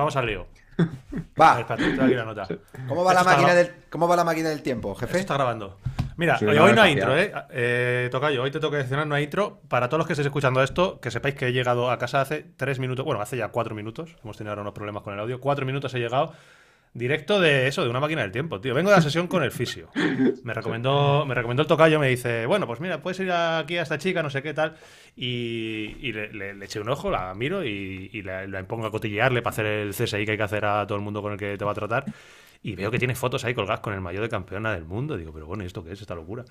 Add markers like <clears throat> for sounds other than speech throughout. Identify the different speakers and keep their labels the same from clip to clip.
Speaker 1: vamos al lío. <laughs>
Speaker 2: Va.
Speaker 1: Espérate, te doy aquí la nota.
Speaker 2: ¿Cómo va, la
Speaker 1: Esto
Speaker 2: máquina del, ¿Cómo va la máquina del tiempo,
Speaker 1: Esto
Speaker 2: jefe?
Speaker 1: está grabando. Mira,
Speaker 3: Sí,
Speaker 1: hoy, no hay intro, ¿eh? eh Tocayo, hoy te tengo que decir, no hay intro. Para todos los que estéis escuchando esto, que sepáis que he llegado a casa hace tres minutos, bueno, hace ya cuatro minutos. Hemos tenido ahora unos problemas con el audio. Cuatro minutos he llegado. Directo de eso, de una máquina del tiempo, tío. Vengo de la sesión con el fisio. Me recomendó, me recomendó el tocayo, me dice, bueno, pues mira, puedes ir aquí a esta chica, no sé qué tal. Y, le, eché un ojo, la miro y, la, pongo a cotillearle para hacer el CSI que hay que hacer a todo el mundo con el que te va a tratar. Y veo que tiene fotos ahí colgadas con el maillot de campeona del mundo. Digo, pero bueno, ¿y ¿esto qué es esta locura?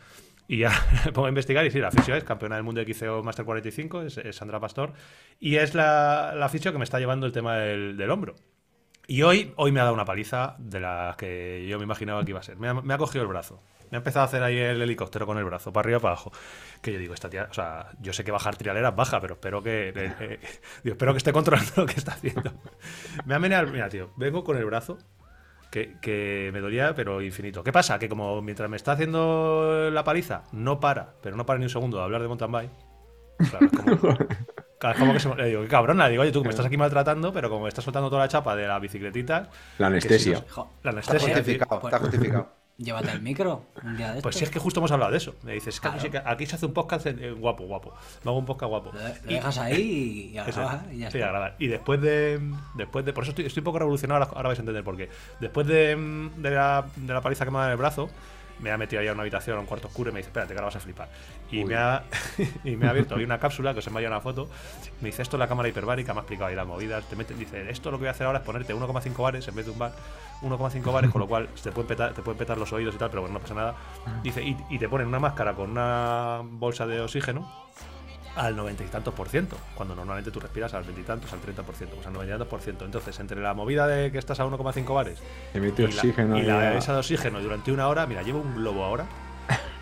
Speaker 1: Y ya <laughs> me pongo a investigar y sí, la fisio es campeona del mundo de XCO Master 45, es, es Sandra Pastor. Y es la, fisio que me está llevando el tema del hombro. Y hoy, hoy me ha dado una paliza de la que yo me imaginaba que iba a ser. Me ha, me ha cogido el brazo. Me ha empezado a hacer ahí el helicóptero con el brazo, para arriba, para abajo. Que yo digo, esta tía, o sea, yo sé que bajar trialeras baja, pero espero que, eh, eh, <laughs> digo, espero que esté controlando lo que está haciendo. <laughs> Me ha meneado, mira, tío, vengo con el brazo que, que me dolía, pero infinito. ¿Qué pasa? Que como mientras me está haciendo la paliza, no para, pero no para ni un segundo de hablar de mountain bike. Claro, es como, <laughs> como que se, le digo, qué cabrona, le digo, oye, tú me estás aquí maltratando, pero como me estás soltando toda la chapa de la bicicletita.
Speaker 3: La anestesia.
Speaker 1: La
Speaker 2: Está
Speaker 1: anestesia. tío.
Speaker 2: justificado, está justificado. <laughs>
Speaker 4: Llévate el micro un día de
Speaker 1: Pues si es que justo hemos hablado de eso. Me dices,
Speaker 4: Claro.
Speaker 1: aquí, se- aquí se hace un podcast eh, guapo, guapo. Me hago un podcast guapo.
Speaker 4: Lo, lo dejas ahí y <laughs> a grabar y ya
Speaker 1: sí,
Speaker 4: está.
Speaker 1: a grabar. Y después de, después de. Por eso estoy, estoy un poco revolucionado, ahora, ahora vais a entender por qué. Después de, de la, de la paliza que me da en el brazo, me ha metido ahí a una habitación, a un cuarto oscuro, y me dice, espérate, que ahora vas a flipar. Y me, ha, <laughs> y me ha abierto ahí una cápsula que os envía una foto. Me dice, esto es la cámara hiperbárica, me ha explicado ahí las movidas. Te mete, dice, esto lo que voy a hacer ahora es ponerte 1,5 bares en vez de un bar. 1,5 bares, con lo cual te pueden, petar, te pueden petar los oídos y tal, pero bueno, no pasa nada. Dice, y, y te ponen una máscara con una bolsa de oxígeno al noventa y tantos por ciento, cuando normalmente tú respiras al veintitantos, al 30 por ciento, pues al noventa y tantos por ciento. Entonces, entre la movida de que estás a 1,5 bares
Speaker 3: Se mete
Speaker 1: y la,
Speaker 3: oxígeno.
Speaker 1: y
Speaker 3: ahí
Speaker 1: la esa de oxígeno durante una hora, mira, llevo un globo ahora,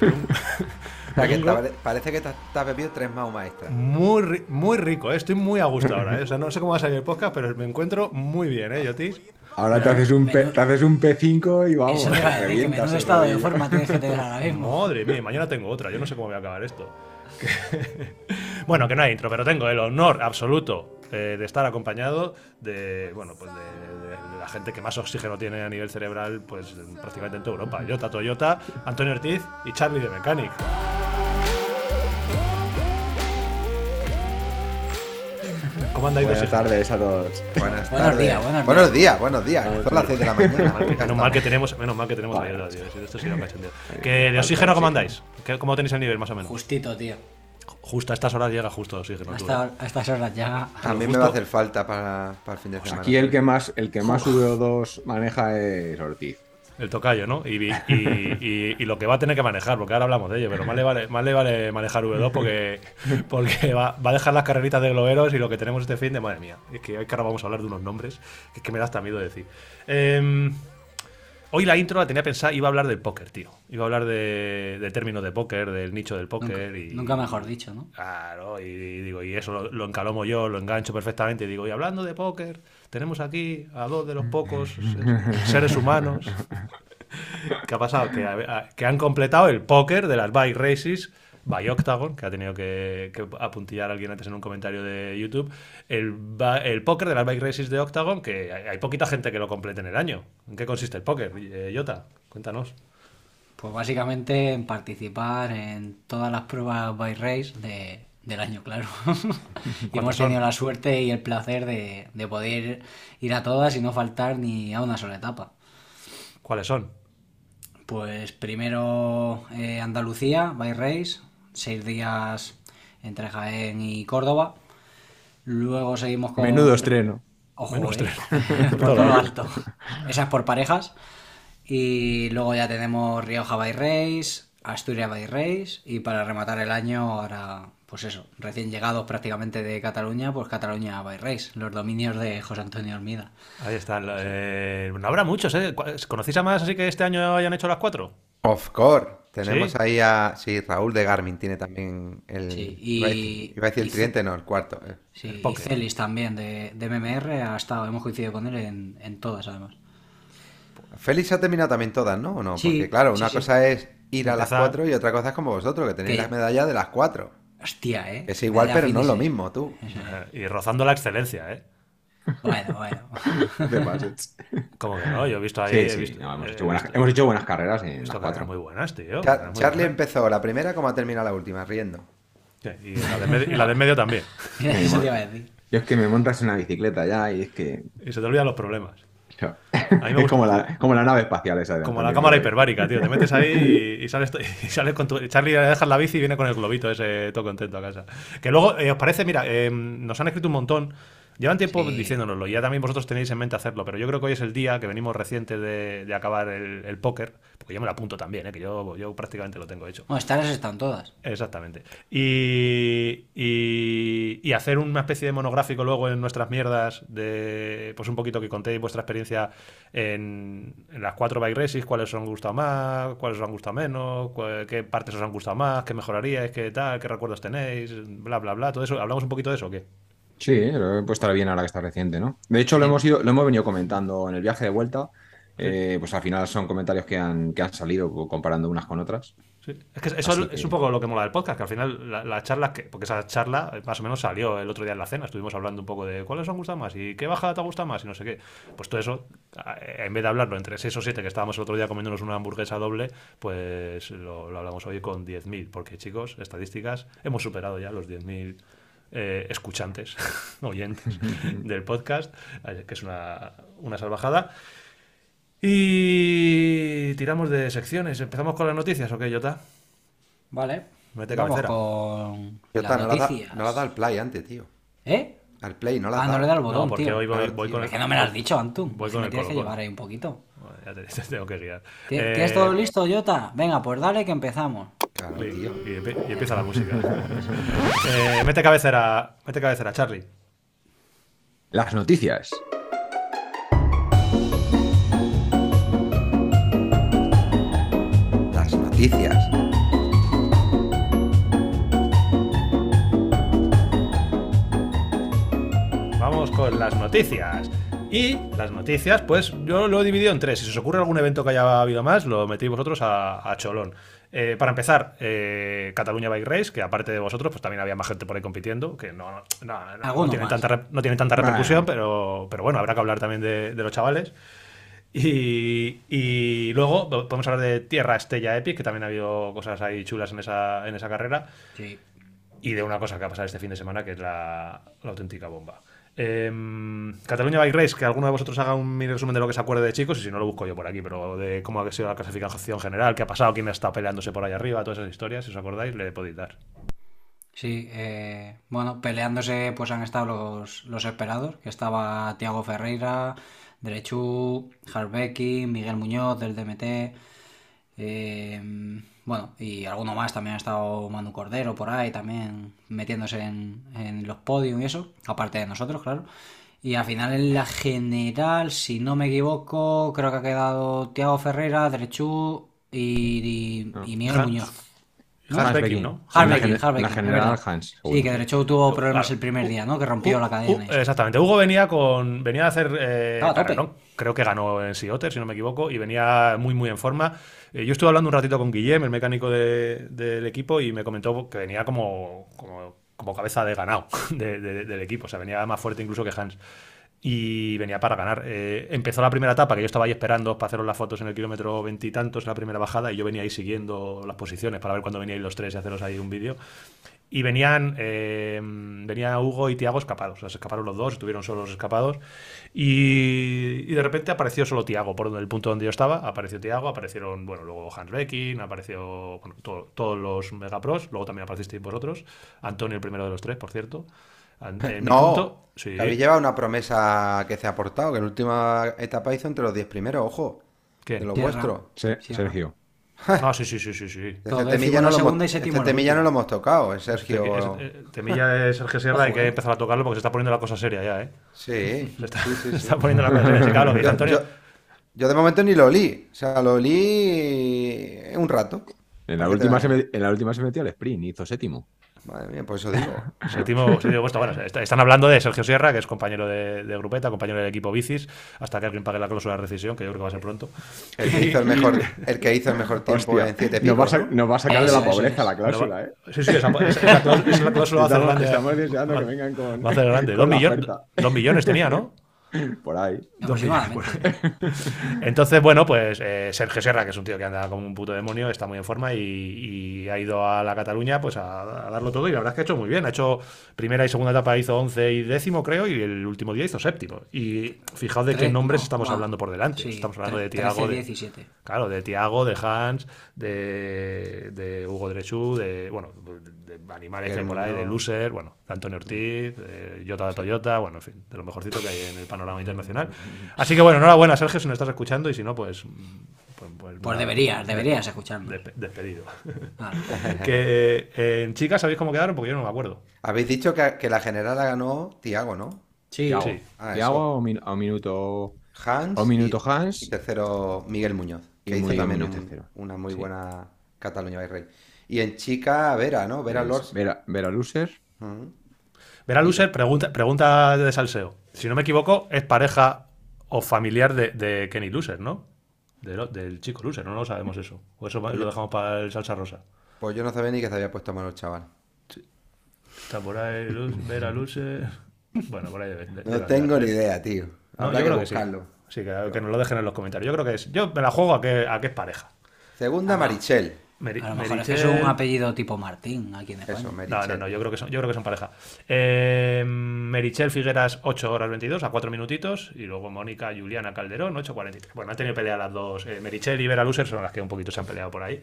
Speaker 2: O sea, <laughs> que te- parece que te, has bebido tres más maestras.
Speaker 1: muy, ri- muy rico, ¿eh? estoy muy a gusto ahora, ¿eh? o sea, no sé cómo va a salir el podcast, pero me encuentro muy bien, ¿eh, Yotis?
Speaker 3: Ahora te haces, un P, te haces un P5 y vamos.
Speaker 4: Eso te iba a decir, que menudo estado de forma tienes que tener ahora mismo.
Speaker 1: Madre mía, mañana tengo otra, yo no sé cómo voy a acabar esto. <laughs> bueno, que no hay intro, pero tengo el honor absoluto eh, de estar acompañado de, bueno, pues de, la gente que más oxígeno tiene a nivel cerebral, pues en- prácticamente en toda Europa. Jota Toyota, Antonio Ortiz y Charlie de Mechanic. ¿Cómo andáis
Speaker 3: Buenas tardes a todos.
Speaker 2: Buenas
Speaker 4: Buenos
Speaker 2: tardes.
Speaker 4: días, buenos
Speaker 2: buenos días, buenos días.
Speaker 3: Buenos
Speaker 2: Son las
Speaker 3: días.
Speaker 2: 6 de la mañana. <laughs>
Speaker 1: Menos mal que tenemos, menos mal que tenemos
Speaker 3: Vale.
Speaker 1: ayuda, tío. Esto <laughs> sí da cachondeo. Que de oxígeno, ¿cómo andáis? ¿Qué- ¿Cómo tenéis el nivel más o menos?
Speaker 4: Justito, tío.
Speaker 1: Justo a estas horas llega justo el oxígeno. tú, ¿eh?
Speaker 4: Hasta, a estas horas ya.
Speaker 2: A mí me va a hacer falta para, para el fin de
Speaker 3: Pues
Speaker 2: semana.
Speaker 3: aquí el que más, el que más VO2 maneja es Ortiz.
Speaker 1: El tocayo, ¿no? Y, y- y- y lo que va a tener que manejar, porque ahora hablamos de ello, pero más le vale, más le vale manejar V2 porque, porque va, va a dejar las carreritas de globeros y lo que tenemos este fin de madre mía. Es que hoy que ahora vamos a hablar de unos nombres que es que me da hasta miedo decir. Em, hoy la intro la tenía pensada, iba a hablar del póker, tío. Iba a hablar de, de términos de póker, del nicho del póker.
Speaker 4: Nunca,
Speaker 1: y,
Speaker 4: nunca mejor dicho, ¿no?
Speaker 1: Claro, y, digo, y eso lo, lo encalomo yo, lo engancho perfectamente. Y digo, y hablando de póker, tenemos aquí a dos de los pocos se- <laughs> seres humanos. ¿Qué ha pasado? Que, a- que han completado el póker de las bike races by Octagon, que ha tenido que, que apuntillar alguien antes en un comentario de YouTube. El, el póker de las bike races de Octagon, que hay, hay poquita gente que lo complete en el año. ¿En qué consiste el póker? Eh, Jota, cuéntanos.
Speaker 4: Pues básicamente en participar en todas las pruebas by race de, del año, claro. y <laughs> hemos
Speaker 1: son?
Speaker 4: tenido la suerte y el placer de, de poder ir a todas y no faltar ni a una sola etapa.
Speaker 1: ¿Cuáles son?
Speaker 4: Pues primero eh, Andalucía, by race, seis días entre Jaén y Córdoba. Luego seguimos con...
Speaker 3: Menudo estreno.
Speaker 4: Ojo,
Speaker 1: Menudo
Speaker 4: eh,
Speaker 1: estreno. <laughs>
Speaker 4: por todo lo alto. Esa es por parejas. Y luego ya tenemos Rioja by Race, Asturias by Race. Y para rematar el año, ahora, pues eso, recién llegados prácticamente de Cataluña, pues Cataluña by Race, los dominios de José Antonio Armida.
Speaker 1: Ahí está. eh, no habrá muchos, ¿eh? ¿Conocéis a más así que este año hayan hecho las cuatro?
Speaker 2: Of course. Tenemos
Speaker 1: ¿Sí?
Speaker 2: ahí a. Sí, Raúl de Garmin tiene también el.
Speaker 4: Sí,
Speaker 2: iba, a
Speaker 4: y-
Speaker 2: decir, iba a decir el
Speaker 4: y-
Speaker 2: tridente, no, el cuarto. eh.
Speaker 4: Sí, y
Speaker 1: póker.
Speaker 4: Celis también de, de MMR ha estado, hemos coincidido con él en, en todas además.
Speaker 2: Félix ha terminado también todas, ¿no? ¿O no?
Speaker 4: Sí,
Speaker 2: Porque claro,
Speaker 4: sí,
Speaker 2: una
Speaker 4: sí.
Speaker 2: cosa es ir a las
Speaker 1: Empezar.
Speaker 2: cuatro y otra cosa es como vosotros, que tenéis
Speaker 4: Que-
Speaker 2: las medallas de las cuatro.
Speaker 4: Hostia, ¿eh?
Speaker 2: Es igual, pero no es lo mismo, tú.
Speaker 1: Eh, y rozando la excelencia, ¿eh?
Speaker 4: Bueno, bueno. <laughs>
Speaker 3: de.
Speaker 1: Como que no, yo he visto ahí.
Speaker 3: Sí,
Speaker 1: he
Speaker 3: sí,
Speaker 1: visto-
Speaker 3: no, hemos,
Speaker 1: he
Speaker 3: hecho buenas,
Speaker 1: visto-
Speaker 3: hemos hecho buenas carreras
Speaker 1: he
Speaker 3: en
Speaker 1: visto
Speaker 3: las cuatro.
Speaker 1: muy buenas, tío.
Speaker 2: Char-
Speaker 1: carreras muy
Speaker 2: Charlie
Speaker 1: buenas.
Speaker 2: empezó la primera como ha terminado la última, riendo.
Speaker 1: Sí, Y la del medio, y la del medio también. <laughs>
Speaker 4: Eso te iba a decir.
Speaker 3: Yo es que me montas en una bicicleta ya y es que.
Speaker 1: Y se te olvidan los problemas.
Speaker 3: Claro, <laughs>
Speaker 1: mí me
Speaker 3: es como la, como la nave espacial esa.
Speaker 1: Como la cámara hiperbárica, tío. Te metes ahí y, <laughs> y sales, <laughs> y sales con tu. Charlie le dejas la bici y viene con el globito ese todo contento a casa. Que luego, eh, ¿os parece? Mira, eh, nos han escrito un montón. Llevan tiempo
Speaker 4: Sí.
Speaker 1: diciéndonoslo y ya también vosotros tenéis en mente hacerlo, pero yo creo que hoy es el día que venimos recientes de, de acabar el, el póker, porque yo me lo apunto también, eh, que yo, yo prácticamente lo tengo hecho.
Speaker 4: Bueno, estas están todas.
Speaker 1: Exactamente. Y, y, y hacer una especie de monográfico luego en nuestras mierdas de, pues un poquito que contéis vuestra experiencia en, en las cuatro bike races, cuáles os han gustado más, cuáles os han gustado menos, cuál- qué partes os han gustado más, qué mejoraríais, qué tal, qué recuerdos tenéis, bla, bla, bla, todo eso. ¿Hablamos un poquito de eso o qué?
Speaker 3: Sí, lo puede estar bien ahora que está reciente, ¿no? De hecho, lo hemos ido, lo hemos venido comentando en el viaje de vuelta. Eh, pues al final son comentarios que han, que han salido comparando unas con otras.
Speaker 1: Sí. Es que eso es,
Speaker 3: que-
Speaker 1: es un poco lo que mola del podcast, que al final la- las charlas, que, porque esa charla eh, más o menos salió el otro día en la cena, estuvimos hablando un poco de cuáles os han gustado más y qué bajada te ha gustado más y no sé qué. Pues todo eso, eh, en vez de hablarlo entre 6 o 7 que estábamos el otro día comiéndonos una hamburguesa doble, pues lo, lo hablamos hoy con 10.000, porque chicos, estadísticas, hemos superado ya los 10.000 eh, escuchantes, <laughs> oyentes <laughs> del podcast, eh, que es una, una salvajada. Y tiramos de secciones. ¿Empezamos con las noticias o qué, Jota?
Speaker 4: Vale.
Speaker 1: Mete
Speaker 4: Vamos
Speaker 1: cabecera.
Speaker 4: con las
Speaker 2: no, la da,
Speaker 4: noticias.
Speaker 2: no la da al play antes, tío.
Speaker 4: ¿Eh?
Speaker 2: Al play, no la
Speaker 4: Ah,
Speaker 2: da.
Speaker 4: no le da el botón,
Speaker 1: No, porque
Speaker 4: tío.
Speaker 1: hoy voy,
Speaker 2: Claro,
Speaker 1: voy
Speaker 2: tío.
Speaker 1: con el...
Speaker 4: Es que no me lo has dicho, Antum.
Speaker 1: Voy
Speaker 4: Es que
Speaker 1: con
Speaker 4: me
Speaker 1: el
Speaker 4: tienes que llevar ahí un poquito.
Speaker 1: Bueno, ya te, <laughs> te tengo que guiar.
Speaker 4: ¿Ti-
Speaker 1: Eh,
Speaker 4: ¿Tienes todo listo, Jota? Venga, pues dale que empezamos.
Speaker 2: Claro,
Speaker 1: y,
Speaker 2: tío.
Speaker 1: y empie- y empieza la música. <laughs> Eh, mete cabecera, mete cabecera, Charlie.
Speaker 3: Las noticias.
Speaker 2: Las noticias.
Speaker 1: Vamos con las noticias. Y las noticias, pues yo lo he dividido en tres. Si se os ocurre algún evento que haya habido más, lo metéis vosotros a, a cholón. Eh, para empezar, eh, Cataluña Bike Race, que aparte de vosotros, pues también había más gente por ahí compitiendo, que no, no, no, no tiene, tanta, no tiene tanta repercusión, pero, pero bueno, habrá que hablar también de, de los chavales. Y, y luego podemos hablar de Tierra Estella Epic, que también ha habido cosas ahí chulas en esa, en esa carrera.
Speaker 4: Sí.
Speaker 1: Y de una cosa que va a pasar este fin de semana, que es la, la auténtica bomba. Em, Cataluña Bike Race, que alguno de vosotros haga un mini resumen de lo que se acuerde de chicos, y si no lo busco yo por aquí, pero de cómo ha sido la clasificación general, qué ha pasado, quién está peleándose por ahí arriba, todas esas historias, si os acordáis, le podéis dar.
Speaker 4: Sí, eh, bueno, peleándose pues han estado los, los esperados, que estaba Tiago Ferreira, Derechú, Harbecky, Miguel Muñoz del DMT, eh, bueno, y alguno más también ha estado Manu Cordero por ahí también metiéndose en, en los podios y eso, aparte de nosotros, claro. Y al final en la general, si no me equivoco, creo que ha quedado Tiago Ferreira, Derechú y, y, y Miguel Muñoz.
Speaker 1: Hans Becking,
Speaker 3: Becking.
Speaker 1: ¿no?
Speaker 3: Gener-
Speaker 4: Hans Becking,
Speaker 3: La general. Hans.
Speaker 4: Sí, que de hecho tuvo problemas
Speaker 1: Claro.
Speaker 4: el primer día, ¿no? Que rompió la cadena.
Speaker 1: Uh, exactamente. Hugo venía con. Venía a hacer. eh,
Speaker 4: Ah,
Speaker 1: carrerón. Creo que ganó en Sea Otter, si no me equivoco, y venía muy, muy en forma. Eh, yo estuve hablando un ratito con Guillem, el mecánico de- del equipo, y me comentó que venía como, como, como cabeza de ganado <laughs> de- de- del equipo. O sea, venía más fuerte incluso que Hans. Y venía para ganar. Eh, empezó la primera etapa, que yo estaba ahí esperando para haceros las fotos en el kilómetro veintitantos, la primera bajada, y yo venía ahí siguiendo las posiciones para ver cuándo veníais los tres y haceros ahí un vídeo. Y venían, eh, venía Hugo y Tiago escapados. O se escaparon los dos, estuvieron solos escapados. Y, de repente apareció solo Tiago por el punto donde yo estaba. Apareció Tiago, aparecieron, bueno, luego Hans Becking, apareció todos los Megapros. Luego también aparecisteis vosotros. Antonio, el primero de los tres, por cierto.
Speaker 2: No,
Speaker 1: punto, sí.
Speaker 2: Habéis llevado una promesa que se ha aportado, que en la última etapa hizo entre los 10 primeros, ojo.
Speaker 1: ¿Qué?
Speaker 2: De lo
Speaker 4: Tierra.
Speaker 2: vuestro.
Speaker 3: Se- Sergio.
Speaker 1: Ah, sí, sí, sí, sí. sí.
Speaker 4: Todo,
Speaker 2: temilla no lo
Speaker 4: segunda
Speaker 2: hemos,
Speaker 4: y el
Speaker 2: temilla no lo hemos tocado, es Sergio.
Speaker 1: Que es- eh, Temilla de Sergio Sierra, hay que
Speaker 4: eh.
Speaker 1: empezar a tocarlo porque se está poniendo la cosa seria ya, ¿eh?
Speaker 2: Sí,
Speaker 1: Se está,
Speaker 2: sí, sí,
Speaker 1: se está poniendo la cosa seria. Sí, claro, <laughs>
Speaker 2: Yo,
Speaker 1: Antonio.
Speaker 2: yo- yo de momento ni lo olí. O sea, lo olí un rato.
Speaker 3: En la,
Speaker 2: ¿Para qué te
Speaker 3: última se met- en la última se metió al sprint, hizo séptimo.
Speaker 2: Madre mía, por eso digo. <laughs>
Speaker 1: Séptimo, séptimo puesto. Bueno, est- están hablando de Sergio Sierra, que es compañero de, de Grupeta, compañero del equipo Bicis, hasta que alguien pague la cláusula de rescisión, que yo creo que va a ser pronto.
Speaker 2: El que hizo el mejor, el que hizo el mejor tiempo
Speaker 3: Hostia,
Speaker 2: en siete
Speaker 3: nos, va a
Speaker 2: picos.
Speaker 3: sa-
Speaker 2: ¿no?
Speaker 3: nos va a sacar de la pobreza la cláusula, ¿eh?
Speaker 1: Sí, sí, esa, esa- esa cláusula, va a hacer grande.
Speaker 3: estamos deseando que vengan con.
Speaker 1: Va a hacer grande. <laughs> Dos, millones, dos millones tenía, ¿no? <laughs>
Speaker 3: Por ahí.
Speaker 4: Aproximadamente. <laughs>
Speaker 1: Entonces, bueno, pues eh, Sergio Serra, que es un tío que anda como un puto demonio, está muy en forma y, y ha ido a la Cataluña pues a, a darlo todo y la verdad es que ha hecho muy bien. Ha hecho primera y segunda etapa hizo 11 y décimo, creo, y el último día hizo séptimo. Y fijaos de qué nombres
Speaker 4: no,
Speaker 1: estamos
Speaker 4: wow.
Speaker 1: hablando por delante.
Speaker 4: Sí,
Speaker 1: estamos hablando de Tiago,
Speaker 4: 13,
Speaker 1: de,
Speaker 4: 17.
Speaker 1: claro, de Tiago, de Hans, de, de Hugo Drechú, de, bueno, de animales por ahí, de Loser, bueno, de Antonio Ortiz, de Jota de Toyota, bueno, en fin, de lo mejorcito que hay en el panorama internacional. Así que bueno, enhorabuena, Sergio, si nos estás escuchando y si no, pues. Pues, pues,
Speaker 4: Pues
Speaker 1: nada,
Speaker 4: deberías, deberías escucharme.
Speaker 1: despe- despedido.
Speaker 4: Claro. <laughs>
Speaker 1: que eh, en chicas, ¿sabéis cómo quedaron? Porque yo no me acuerdo.
Speaker 2: Habéis dicho que, que la general la ganó Tiago, ¿no?
Speaker 4: Sí,
Speaker 3: Tiago,
Speaker 1: sí.
Speaker 2: Ah,
Speaker 3: Tiago a un min- a un minuto.
Speaker 2: Hans.
Speaker 3: A un minuto
Speaker 2: y,
Speaker 3: Hans.
Speaker 2: Y tercero Miguel Muñoz, que
Speaker 3: Y
Speaker 2: hizo
Speaker 3: Miguel
Speaker 2: también un- una muy
Speaker 3: Sí.
Speaker 2: buena Cataluña by Rey. Y en chica, Vera, ¿no? Vera Lors.
Speaker 3: Vera, Vera Loser.
Speaker 2: Ujú.
Speaker 1: Vera Loser pregunta, pregunta de Salseo. Si no me equivoco, es pareja o familiar de, de Kenny Loser, ¿no? De lo- del chico Loser, no lo sabemos eso. O eso lo dejamos para el Salsa Rosa.
Speaker 2: Pues yo no sabía ni que se había puesto malo el chaval.
Speaker 1: Está por ahí Lu- Vera Loser. Bueno, por ahí debe- debe
Speaker 2: No tengo ni idea, tío.
Speaker 1: No, yo
Speaker 2: que
Speaker 1: creo que sí.
Speaker 2: buscarlo.
Speaker 1: Sí, que, que nos lo dejen en los comentarios. Yo creo que es. Yo me la juego a que, a que es pareja.
Speaker 2: Segunda, Marichel.
Speaker 1: Meri-
Speaker 4: A lo mejor es
Speaker 1: Merichel-
Speaker 4: que es un apellido tipo Martín aquí en España.
Speaker 2: Eso,
Speaker 1: No, no, no, yo creo que son, yo creo que son pareja. Eh, Merichel Figueras, 8 horas 22, a 4 minutitos. Y luego Mónica Juliana Calderón, 8.43. Bueno, han tenido pelea las dos. Eh, Merichel y Vera Loser son las que un poquito se han peleado por ahí.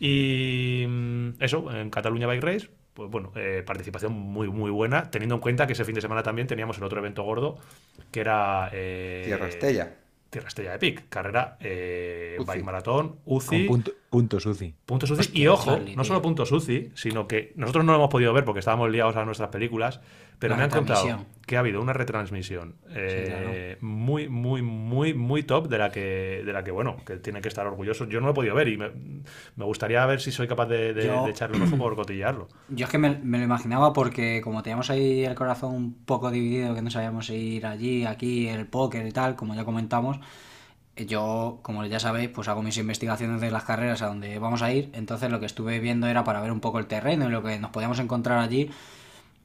Speaker 1: Y mm, eso, en Cataluña Bike Race, pues bueno, eh, participación muy, muy buena, teniendo en cuenta que ese fin de semana también teníamos el otro evento gordo, que era. eh,
Speaker 2: Tierra Estella.
Speaker 1: Tierra Estella Epic, carrera eh. Bike Maratón,
Speaker 3: Con
Speaker 1: UCI.
Speaker 3: Punto, puntos UCI.
Speaker 1: Puntos UCI.
Speaker 4: Hostia,
Speaker 1: y ojo,
Speaker 4: Charlie,
Speaker 1: no solo puntos UCI, sino que nosotros no lo hemos podido ver porque estábamos liados a nuestras películas, pero
Speaker 4: La
Speaker 1: me han contado que ha habido una retransmisión eh, muy, muy, muy, muy top de la que, de la que, bueno, que tienen que estar orgullosos. Yo no lo he podido ver y me, me gustaría ver si soy capaz de, de-
Speaker 4: Yo-
Speaker 1: de echarle un ojo por cotillarlo. <clears throat>
Speaker 4: Yo es que me, me lo imaginaba porque como teníamos ahí el corazón un poco dividido, que no sabíamos ir allí, aquí, el póker y tal, como ya comentamos, yo, como ya sabéis, pues hago mis investigaciones de las carreras a donde vamos a ir, entonces lo que estuve viendo era para ver un poco el terreno y lo que nos podíamos encontrar allí,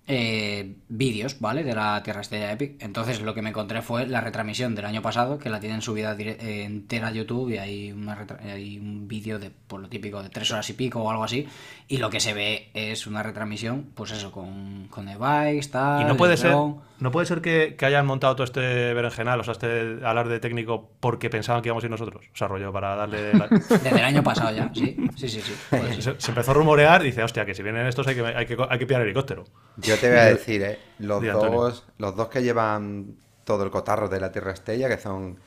Speaker 4: eh, vídeos, ¿vale? De la Tierra Estrella Epic. Entonces lo que me encontré fue la retransmisión del año pasado, que la tienen subida eh, entera a YouTube y hay, una hay un vídeo de, por lo típico, de tres horas y pico o algo así. Y lo que se ve es una retransmisión, pues eso, con, con the bikes, tal.
Speaker 1: Y no puede ser. No puede ser que, que hayan montado todo este berenjenal, o sea, este alarde técnico porque pensaban que íbamos a ir nosotros. O sea, rollo, para darle... la- <laughs>
Speaker 4: Desde el año pasado ya, sí. Sí, sí, sí. <laughs> Pues sí.
Speaker 1: se, se empezó a rumorear y dice, hostia, que si vienen estos hay que, hay que, hay que pillar helicóptero.
Speaker 2: Yo te voy a decir, ¿eh? Los dos, los dos que llevan todo el cotarro de la Tierra Estella, que son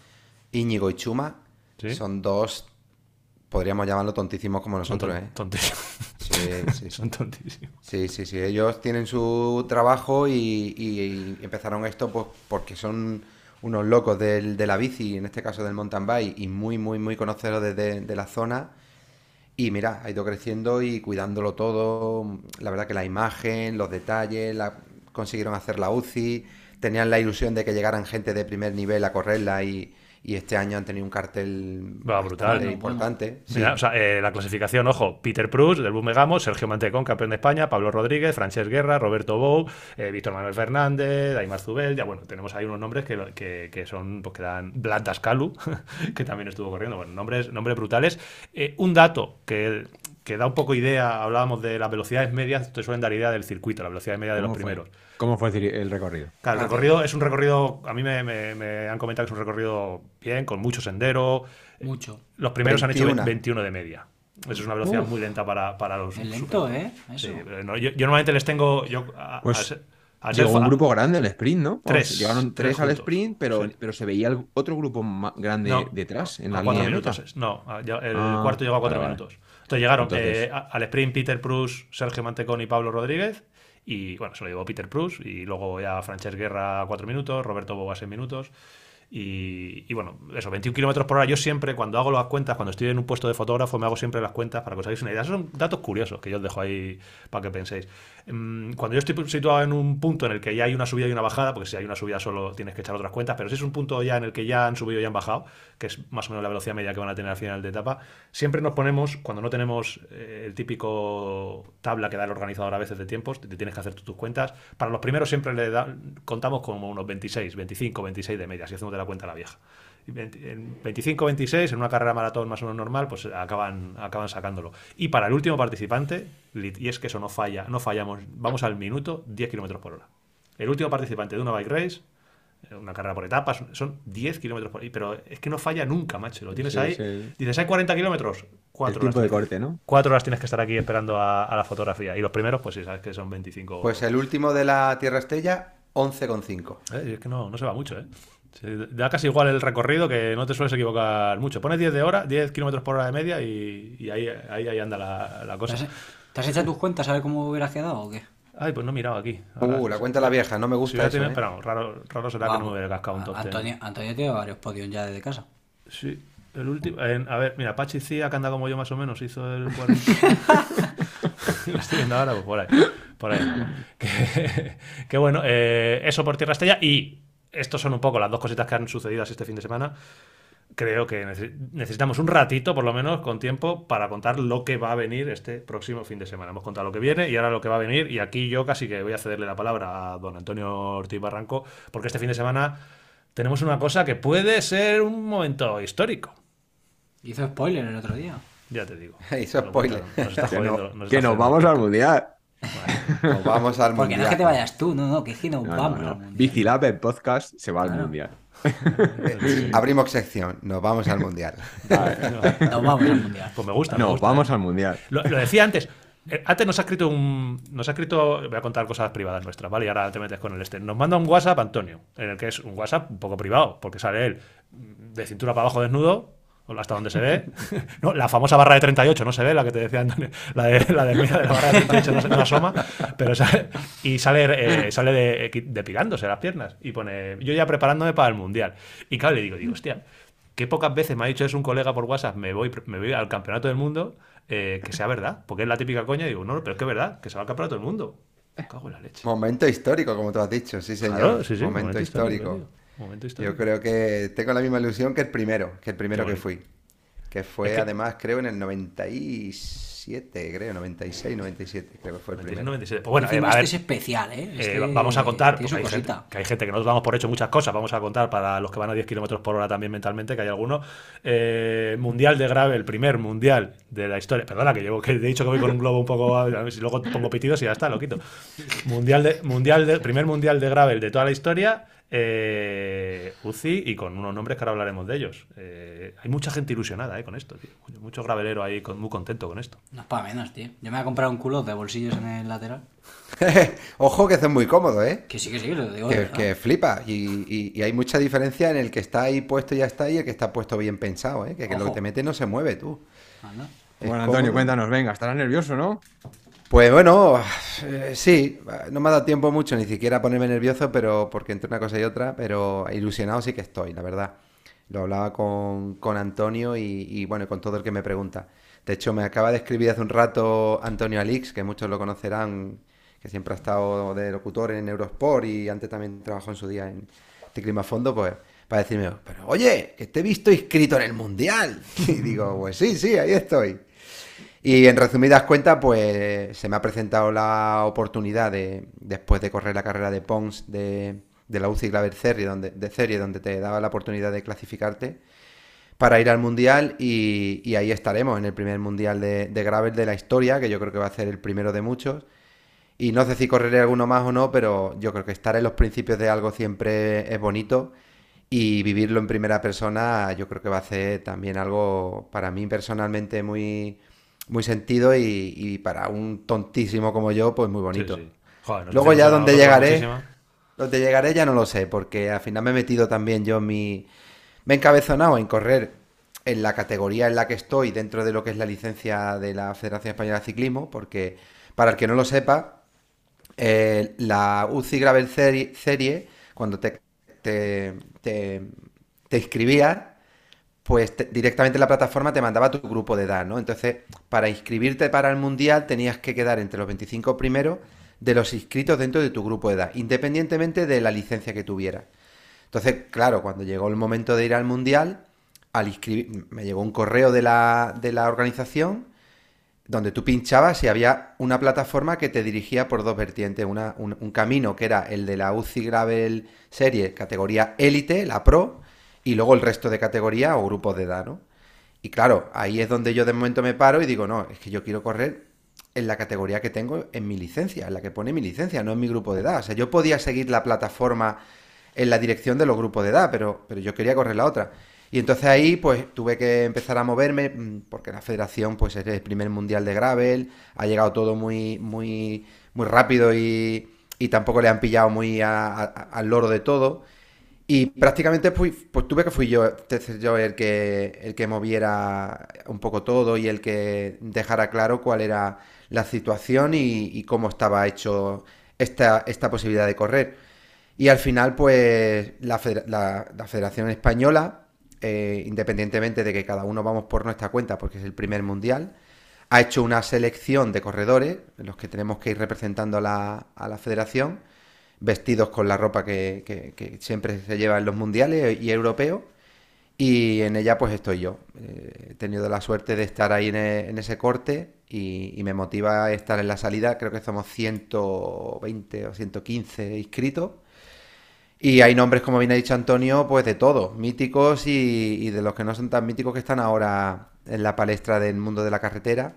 Speaker 2: Íñigo y Chuma,
Speaker 1: ¿Sí?
Speaker 2: son dos, podríamos llamarlo tontísimos como nosotros, ¿eh?
Speaker 1: tontísimos. <laughs>
Speaker 2: Sí.
Speaker 1: Son tontísimos.
Speaker 2: Sí, sí, sí. Ellos tienen su trabajo y, y empezaron esto pues porque son unos locos del- de la bici, en este caso del mountain bike, y muy, muy, muy conocedores de, de la zona. Y mira, ha ido creciendo y cuidándolo todo. La verdad que la imagen, los detalles, la- consiguieron hacer la UCI, tenían la ilusión de que llegaran gente de primer nivel a correrla y, y este año han tenido un cartel
Speaker 1: Va, brutal.
Speaker 2: bastante
Speaker 1: No,
Speaker 2: importante. Sí.
Speaker 1: Mira, o sea, eh, la clasificación, ojo, Peter Prus, del Bumegamo, Sergio Mantecón, campeón de España, Pablo Rodríguez, Francesc Guerra, Roberto Bou, eh, Víctor Manuel Fernández, Daimar Zubel, ya bueno, tenemos ahí unos nombres que, que, que son, pues que dan Blandas Calu, <laughs> que también estuvo corriendo, bueno, nombres, nombres brutales. Eh, un dato que, que da un poco idea, hablábamos de las velocidades medias, te suelen dar idea del circuito, la velocidad media de los primeros.
Speaker 3: ¿Cómo fue el recorrido?
Speaker 1: Claro, el recorrido es un recorrido, a mí me, me- me han comentado que es un recorrido bien, con mucho sendero.
Speaker 4: Mucho.
Speaker 1: Los primeros han hecho
Speaker 2: 21.
Speaker 1: 21 de media. Eso es una velocidad muy lenta para, para los.
Speaker 4: Es lento, ¿eh?
Speaker 1: Sí,
Speaker 4: Eso.
Speaker 1: pero no, yo, yo normalmente les tengo. Yo, a-
Speaker 3: Pues, Llegó un grupo grande al sprint, ¿no?
Speaker 1: Tres,
Speaker 3: Llegaron
Speaker 1: tres
Speaker 3: tres al sprint, pero,
Speaker 1: Sí.
Speaker 3: pero se veía el otro grupo más grande
Speaker 1: No,
Speaker 3: detrás, en
Speaker 1: a
Speaker 3: la
Speaker 1: cuatro
Speaker 3: línea de
Speaker 1: minutos. No, el
Speaker 3: Ah,
Speaker 1: cuarto llegó a cuatro
Speaker 3: vale, vale.
Speaker 1: Entonces llegaron
Speaker 3: Entonces-
Speaker 1: eh, al sprint Peter Prus, Sergio Mantecón y Pablo Rodríguez. Y bueno, se lo llevó Peter Prus. Y luego ya Francesc Guerra a cuatro minutos, Roberto Boga a seis minutos. Y, y bueno, eso, 21 kilómetros por hora. Yo siempre, cuando hago las cuentas, cuando estoy en un puesto de fotógrafo, me hago siempre las cuentas para que os hagáis una idea. Esos son datos curiosos que yo os dejo ahí para que penséis. Mm, Cuando yo estoy situado en un punto en el que ya hay una subida y una bajada, porque si hay una subida solo tienes que echar otras cuentas, pero si es un punto ya en el que ya han subido y han bajado, que es más o menos la velocidad media que van a tener al final de etapa, siempre nos ponemos, cuando no tenemos eh, el típico tabla que da el organizador a veces de tiempos, te, tienes que hacer tus cuentas. Para los primeros siempre le da- contamos como unos 26, 25, 26 de media, si hacemos de la cuenta la vieja. Y 20 en 25-26, en una carrera maratón más o menos normal, pues acaban, acaban sacándolo. Y para el último participante, y es que eso no falla, no fallamos, vamos al minuto 10 kilómetros por hora. El último participante de una bike race, una carrera por etapas, son 10 kilómetros por hora. Pero es que no falla nunca, macho. Lo tienes
Speaker 3: Sí,
Speaker 1: ahí.
Speaker 3: sí.
Speaker 1: Dices, hay 40 kilómetros.
Speaker 3: El
Speaker 1: Cuatro
Speaker 3: de
Speaker 1: horas.
Speaker 3: corte, ¿no?
Speaker 1: Cuatro horas tienes que estar aquí esperando a, a la fotografía. Y los primeros, pues sí, sabes que son 25.
Speaker 2: Pues el último de la Tierra Estella, 11,5.
Speaker 1: Eh, es que no, no se va mucho, ¿eh? Se da casi igual el recorrido que no te sueles equivocar mucho. Pones 10 de hora, 10 kilómetros por hora de media y, y ahí, ahí, ahí anda la, la
Speaker 4: ¿Te
Speaker 1: cosa.
Speaker 4: has, te has hecho tus cuentas a ver cómo hubieras quedado o qué?
Speaker 1: Ay, pues no he mirado aquí. Ahora,
Speaker 2: Uh, la cuenta de la vieja, no me
Speaker 1: si
Speaker 2: gusta
Speaker 1: hubiera
Speaker 2: eso,
Speaker 1: tenido-
Speaker 2: ¿eh?
Speaker 1: pero raro, raro será que no me hubiera cascado un top.
Speaker 4: Antonio, Antonio tiene varios podios ya desde casa.
Speaker 1: Sí, el último. en- a ver, mira, Pachi Cía, que anda como yo más o menos, hizo el 40. <laughs> <laughs> Lo estoy viendo ahora, pues por ahí. Por ahí. <laughs> Que, que bueno, eh, eso por Tierra Estella. Y estos son un poco las dos cositas que han sucedido así este fin de semana. Creo que nece- necesitamos un ratito, por lo menos, con tiempo, para contar lo que va a venir este próximo fin de semana. Hemos contado lo que viene y ahora lo que va a venir. Y aquí yo casi que voy a cederle la palabra a don Antonio Ortiz Barranco, porque este fin de semana tenemos una cosa que puede ser un momento histórico.
Speaker 4: Hizo spoiler el otro día.
Speaker 1: Ya te digo. <laughs>
Speaker 2: Hizo spoiler.
Speaker 1: Nos está
Speaker 3: Que,
Speaker 1: jodiendo.
Speaker 3: no-
Speaker 1: nos
Speaker 3: que nos vamos al mundial.
Speaker 2: Nos vamos al
Speaker 4: Porque no es
Speaker 2: mundial.
Speaker 4: que te vayas tú, no, no, que es que nos
Speaker 3: No, no,
Speaker 4: vamos.
Speaker 3: no.
Speaker 4: mundial.
Speaker 3: Bicilab, el podcast, se va al mundial.
Speaker 2: Eh, Abrimos sección, nos vamos al mundial.
Speaker 4: Nos vamos al mundial.
Speaker 1: Pues me gusta. me
Speaker 3: Nos
Speaker 1: gusta,
Speaker 3: vamos
Speaker 1: ¿eh?
Speaker 3: al mundial.
Speaker 1: Lo, lo decía antes. Eh, Antes nos ha escrito un. Nos ha escrito. Voy a contar cosas privadas nuestras, ¿vale? Y ahora te metes con el este. Nos manda un WhatsApp Antonio, en el que es un WhatsApp un poco privado, porque sale él de cintura para abajo desnudo, hasta donde se ve. <laughs> No, la famosa barra de 38 no se ve, la que te decía Antonio. La de la, de, la barra de 38 no, se- no asoma. Pero sale, y sale, eh, sale de, depilándose las piernas. Y pone. Yo ya preparándome para el mundial. Y claro, le digo, digo, hostia. Qué pocas veces me ha dicho eso un colega por WhatsApp, me voy, me voy al campeonato del mundo, eh, que sea verdad. Porque es la típica coña, y digo, no, pero es que es verdad, que se va al campeonato del mundo. Me cago en la leche.
Speaker 2: Momento histórico, como tú has dicho, sí señor.
Speaker 1: Claro, sí, sí,
Speaker 2: momento, histórico.
Speaker 1: Momento histórico.
Speaker 2: Yo creo que tengo la misma ilusión que el primero, que el primero que fui. Que fue
Speaker 1: Es que-
Speaker 2: además, creo, en el 97, creo, 96, 97, creo que fue el
Speaker 1: 96,
Speaker 2: primero.
Speaker 1: 97. Pues bueno, eh, a
Speaker 4: este
Speaker 1: ver,
Speaker 4: es especial, ¿eh?
Speaker 1: eh, vamos a contar, hay gente, que hay gente que nosotros damos por hecho muchas cosas, vamos a contar para los que van a 10 kilómetros por hora también mentalmente, que hay alguno. Eh, mundial de gravel, el primer mundial de la historia. Perdona, que, llevo, que he dicho que voy con un globo un poco. A ver si luego pongo pitidos y ya está, lo quito. Mundial de, mundial de, primer mundial de gravel de toda la historia. Eh, UCI y con unos nombres que ahora hablaremos de ellos. Eh, hay mucha gente ilusionada eh, con esto, tío. Mucho gravelero ahí con- muy contento con esto.
Speaker 4: No es para menos, tío. Yo me voy a comprar un culo de bolsillos en el lateral. <laughs>
Speaker 2: Ojo que es muy cómodo, ¿eh?
Speaker 4: Que sí, que sí, lo digo.
Speaker 2: Que, flipa. Y, y- y hay mucha diferencia en el que está ahí puesto y ya está y el que está puesto bien pensado, ¿eh? Que, que lo que te mete no se mueve, tú. Es
Speaker 3: Bueno, Antonio,
Speaker 2: cómodo.
Speaker 3: cuéntanos, venga, estarás nervioso, ¿no?
Speaker 2: Pues bueno, eh, sí, no me ha dado tiempo mucho ni siquiera a ponerme nervioso, pero porque entre una cosa y otra, pero ilusionado sí que estoy, la verdad. Lo hablaba con, con Antonio y, bueno, con todo el que me pregunta. De hecho, me acaba de escribir hace un rato Antonio Alix, que muchos lo conocerán, que siempre ha estado de locutor en Eurosport y antes también trabajó en su día en Ciclismo a Fondo, pues para decirme, pero oye, que te he visto inscrito en el Mundial. <laughs> Y digo, pues sí, sí, ahí estoy. Y en resumidas cuentas, pues se me ha presentado la oportunidad de, después de correr la carrera de Pons de, de la UCI Gravel Serie, donde, de serie, donde te daba la oportunidad de clasificarte, para ir al Mundial y, y ahí estaremos, en el primer Mundial de, de Gravel de la historia, que yo creo que va a ser el primero de muchos. Y no sé si correré alguno más o no, pero yo creo que estar en los principios de algo siempre es bonito y vivirlo en primera persona yo creo que va a ser también algo para mí personalmente muy, muy sentido y, y para un tontísimo como yo, pues muy bonito.
Speaker 1: Sí, sí. Joder, nos
Speaker 2: Luego ya donde llegaré, donde llegaré ya no lo sé, porque al final me he metido también yo en mi... Me he encabezonado en correr en la categoría en la que estoy dentro de lo que es la licencia de la Federación Española de Ciclismo, porque para el que no lo sepa, eh, la UCI Gravel Serie, Serie, cuando te, te, te- te inscribías, pues te- directamente la plataforma te mandaba tu grupo de edad, ¿no? Entonces, para inscribirte para el Mundial tenías que quedar entre los 25 primeros de los inscritos dentro de tu grupo de edad, independientemente de la licencia que tuvieras. Entonces, claro, cuando llegó el momento de ir al Mundial, al inscribir, me llegó un correo de la, de la organización donde tú pinchabas y había una plataforma que te dirigía por dos vertientes. Una- un, un camino que era el de la UCI Gravel Series, categoría élite, la Pro, y luego el resto de categoría o grupos de edad, ¿no? Y claro, ahí es donde yo de momento me paro y digo, no, es que yo quiero correr en la categoría que tengo en mi licencia, en la que pone mi licencia, no en mi grupo de edad. O sea, yo podía seguir la plataforma en la dirección de los grupos de edad, pero, pero yo quería correr la otra. Y entonces ahí pues tuve que empezar a moverme mm, porque la federación pues es el primer mundial de gravel, ha llegado todo muy muy muy rápido y, y tampoco le han pillado muy a- a- al loro de todo. Y prácticamente pues, pues tuve que fui yo, el que el que moviera un poco todo y el que dejara claro cuál era la situación y, cómo estaba hecho esta, esta posibilidad de correr. Y al final, pues la, federa- la- Federación Española, eh, independientemente de que cada uno vamos por nuestra cuenta, porque es el primer mundial, ha hecho una selección de corredores, los que tenemos que ir representando a la, a la federación, vestidos con la ropa que, siempre se lleva en los mundiales y europeos. Y en ella pues estoy yo. Eh, he tenido la suerte de estar ahí en, e- ese corte y, me motiva estar en la salida. Creo que somos 120 o 115 inscritos. Y hay nombres, como bien ha dicho Antonio, pues de todo, míticos y, de los que no son tan míticos que están ahora en la palestra del mundo de la carretera.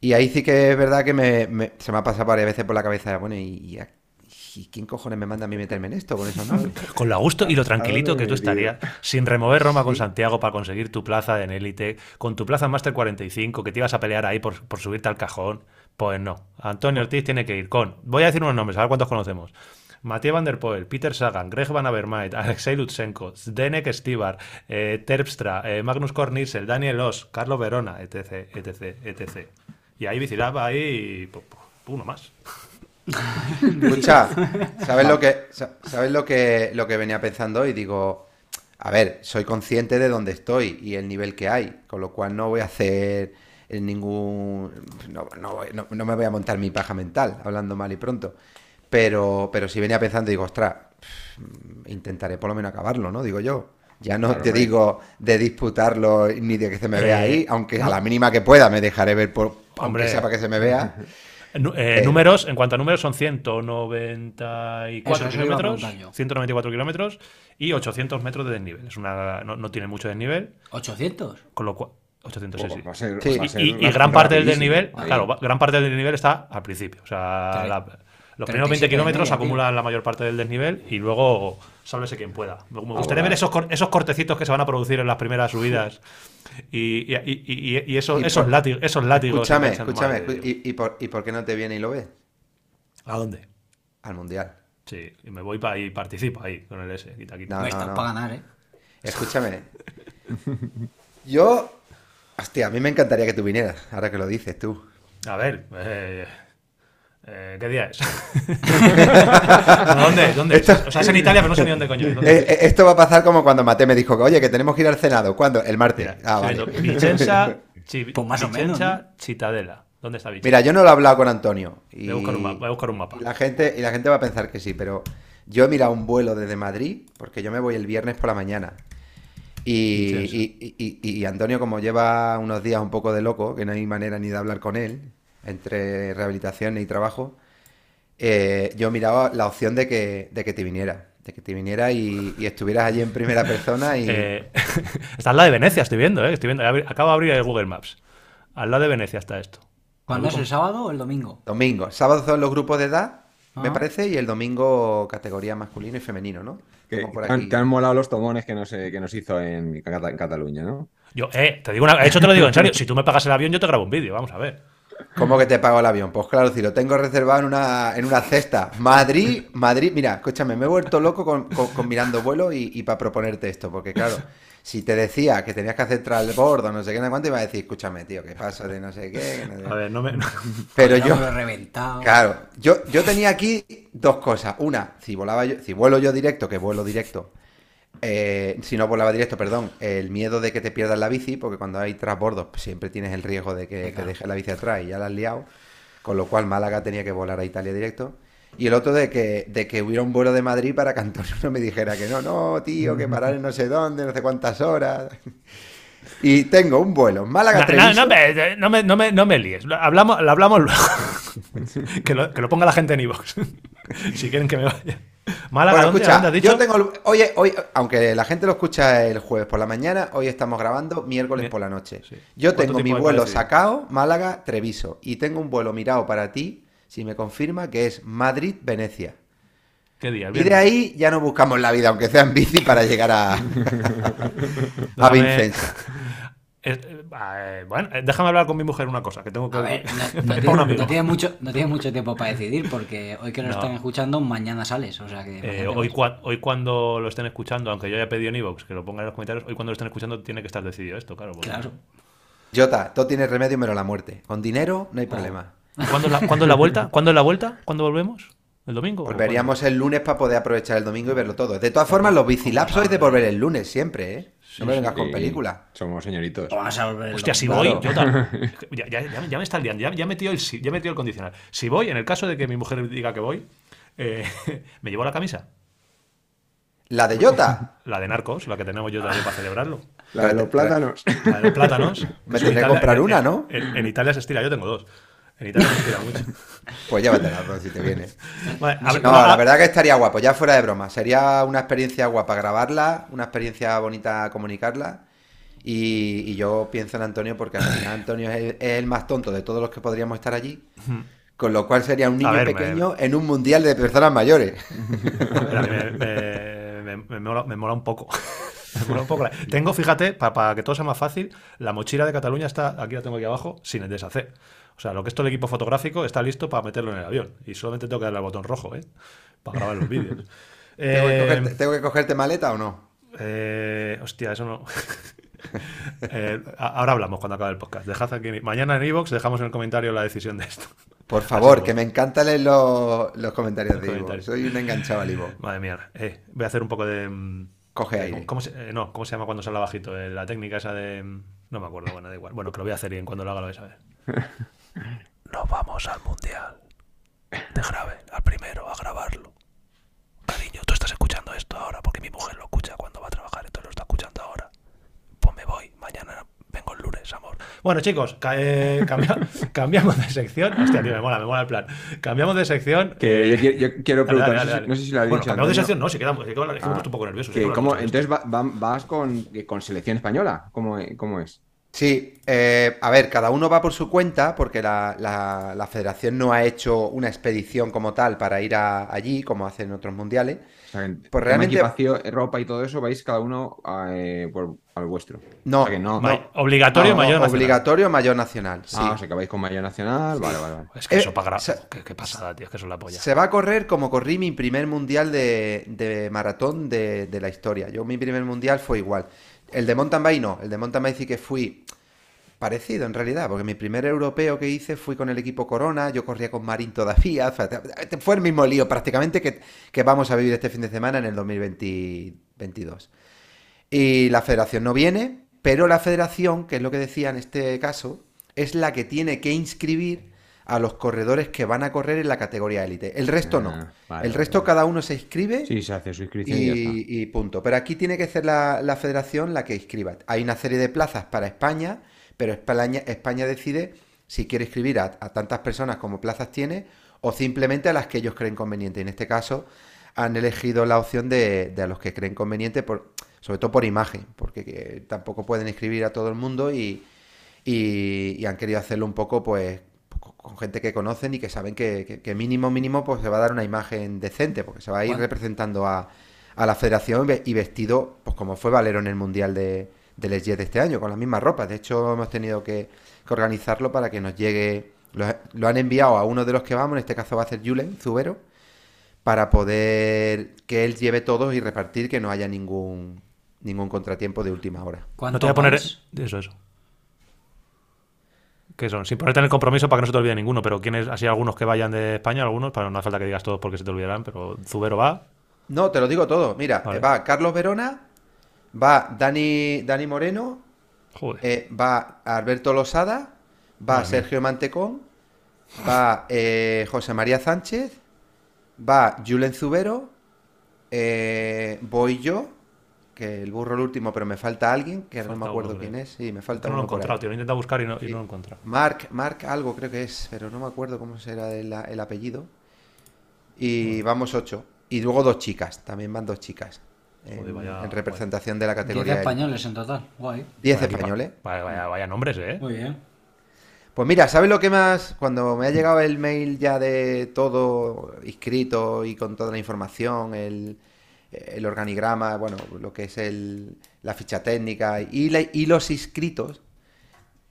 Speaker 2: Y ahí sí que es verdad que me, se me ha pasado varias veces por la cabeza, bueno, ¿y, y y quién cojones me manda a mí meterme en esto con esos nombres? <laughs>
Speaker 1: Con lo gusto y lo tranquilito que tú estarías, sin remover Roma con Santiago para conseguir tu plaza en élite, con tu plaza en Master 45, que te ibas a pelear ahí por, por subirte al cajón. Pues no. Antonio Ortiz tiene que ir con. Voy a decir unos nombres, a ver cuántos conocemos. Mathieu Van der Poel, Peter Sagan, Greg Van Avermaet, <laughs> Alexei Lutsenko, Zdenek Stibar, eh, Terpstra, eh, Magnus Kornissel, Daniel Oss, Carlos Verona, etc, etc, etc. Y ahí vigilaba ahí pues, pues, uno más.
Speaker 2: Escucha, ¿sabes lo que sa- sabes lo que lo que venía pensando hoy? Digo, a ver, soy consciente de dónde estoy y el nivel que hay, con lo cual no voy a hacer en ningún no, no no- no me voy a montar mi paja mental, hablando mal y pronto. Pero pero si venía pensando digo, ostras, pff, intentaré por lo menos acabarlo, ¿no? Digo yo. Ya no
Speaker 3: Claro,
Speaker 2: te digo de disputarlo ni de que se me vea
Speaker 1: Eh,
Speaker 2: ahí, aunque a la mínima que pueda me dejaré ver por aunque
Speaker 1: Hombre.
Speaker 2: sea para que se me vea. <laughs>
Speaker 1: Eh,
Speaker 2: Eh.
Speaker 1: números, en cuanto a números, son 194
Speaker 4: Eso, eso iba a
Speaker 1: kilómetros.
Speaker 4: preguntar yo.
Speaker 1: 194 kilómetros y 800 metros de desnivel. Es una, no, no tiene mucho desnivel,
Speaker 4: ¿800?
Speaker 1: con lo cual. 800, sí,
Speaker 3: Oh,
Speaker 1: sí.
Speaker 3: ser-
Speaker 1: Y, y
Speaker 3: ra-
Speaker 1: gran parte del desnivel,
Speaker 3: Ahí.
Speaker 1: claro, gran parte del desnivel está al principio. O sea, la- los primeros 20
Speaker 4: 37
Speaker 1: kilómetros acumulan la mayor parte del desnivel y luego sálvese quien pueda. Me me gustaría
Speaker 3: Ahora.
Speaker 1: ver esos, cor- esos cortecitos que se van a producir en las primeras subidas y, y, y- y- y esos,
Speaker 2: Y
Speaker 1: esos, esos látigos.
Speaker 2: Escúchame, escúchame,
Speaker 1: madre.
Speaker 2: ¿y, y por, ¿y por qué no te viene y lo ves?
Speaker 1: ¿A dónde?
Speaker 2: Al mundial.
Speaker 1: Sí, y me voy para y participo ahí con el S. Quita, quita.
Speaker 2: No,
Speaker 4: estás
Speaker 2: no.
Speaker 4: para ganar, ¿eh?
Speaker 2: Escúchame. <laughs> Yo. Hostia, a mí me encantaría que tú vinieras, ahora que lo dices tú.
Speaker 1: A ver, eh, eh, ¿qué día es? <laughs> ¿Dónde? ¿Dónde? es? O sea, es en Italia, pero no sé ni dónde coño es. ¿Dónde
Speaker 2: Eh, eh, esto va a pasar como cuando Mate me dijo que, oye, que tenemos que ir al Senado. ¿Cuándo? El martes.
Speaker 1: Mira,
Speaker 2: Ah, vale.
Speaker 1: Vicenza, Chi- <laughs>
Speaker 4: Pues más o menos,
Speaker 1: Vicenza, Cittadella. ¿Dónde está Vicenza?
Speaker 2: Mira, yo no lo he hablado con Antonio. Y,
Speaker 1: Voy a buscar un mapa. Voy a buscar un mapa.
Speaker 2: y la gente, y la gente va a pensar que sí, pero yo he mirado un vuelo desde Madrid, porque yo me voy el viernes por la mañana. Y,
Speaker 1: Vicenza.
Speaker 2: y- y- y- y Antonio, como lleva unos días un poco de loco, que no hay manera ni de hablar con él, entre rehabilitación y trabajo, eh, yo miraba la opción de que, de que te viniera. De que te viniera y, y estuvieras allí en primera persona y... <laughs>
Speaker 1: Eh, <laughs> está al lado de Venecia, estoy viendo, ¿eh? Estoy viendo. Acabo de abrir el Google Maps. Al lado de Venecia está esto.
Speaker 4: ¿Cuándo es el sábado o el domingo?
Speaker 2: Domingo. Sábado son los grupos de edad, me
Speaker 4: Ah.
Speaker 2: parece, y el domingo categoría masculino y femenino, ¿no?
Speaker 3: Que,
Speaker 2: por
Speaker 3: han-
Speaker 2: aquí.
Speaker 3: te han molado los tomones que nos, que nos hizo en, Cata- en Cataluña, ¿no?
Speaker 1: Yo, eh, te digo una. De hecho, te lo digo en serio. Si tú me pagas el avión, yo te grabo un vídeo. Vamos a ver.
Speaker 2: ¿Cómo que te pago el avión? Pues claro, si lo tengo reservado en una, en una cesta. Madrid, Madrid, mira, escúchame, me he vuelto loco con, con- con mirando vuelo y, y para proponerte esto, porque claro, si te decía que tenías que hacer transbordo, no sé qué, no sé cuánto, iba a decir, escúchame, tío, que paso de no sé qué. no sé-
Speaker 1: A ver, no me. <laughs>
Speaker 2: Pero yo,
Speaker 4: me lo he reventado.
Speaker 2: Claro, yo, yo tenía aquí dos cosas. Una, si volaba yo, si vuelo yo directo, que vuelo directo, eh, si no volaba directo, perdón, el miedo de que te pierdas la bici, porque cuando hay trasbordos pues, siempre tienes el riesgo de que te dejes la bici atrás y ya la has liado, con lo cual Málaga tenía que volar a Italia directo. Y el otro de que, de que hubiera un vuelo de Madrid para que Antonio no me dijera que no, no, tío, que parar en no sé dónde, no sé cuántas horas. <laughs> Y tengo un vuelo, Málaga
Speaker 1: No, no, no me, no, me, no, me, no me líes. Lo Hablamos, lo hablamos luego. <laughs> que, lo, que lo ponga la gente en iVoox. <laughs> si quieren que me vaya. Málaga,
Speaker 2: Bueno,
Speaker 1: ¿dónde,
Speaker 2: escucha,
Speaker 1: ¿dónde has dicho?
Speaker 2: yo tengo. hoy, aunque la gente lo escucha el jueves por la mañana, hoy estamos grabando miércoles
Speaker 1: Mi-
Speaker 2: por la noche.
Speaker 1: sí.
Speaker 2: Yo
Speaker 1: ¿Cuánto
Speaker 2: tengo mi vuelo sacado, Málaga, Treviso. Y tengo un vuelo mirado para ti, si me confirma, que es Madrid-Venecia.
Speaker 1: ¿Qué día?
Speaker 2: Y de ahí ya no buscamos la vida, aunque sea en bici, para llegar a, <laughs> a Vincenza.
Speaker 1: Eh, eh, bueno, eh, déjame hablar con mi mujer una cosa, que tengo que...
Speaker 4: A ver, <laughs> no,
Speaker 1: Es
Speaker 4: no tiene,
Speaker 1: amigo.
Speaker 4: no tiene mucho, no tiene mucho tiempo para decidir, porque hoy que lo
Speaker 1: No.
Speaker 4: están escuchando, mañana sales. O sea que.
Speaker 1: Eh, hoy, cua- hoy cuando lo estén escuchando, aunque yo haya pedido en iVoox que lo pongan en los comentarios, hoy cuando lo estén escuchando tiene que estar decidido esto, claro. porque-
Speaker 4: Claro.
Speaker 2: Jota, todo tiene remedio menos la muerte. Con dinero no hay problema. <laughs>
Speaker 1: ¿Cuándo es la, cuándo es la vuelta? ¿Cuándo es la vuelta? ¿Cuándo volvemos? ¿El domingo? ¿O
Speaker 2: Volveríamos el lunes para poder aprovechar el domingo y verlo todo. De todas formas, los bicilabs sois de volver el lunes siempre, ¿eh? No me vengas con
Speaker 3: Sí,
Speaker 2: película.
Speaker 3: Somos señoritos.
Speaker 4: Vamos a volver.
Speaker 1: Hostia, si voy, yo <laughs> ya, ya- ya- ya me está liando, ya, ya he metido el, si- ya he metido el condicional. Si voy, en el caso de que mi mujer diga que voy, eh, <laughs> ¿me llevo la camisa?
Speaker 2: La de Jota. <laughs>
Speaker 1: La de narcos, la que tenemos yo también para celebrarlo.
Speaker 3: La de los plátanos.
Speaker 1: La de plátanos.
Speaker 2: Me tendré que comprar una,
Speaker 1: en-
Speaker 2: ¿no?
Speaker 1: En, en Italia se estira, yo tengo dos. En Italia se estira mucho. <laughs>
Speaker 2: Pues llévatela, si te viene.
Speaker 1: Vale, a ver,
Speaker 2: No,
Speaker 1: a-
Speaker 2: la verdad que estaría guapo, ya fuera de broma. Sería una experiencia guapa grabarla, una experiencia bonita comunicarla. Y, y yo pienso en Antonio porque al final Antonio es el, es el más tonto de todos los que podríamos estar allí. Con lo cual sería un niño
Speaker 1: ver, me-
Speaker 2: pequeño en un mundial de personas mayores. <laughs>
Speaker 1: A ver, a mí me, me- me- me mola, me mola un poco. <laughs> Un poco. Tengo, fíjate, para que todo sea más fácil, la mochila de Cataluña está, aquí la tengo aquí abajo, sin deshacer. O sea, lo que es todo el equipo fotográfico está listo para meterlo en el avión. Y solamente tengo que darle al botón rojo, ¿eh? Para grabar los vídeos. <laughs>
Speaker 2: ¿Tengo, que
Speaker 1: Eh,
Speaker 2: cogerte, tengo que cogerte maleta o no?
Speaker 1: eh, hostia, eso no. <laughs> Eh, ahora hablamos cuando acabe el podcast. Dejad aquí. Mañana en Evox dejamos en el comentario la decisión de esto.
Speaker 2: Por <laughs> favor,
Speaker 1: Así
Speaker 2: que me encanta leer los, los comentarios
Speaker 1: Los
Speaker 2: de
Speaker 1: comentarios.
Speaker 2: Soy un enganchado al Ivo.
Speaker 1: Madre mía. Eh, voy a hacer un poco de.
Speaker 2: Coge
Speaker 1: eh,
Speaker 2: aire.
Speaker 1: ¿cómo se, eh, no, ¿cómo se llama cuando se habla bajito? Eh, la técnica esa de. mm, No me acuerdo, bueno, da igual. Bueno, que lo voy a hacer y en cuando lo haga lo vais a ver. <laughs> Nos vamos al mundial. De grave, al primero, a grabarlo. Cariño, tú estás escuchando esto ahora porque mi mujer lo escucha cuando va a trabajar, entonces lo está escuchando ahora. Pues me voy, mañana vengo el lunes, amor. Bueno, chicos, ca- eh, cambia- <laughs> cambiamos de sección. Hostia, tío, me mola, me mola el plan. Cambiamos de sección.
Speaker 3: Que yo, qui- yo quiero <laughs>
Speaker 1: Dale,
Speaker 3: preguntar,
Speaker 1: dale,
Speaker 3: no, sé si-
Speaker 1: dale.
Speaker 3: no sé si lo has
Speaker 1: Bueno,
Speaker 3: dicho.
Speaker 1: cambiamos de sección, no, si quedamos, que quedamos, que me he
Speaker 3: Ah,
Speaker 1: un poco nervioso.
Speaker 3: que
Speaker 1: sí,
Speaker 3: cómo-
Speaker 1: bueno,
Speaker 3: entonces va- va- vas con, con selección española. ¿Cómo, cómo es?
Speaker 2: Sí, eh, a ver, cada uno va por su cuenta porque la, la- la federación no ha hecho una expedición como tal para ir a- allí, como hacen en otros mundiales.
Speaker 3: O sea, en
Speaker 2: Pues realmente-
Speaker 3: equipación, ropa y todo eso, vais cada uno eh, por, al vuestro.
Speaker 2: No,
Speaker 3: O sea que no.
Speaker 1: Ma- obligatorio
Speaker 2: No,
Speaker 1: mayor nacional.
Speaker 2: Obligatorio mayor nacional, sí.
Speaker 3: Ah, o sea que vais con mayor nacional. Vale, vale, vale.
Speaker 1: Es que
Speaker 2: Eh,
Speaker 1: eso para
Speaker 2: se-
Speaker 1: qué, qué pasada, tío, es que eso es la polla.
Speaker 2: Se va a correr como corrí mi primer mundial de, de maratón de, de la historia. Yo mi primer mundial fue igual. El de mountain bike no, el de mountain bike sí que fui parecido en realidad, porque mi primer europeo que hice fui con el equipo Corona, yo corría con Marín todavía, fue el mismo lío prácticamente que, que vamos a vivir este fin de semana en el 2022. Y la federación no viene, pero la federación, que es lo que decía en este caso, es la que tiene que inscribir a los corredores que van a correr en la categoría élite. El resto no.
Speaker 3: Ah, vale,
Speaker 2: el resto
Speaker 3: vale.
Speaker 2: cada uno se inscribe
Speaker 3: Sí, se hace su inscripción y, ya está.
Speaker 2: y, y punto. Pero aquí tiene que ser la, la federación la que inscriba. Hay una serie de plazas para España, pero España, España decide si quiere inscribir a, a tantas personas como plazas tiene o simplemente a las que ellos creen conveniente. En este caso han elegido la opción de, de a los que creen conveniente, por, sobre todo por imagen, porque que tampoco pueden inscribir a todo el mundo y, y- y han querido hacerlo un poco pues con- con gente que conocen y que saben que, que- que mínimo mínimo pues se va a dar una imagen decente porque se va a ir representando a, a la federación y vestido pues como fue Valero en el mundial de del Jet de este año con las mismas ropas de hecho hemos tenido que, que organizarlo para que nos llegue lo, lo han enviado a uno de los que vamos en este caso va a ser Julen Zubero para poder que él lleve todos y repartir que no haya ningún ningún contratiempo de última hora
Speaker 1: No te voy a poner. Eso, eso. ¿Qué son? Sin ponerte en el compromiso para que no se te olvide ninguno, pero ¿quiénes? Así algunos que vayan de España, algunos, para no hace falta que digas todos porque se te olvidarán, pero Zubero va.
Speaker 2: No, te lo digo todo. Mira,
Speaker 1: Vale.
Speaker 2: va Carlos Verona, va Dani, Dani Moreno,
Speaker 1: Joder.
Speaker 2: eh, va Alberto Losada, va
Speaker 1: Madre
Speaker 2: Sergio Mantecón, va eh, José María Sánchez, va Julen Zubero, eh, voy yo, que el burro el último, pero me falta alguien, que no me acuerdo
Speaker 1: uno,
Speaker 2: quién es, sí, me falta
Speaker 1: no lo he encontrado, tío. Lo he intentado buscar y no, y no lo he encontrado.
Speaker 2: Mark, Mark algo creo que es, pero no me acuerdo cómo será el, el apellido. Y vamos ocho. Y luego dos chicas, también van dos chicas. En,
Speaker 1: Joder, vaya-
Speaker 2: en representación de la
Speaker 4: 10
Speaker 2: categoría.
Speaker 4: españoles en total. Guay.
Speaker 2: Diez
Speaker 1: Vaya equipa-
Speaker 2: españoles.
Speaker 1: Vaya, vaya, vaya nombres, ¿eh?
Speaker 4: Muy bien.
Speaker 2: Pues mira, ¿sabes lo que más? Cuando me ha llegado el mail ya de todo inscrito y con toda la información, el, el organigrama, bueno, lo que es el, la ficha técnica y, la- y los inscritos,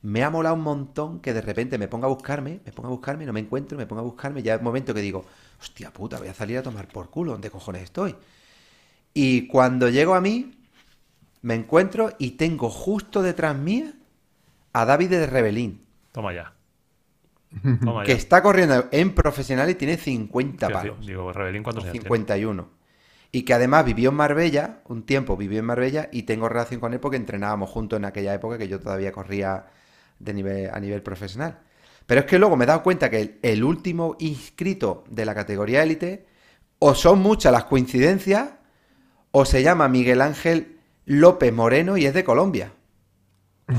Speaker 2: me ha molado un montón que de repente me ponga a buscarme, me ponga a buscarme, no me encuentro, me ponga a buscarme, ya es un momento que digo, hostia puta, voy a salir a tomar por culo, ¿dónde cojones estoy? Y cuando llego a mí, me encuentro y tengo justo detrás mía a David de Rebelín
Speaker 1: Toma ya. <laughs> Toma
Speaker 2: que
Speaker 1: ya.
Speaker 2: está corriendo en profesional y tiene 50
Speaker 1: Que,
Speaker 2: palos.
Speaker 1: Digo, Rebelín, ¿cuántos años tiene?
Speaker 2: 51. Y que además vivió en Marbella, un tiempo vivió en Marbella y tengo relación con él porque entrenábamos juntos en aquella época que yo todavía corría de nivel, a nivel profesional. Pero es que luego me he dado cuenta que el, el último inscrito de la categoría élite, o son muchas las coincidencias, o se llama Miguel Ángel López Moreno y es de Colombia. <laughs>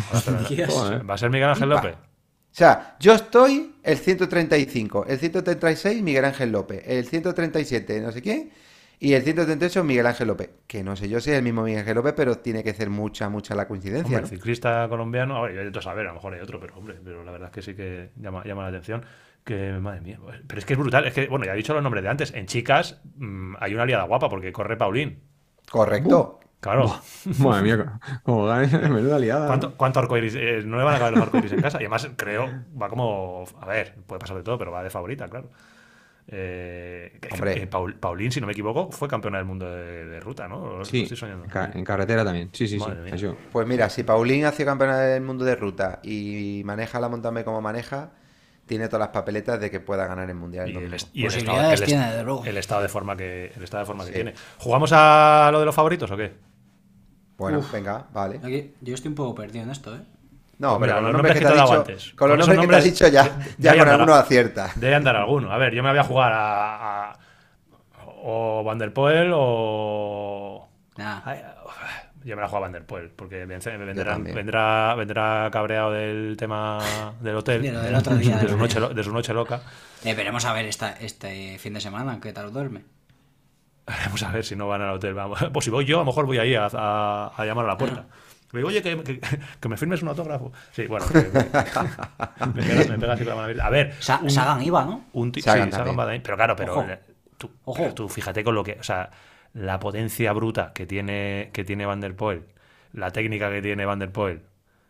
Speaker 3: Joder.
Speaker 1: ¿Va a ser Miguel Ángel. López?
Speaker 2: O sea, yo estoy el 135, el 136 Miguel Ángel López, el 137 no sé quién y el 138 Miguel Ángel López. Que no sé yo si es el mismo Miguel Ángel López, pero tiene que ser mucha, mucha la coincidencia.
Speaker 1: Hombre,
Speaker 2: ¿no?
Speaker 1: ciclista colombiano, a ver, yo intento saber, a lo mejor hay otro, pero hombre, pero la verdad es que sí que llama, llama la atención. Que, madre mía, pero es que es brutal, es que, bueno, ya he dicho los nombres de antes, en chicas mm, hay una aliada guapa porque corre Paulín.
Speaker 2: Correcto.
Speaker 1: Claro.
Speaker 3: Madre mía, como ganes, menuda liada.
Speaker 1: ¿Cuánto, cuánto arcoiris? Eh, no le van a caber los arcoiris en casa. Y además, creo, va como. A ver, puede pasar de todo, pero va de favorita, claro. Eh, Paul- Paulín, si no me equivoco, fue campeona del mundo de, de ruta, ¿no? Lo
Speaker 3: Sí,
Speaker 1: estoy soñando.
Speaker 3: en, ca- en carretera también. Sí, sí, sí.
Speaker 1: Madre.
Speaker 2: Pues mira, si Paulín ha sido campeona del mundo de ruta y maneja la montaña como maneja, tiene todas las papeletas de que pueda ganar el mundial.
Speaker 1: Y el, y el estado,
Speaker 4: Posibilidades
Speaker 1: el est-
Speaker 4: tiene, desde luego.
Speaker 1: el estado de forma que el estado de forma que tiene. ¿Jugamos a lo de los favoritos o qué?
Speaker 2: Bueno, venga, vale.
Speaker 4: Aquí, yo estoy un poco perdido en esto, ¿eh?
Speaker 2: No,
Speaker 1: Pues mira,
Speaker 2: pero con
Speaker 1: los
Speaker 2: nombres que te
Speaker 1: he
Speaker 2: has
Speaker 1: dado
Speaker 2: dicho,
Speaker 1: antes.
Speaker 2: con los nombres que te has dicho ya,
Speaker 1: de-
Speaker 2: ya
Speaker 1: de
Speaker 2: con
Speaker 1: andar-
Speaker 2: alguno acierta.
Speaker 1: Debe andar alguno. A ver, yo me voy a jugar a, a- o Van der Poel o
Speaker 4: Nah.
Speaker 1: Yo me la juego a Van der Poel porque vendrá, vendrá, vendrá cabreado del tema del hotel,
Speaker 4: De lo del otro día, <laughs>
Speaker 1: de, su
Speaker 4: ¿no?
Speaker 1: noche, de su noche loca.
Speaker 4: Eh, veremos a ver esta, este fin de semana qué tal duerme.
Speaker 1: Vamos a ver si no van al hotel. <laughs> Pues si voy yo, a lo mejor voy ahí a, a- a llamar a la puerta. Le digo, oye, que, que- que me firmes un autógrafo. Sí, bueno, que- que- <laughs> me, pega, me pega así con la mano. A ver,
Speaker 4: Sa-
Speaker 1: un-
Speaker 4: Sagan iba, ¿no?
Speaker 1: Un
Speaker 2: Sagan
Speaker 1: sí, Sagan
Speaker 2: también.
Speaker 1: va de ahí. Pero claro, pero
Speaker 4: Ojo.
Speaker 1: eh, tú,
Speaker 4: Ojo.
Speaker 1: pero tú fíjate con lo que. O sea, la potencia bruta que tiene, que tiene Van der Poel, la técnica que tiene Van der Poel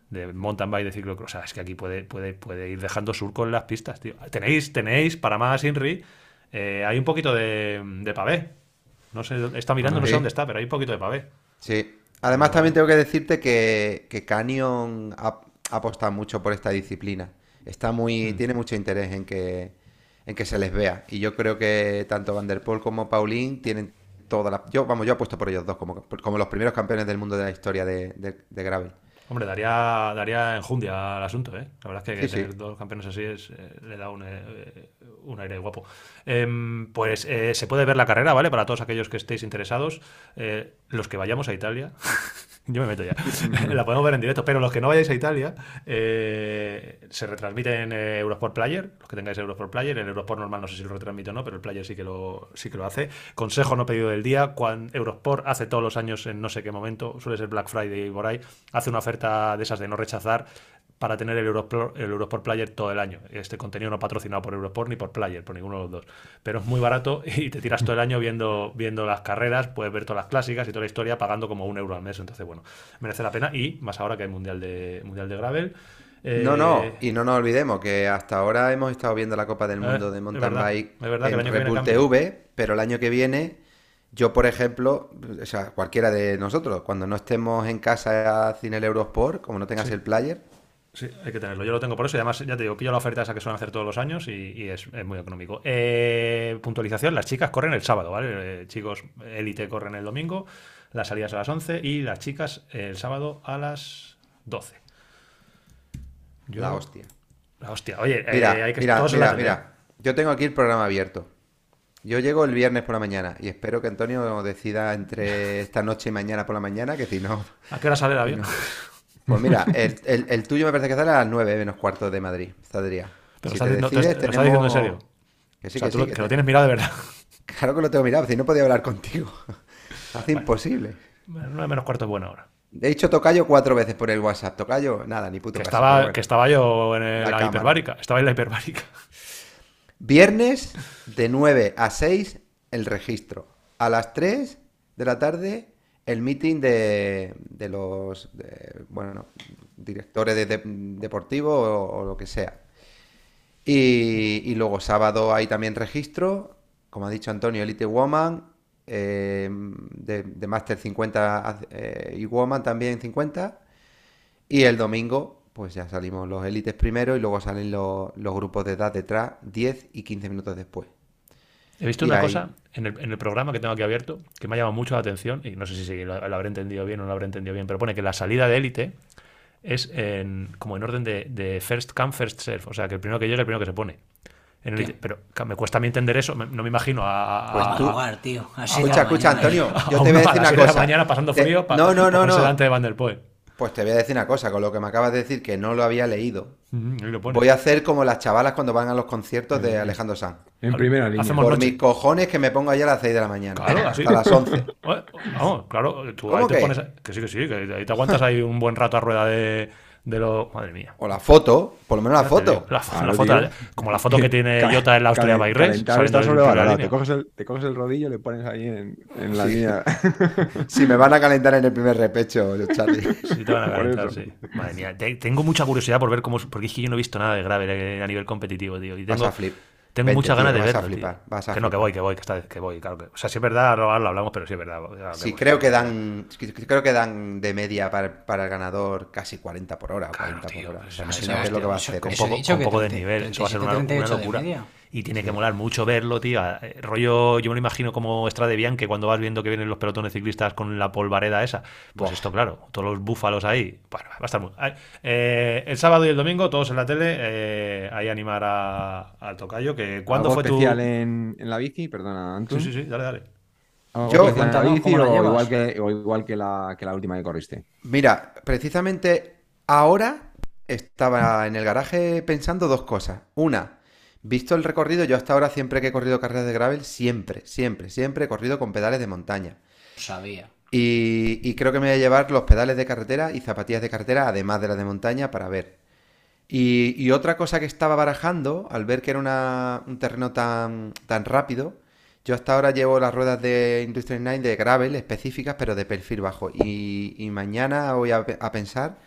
Speaker 1: de mountain bike, de ciclocross. O sea, es que aquí puede, puede, puede ir dejando surco en las pistas, tío. Tenéis, tenéis, para más Inri, eh, hay un poquito de, de pavé. No sé, está mirando, no sé dónde está, pero hay un poquito de pavé.
Speaker 2: Sí. Además, también tengo que decirte que, que Canyon ha, ha apostado mucho por esta disciplina. Está muy,
Speaker 1: Mm.
Speaker 2: tiene mucho interés en que, en que se les vea. Y yo creo que tanto Van der Poel como Paulín tienen toda la. Yo, vamos, yo apuesto por ellos dos como, como los primeros campeones del mundo de la historia de, de, de Gravel.
Speaker 1: Hombre, daría, daría enjundia al asunto, ¿eh? La verdad es que
Speaker 2: Sí,
Speaker 1: tener
Speaker 2: sí.
Speaker 1: dos campeones así es, eh, le da un, eh, un aire guapo. Em, pues eh, se puede ver la carrera, ¿vale? Para todos aquellos que estéis interesados. Eh, los que vayamos a Italia, yo me meto ya, <laughs> <laughs> la podemos ver en directo, pero los que no vayáis a Italia, eh, se retransmite en eh, Eurosport Player, los que tengáis Eurosport Player, el Eurosport normal no sé si lo retransmite o no, pero el Player sí que lo, sí que lo hace. Consejo no pedido del día, cuando Eurosport hace todos los años en no sé qué momento, suele ser Black Friday y por ahí, hace una oferta de esas de no rechazar para tener el Eurosport, el Eurosport Player todo el año. Este contenido no patrocinado por Eurosport ni por Player, por ninguno de los dos. Pero es muy barato <laughs> y te tiras todo el año viendo, viendo las carreras, puedes ver todas las clásicas y toda la historia pagando como un euro al mes. Entonces, bueno, merece la pena. Y más ahora que hay Mundial de, mundial de Gravel. Eh,
Speaker 2: No, no, y no nos olvidemos que hasta ahora hemos estado viendo la Copa del
Speaker 1: Eh,
Speaker 2: Mundo de Mountain Bike en
Speaker 1: cambia.
Speaker 2: TV, pero el año que viene, yo por ejemplo, o sea, cualquiera de nosotros, cuando no estemos en casa sin el Eurosport, como no tengas el player,
Speaker 1: Sí, hay que tenerlo. Yo lo tengo por eso y además, ya te digo, pillo la oferta esa que suelen hacer todos los años y, y es, es muy económico. Eh, puntualización, las chicas corren el sábado, ¿vale? Eh, chicos, élite corren el domingo, las salidas a las 11 y las chicas el sábado a las 12. Yo-
Speaker 2: La hostia.
Speaker 1: La hostia. Oye,
Speaker 2: Mira,
Speaker 1: eh, hay que
Speaker 2: mira,
Speaker 1: todos
Speaker 2: mira, mira. Yo tengo aquí el programa abierto. Yo llego el viernes por la mañana y espero que Antonio decida entre esta noche y mañana por la mañana que si no...
Speaker 1: ¿A qué hora sale el avión? <laughs>
Speaker 2: Pues mira, el, el- el tuyo me parece que sale a las 9 menos cuarto de Madrid, saldría.
Speaker 1: Pero
Speaker 2: Si
Speaker 1: estás
Speaker 2: te
Speaker 1: diciendo-
Speaker 2: decides,
Speaker 1: ¿lo estás diciendo en serio?
Speaker 2: Que sí,
Speaker 1: o sea,
Speaker 2: que
Speaker 1: tú
Speaker 2: sí,
Speaker 1: lo,
Speaker 2: que
Speaker 1: que lo
Speaker 2: te-
Speaker 1: tienes mirado de verdad. <laughs>
Speaker 2: Claro que lo tengo mirado, si no podía hablar contigo. <laughs> Hace imposible.
Speaker 1: Bueno, 9 menos cuarto es buena hora.
Speaker 2: He dicho tocayo cuatro veces por el WhatsApp. Tocayo, nada, ni puto
Speaker 1: Que
Speaker 2: caso,
Speaker 1: estaba,
Speaker 2: bueno.
Speaker 1: que estaba yo en el-
Speaker 2: La
Speaker 1: la, hiperbárica. Estaba en la hiperbárica.
Speaker 2: Viernes de 9 a 6 el registro. A las 3 de la tarde el meeting de, de los bueno, directores de, de- deportivos o, lo que sea. Y, luego sábado hay también registro, como ha dicho Antonio, Elite Woman, eh, de, de Master 50 eh, y Woman también 50. Y el domingo, pues ya salimos los élites primero y luego salen los, los grupos de edad detrás, 10 y 15 minutos después.
Speaker 1: He visto
Speaker 2: Y
Speaker 1: una
Speaker 2: ahí-
Speaker 1: cosa en el, en el programa que tengo aquí abierto que me ha llamado mucho la atención y no sé si lo, lo habré entendido bien o no lo habré entendido bien, pero pone que la salida de élite es en, como en orden de, de first come, first serve. O sea, que el primero que llegue, el primero que se pone. En. Pero me cuesta a mí entender eso. me- no me imagino a.
Speaker 2: Pues
Speaker 1: a-
Speaker 2: tú-
Speaker 4: jugar, tío. Así
Speaker 2: Escucha, escucha,
Speaker 4: mañana.
Speaker 2: Antonio, yo <laughs> te voy a decir una
Speaker 1: seis de la
Speaker 2: cosa.
Speaker 1: mañana pasando
Speaker 2: Te-
Speaker 1: frío pa-
Speaker 2: No, no, no, no.
Speaker 1: delante de Van der Poel.
Speaker 2: Pues te voy a decir una cosa, con lo que me acabas de decir, que no lo había leído.
Speaker 1: Lo.
Speaker 2: Voy a hacer como las chavalas cuando van a los conciertos de Alejandro Sanz.
Speaker 3: En primera línea.
Speaker 1: Hacemos-
Speaker 2: Por
Speaker 1: noche.
Speaker 2: mis cojones que me pongo ahí a las 6 de la mañana.
Speaker 1: Claro, así.
Speaker 2: Hasta las 11. <laughs>
Speaker 1: Eh, Vamos, claro, tú
Speaker 2: ¿Cómo
Speaker 1: ahí te
Speaker 2: que?
Speaker 1: pones. a- Que sí, que sí, que ahí te aguantas ahí un buen rato a rueda de, de lo. Madre mía.
Speaker 2: O la foto, por lo menos la foto.
Speaker 1: La, fo-
Speaker 3: Claro,
Speaker 1: la foto, como la foto que tiene Jota en la Austria
Speaker 3: calen-
Speaker 1: by Race.
Speaker 3: Te coges, el, te coges el rodillo y le pones ahí en, en la línea. <laughs>
Speaker 2: Si me van a calentar en el primer repecho, Charlie.
Speaker 1: Sí, te van a calentar, sí. Madre mía, te- tengo mucha curiosidad por ver cómo. Porque es que yo no he visto nada de grave eh, a nivel competitivo, tío. Y
Speaker 2: Vas
Speaker 1: tengo,
Speaker 2: a flip.
Speaker 1: Tengo
Speaker 2: Vente,
Speaker 1: muchas
Speaker 2: tío,
Speaker 1: ganas de
Speaker 2: vas a
Speaker 1: verlo. tío.
Speaker 2: flipar, vas a
Speaker 1: que no, que
Speaker 2: flipar.
Speaker 1: voy, que voy, que, está, que voy, claro que. O sea, si es verdad, ahora lo hablamos, pero sí es verdad. ya
Speaker 2: Sí, creo que dan creo que dan de media para, para el ganador casi 40 por hora o
Speaker 1: Claro,
Speaker 2: 40
Speaker 1: tío,
Speaker 2: por hora. O sea,
Speaker 1: eso-
Speaker 2: imagínate lo que va a hacer.
Speaker 1: Con poco, con poco de
Speaker 4: 30,
Speaker 1: nivel, eso va a ser una,
Speaker 4: 37,
Speaker 1: una
Speaker 4: 38 de
Speaker 1: locura.
Speaker 4: media.
Speaker 1: Y tiene que molar mucho verlo, tío. Eh, Rollo, yo me lo imagino como Strade Bianche cuando vas viendo que vienen los pelotones ciclistas con la polvareda esa. Pues
Speaker 2: Buah.
Speaker 1: esto, claro, todos los búfalos ahí. Bueno, va a estar muy. eh, el sábado y el domingo, todos en la tele, eh, ahí animar a- al tocayo. Que, ¿Cuándo
Speaker 3: ¿Algo
Speaker 1: fue tu.?
Speaker 3: especial en, en la bici? Perdona, Anton.
Speaker 1: Sí, sí, sí, dale, dale.
Speaker 3: ¿Algo
Speaker 2: Yo-
Speaker 3: en la bici
Speaker 4: ¿cómo la
Speaker 3: o igual, que, o igual que, la, que la última que corriste?
Speaker 2: Mira, precisamente ahora estaba en el garaje pensando dos cosas. Una, visto el recorrido, yo hasta ahora siempre que he corrido carreras de gravel, siempre, siempre, siempre he corrido con pedales de montaña.
Speaker 4: Sabía.
Speaker 2: Y, y creo que me voy a llevar los pedales de carretera y zapatillas de carretera, además de las de montaña, para ver. Y, y otra cosa que estaba barajando, al ver que era una- un terreno tan, tan rápido, yo hasta ahora llevo las ruedas de Industrial 9 de gravel específicas, pero de perfil bajo. Y, y mañana voy a pensar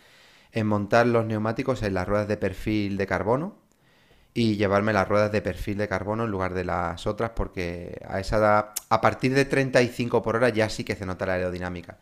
Speaker 2: en montar los neumáticos en las ruedas de perfil de carbono y llevarme las ruedas de perfil de carbono en lugar de las otras porque a esa edad, a partir de 35 por hora ya sí que se nota la aerodinámica.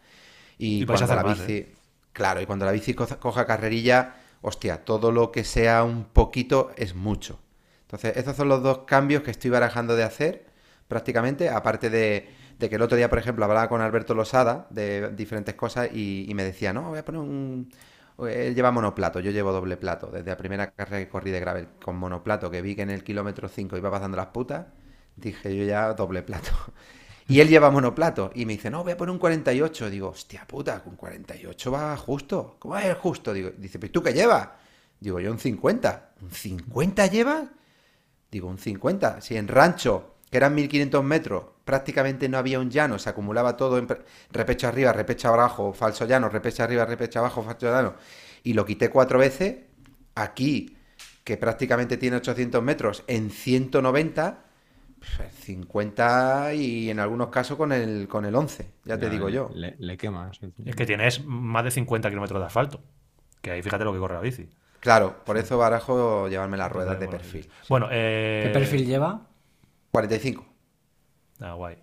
Speaker 2: Y, cuando la bici, claro, y cuando la bici coja, coja carrerilla, hostia, todo lo que sea un poquito es mucho. Entonces, esos son los dos cambios que estoy barajando de hacer prácticamente, aparte de, de que el otro día, por ejemplo, hablaba con Alberto Losada de diferentes cosas y, y me decía, no, voy a poner un... Él lleva monoplato, yo llevo doble plato. Desde la primera carrera que corrí de gravel con monoplato, que vi que en el kilómetro 5 iba pasando las putas, dije yo ya doble plato. <laughs> Y él lleva monoplato y me dice, no, voy a poner un 48. Digo, hostia puta, con 48 va justo. ¿Cómo a ir justo? Digo, dice, pues tú qué llevas? Digo, yo un 50. ¿Un 50 llevas? Digo, un 50. Si en rancho, que eran 1500 metros, prácticamente no había un llano, se acumulaba todo en repecho arriba, repecho abajo, falso llano, repecho arriba, repecho abajo, falso llano, y lo quité cuatro veces, aquí, que prácticamente tiene 800 metros, en 190, pues, 50 y en algunos casos con el, con el 11, ya te digo yo.
Speaker 3: Le, le quemas.
Speaker 1: Es que tienes más de 50 kilómetros de asfalto. Que ahí fíjate lo que corre la bici.
Speaker 2: Claro, por eso barajo llevarme las ruedas de perfil.
Speaker 1: Bueno, eh.
Speaker 4: ¿Qué perfil lleva?
Speaker 2: 45,
Speaker 1: Ah, guay.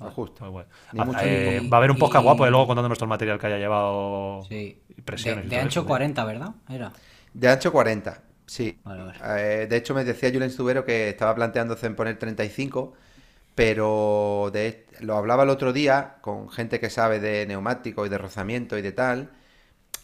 Speaker 2: lo justo.
Speaker 1: Muy.
Speaker 2: Ni
Speaker 1: Ah,
Speaker 2: mucho
Speaker 1: eh,
Speaker 4: ni
Speaker 1: va a haber un podcast
Speaker 4: y-
Speaker 1: guapo de luego contando nuestro material que haya llevado.
Speaker 4: Sí.
Speaker 1: presiones
Speaker 4: De, ancho
Speaker 1: eso, tío.
Speaker 4: 40, ¿verdad? Era.
Speaker 2: De ancho 40, sí.
Speaker 4: Vale, vale.
Speaker 2: Eh, de hecho, me decía Julen Stubero que estaba planteándose en poner 35, pero de, lo hablaba el otro día con gente que sabe de neumático y de rozamiento y de tal,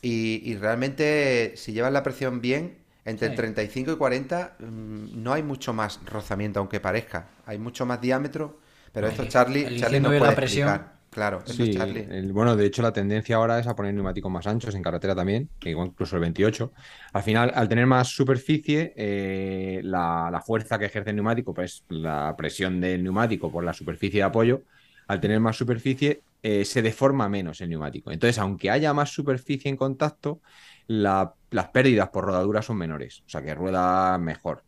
Speaker 2: y, y realmente si llevas la presión bien, entre el
Speaker 4: Sí.
Speaker 2: 35 y 40 mm, no hay mucho más rozamiento, aunque parezca. Hay mucho más diámetro, pero esto Charlie,
Speaker 4: el
Speaker 2: Charlie
Speaker 4: bien
Speaker 2: puede
Speaker 4: la presión.
Speaker 2: explicar. Claro, eso
Speaker 3: Sí,
Speaker 2: es Charlie.
Speaker 3: el- bueno, de hecho la tendencia ahora es a poner neumáticos más anchos en carretera también, incluso el 28. Al final, al tener más superficie, eh, la, la fuerza que ejerce el neumático, pues la presión del neumático por la superficie de apoyo, al tener más superficie, eh, se deforma menos el neumático. Entonces, aunque haya más superficie en contacto, la- las pérdidas por rodadura son menores, o sea que rueda mejor.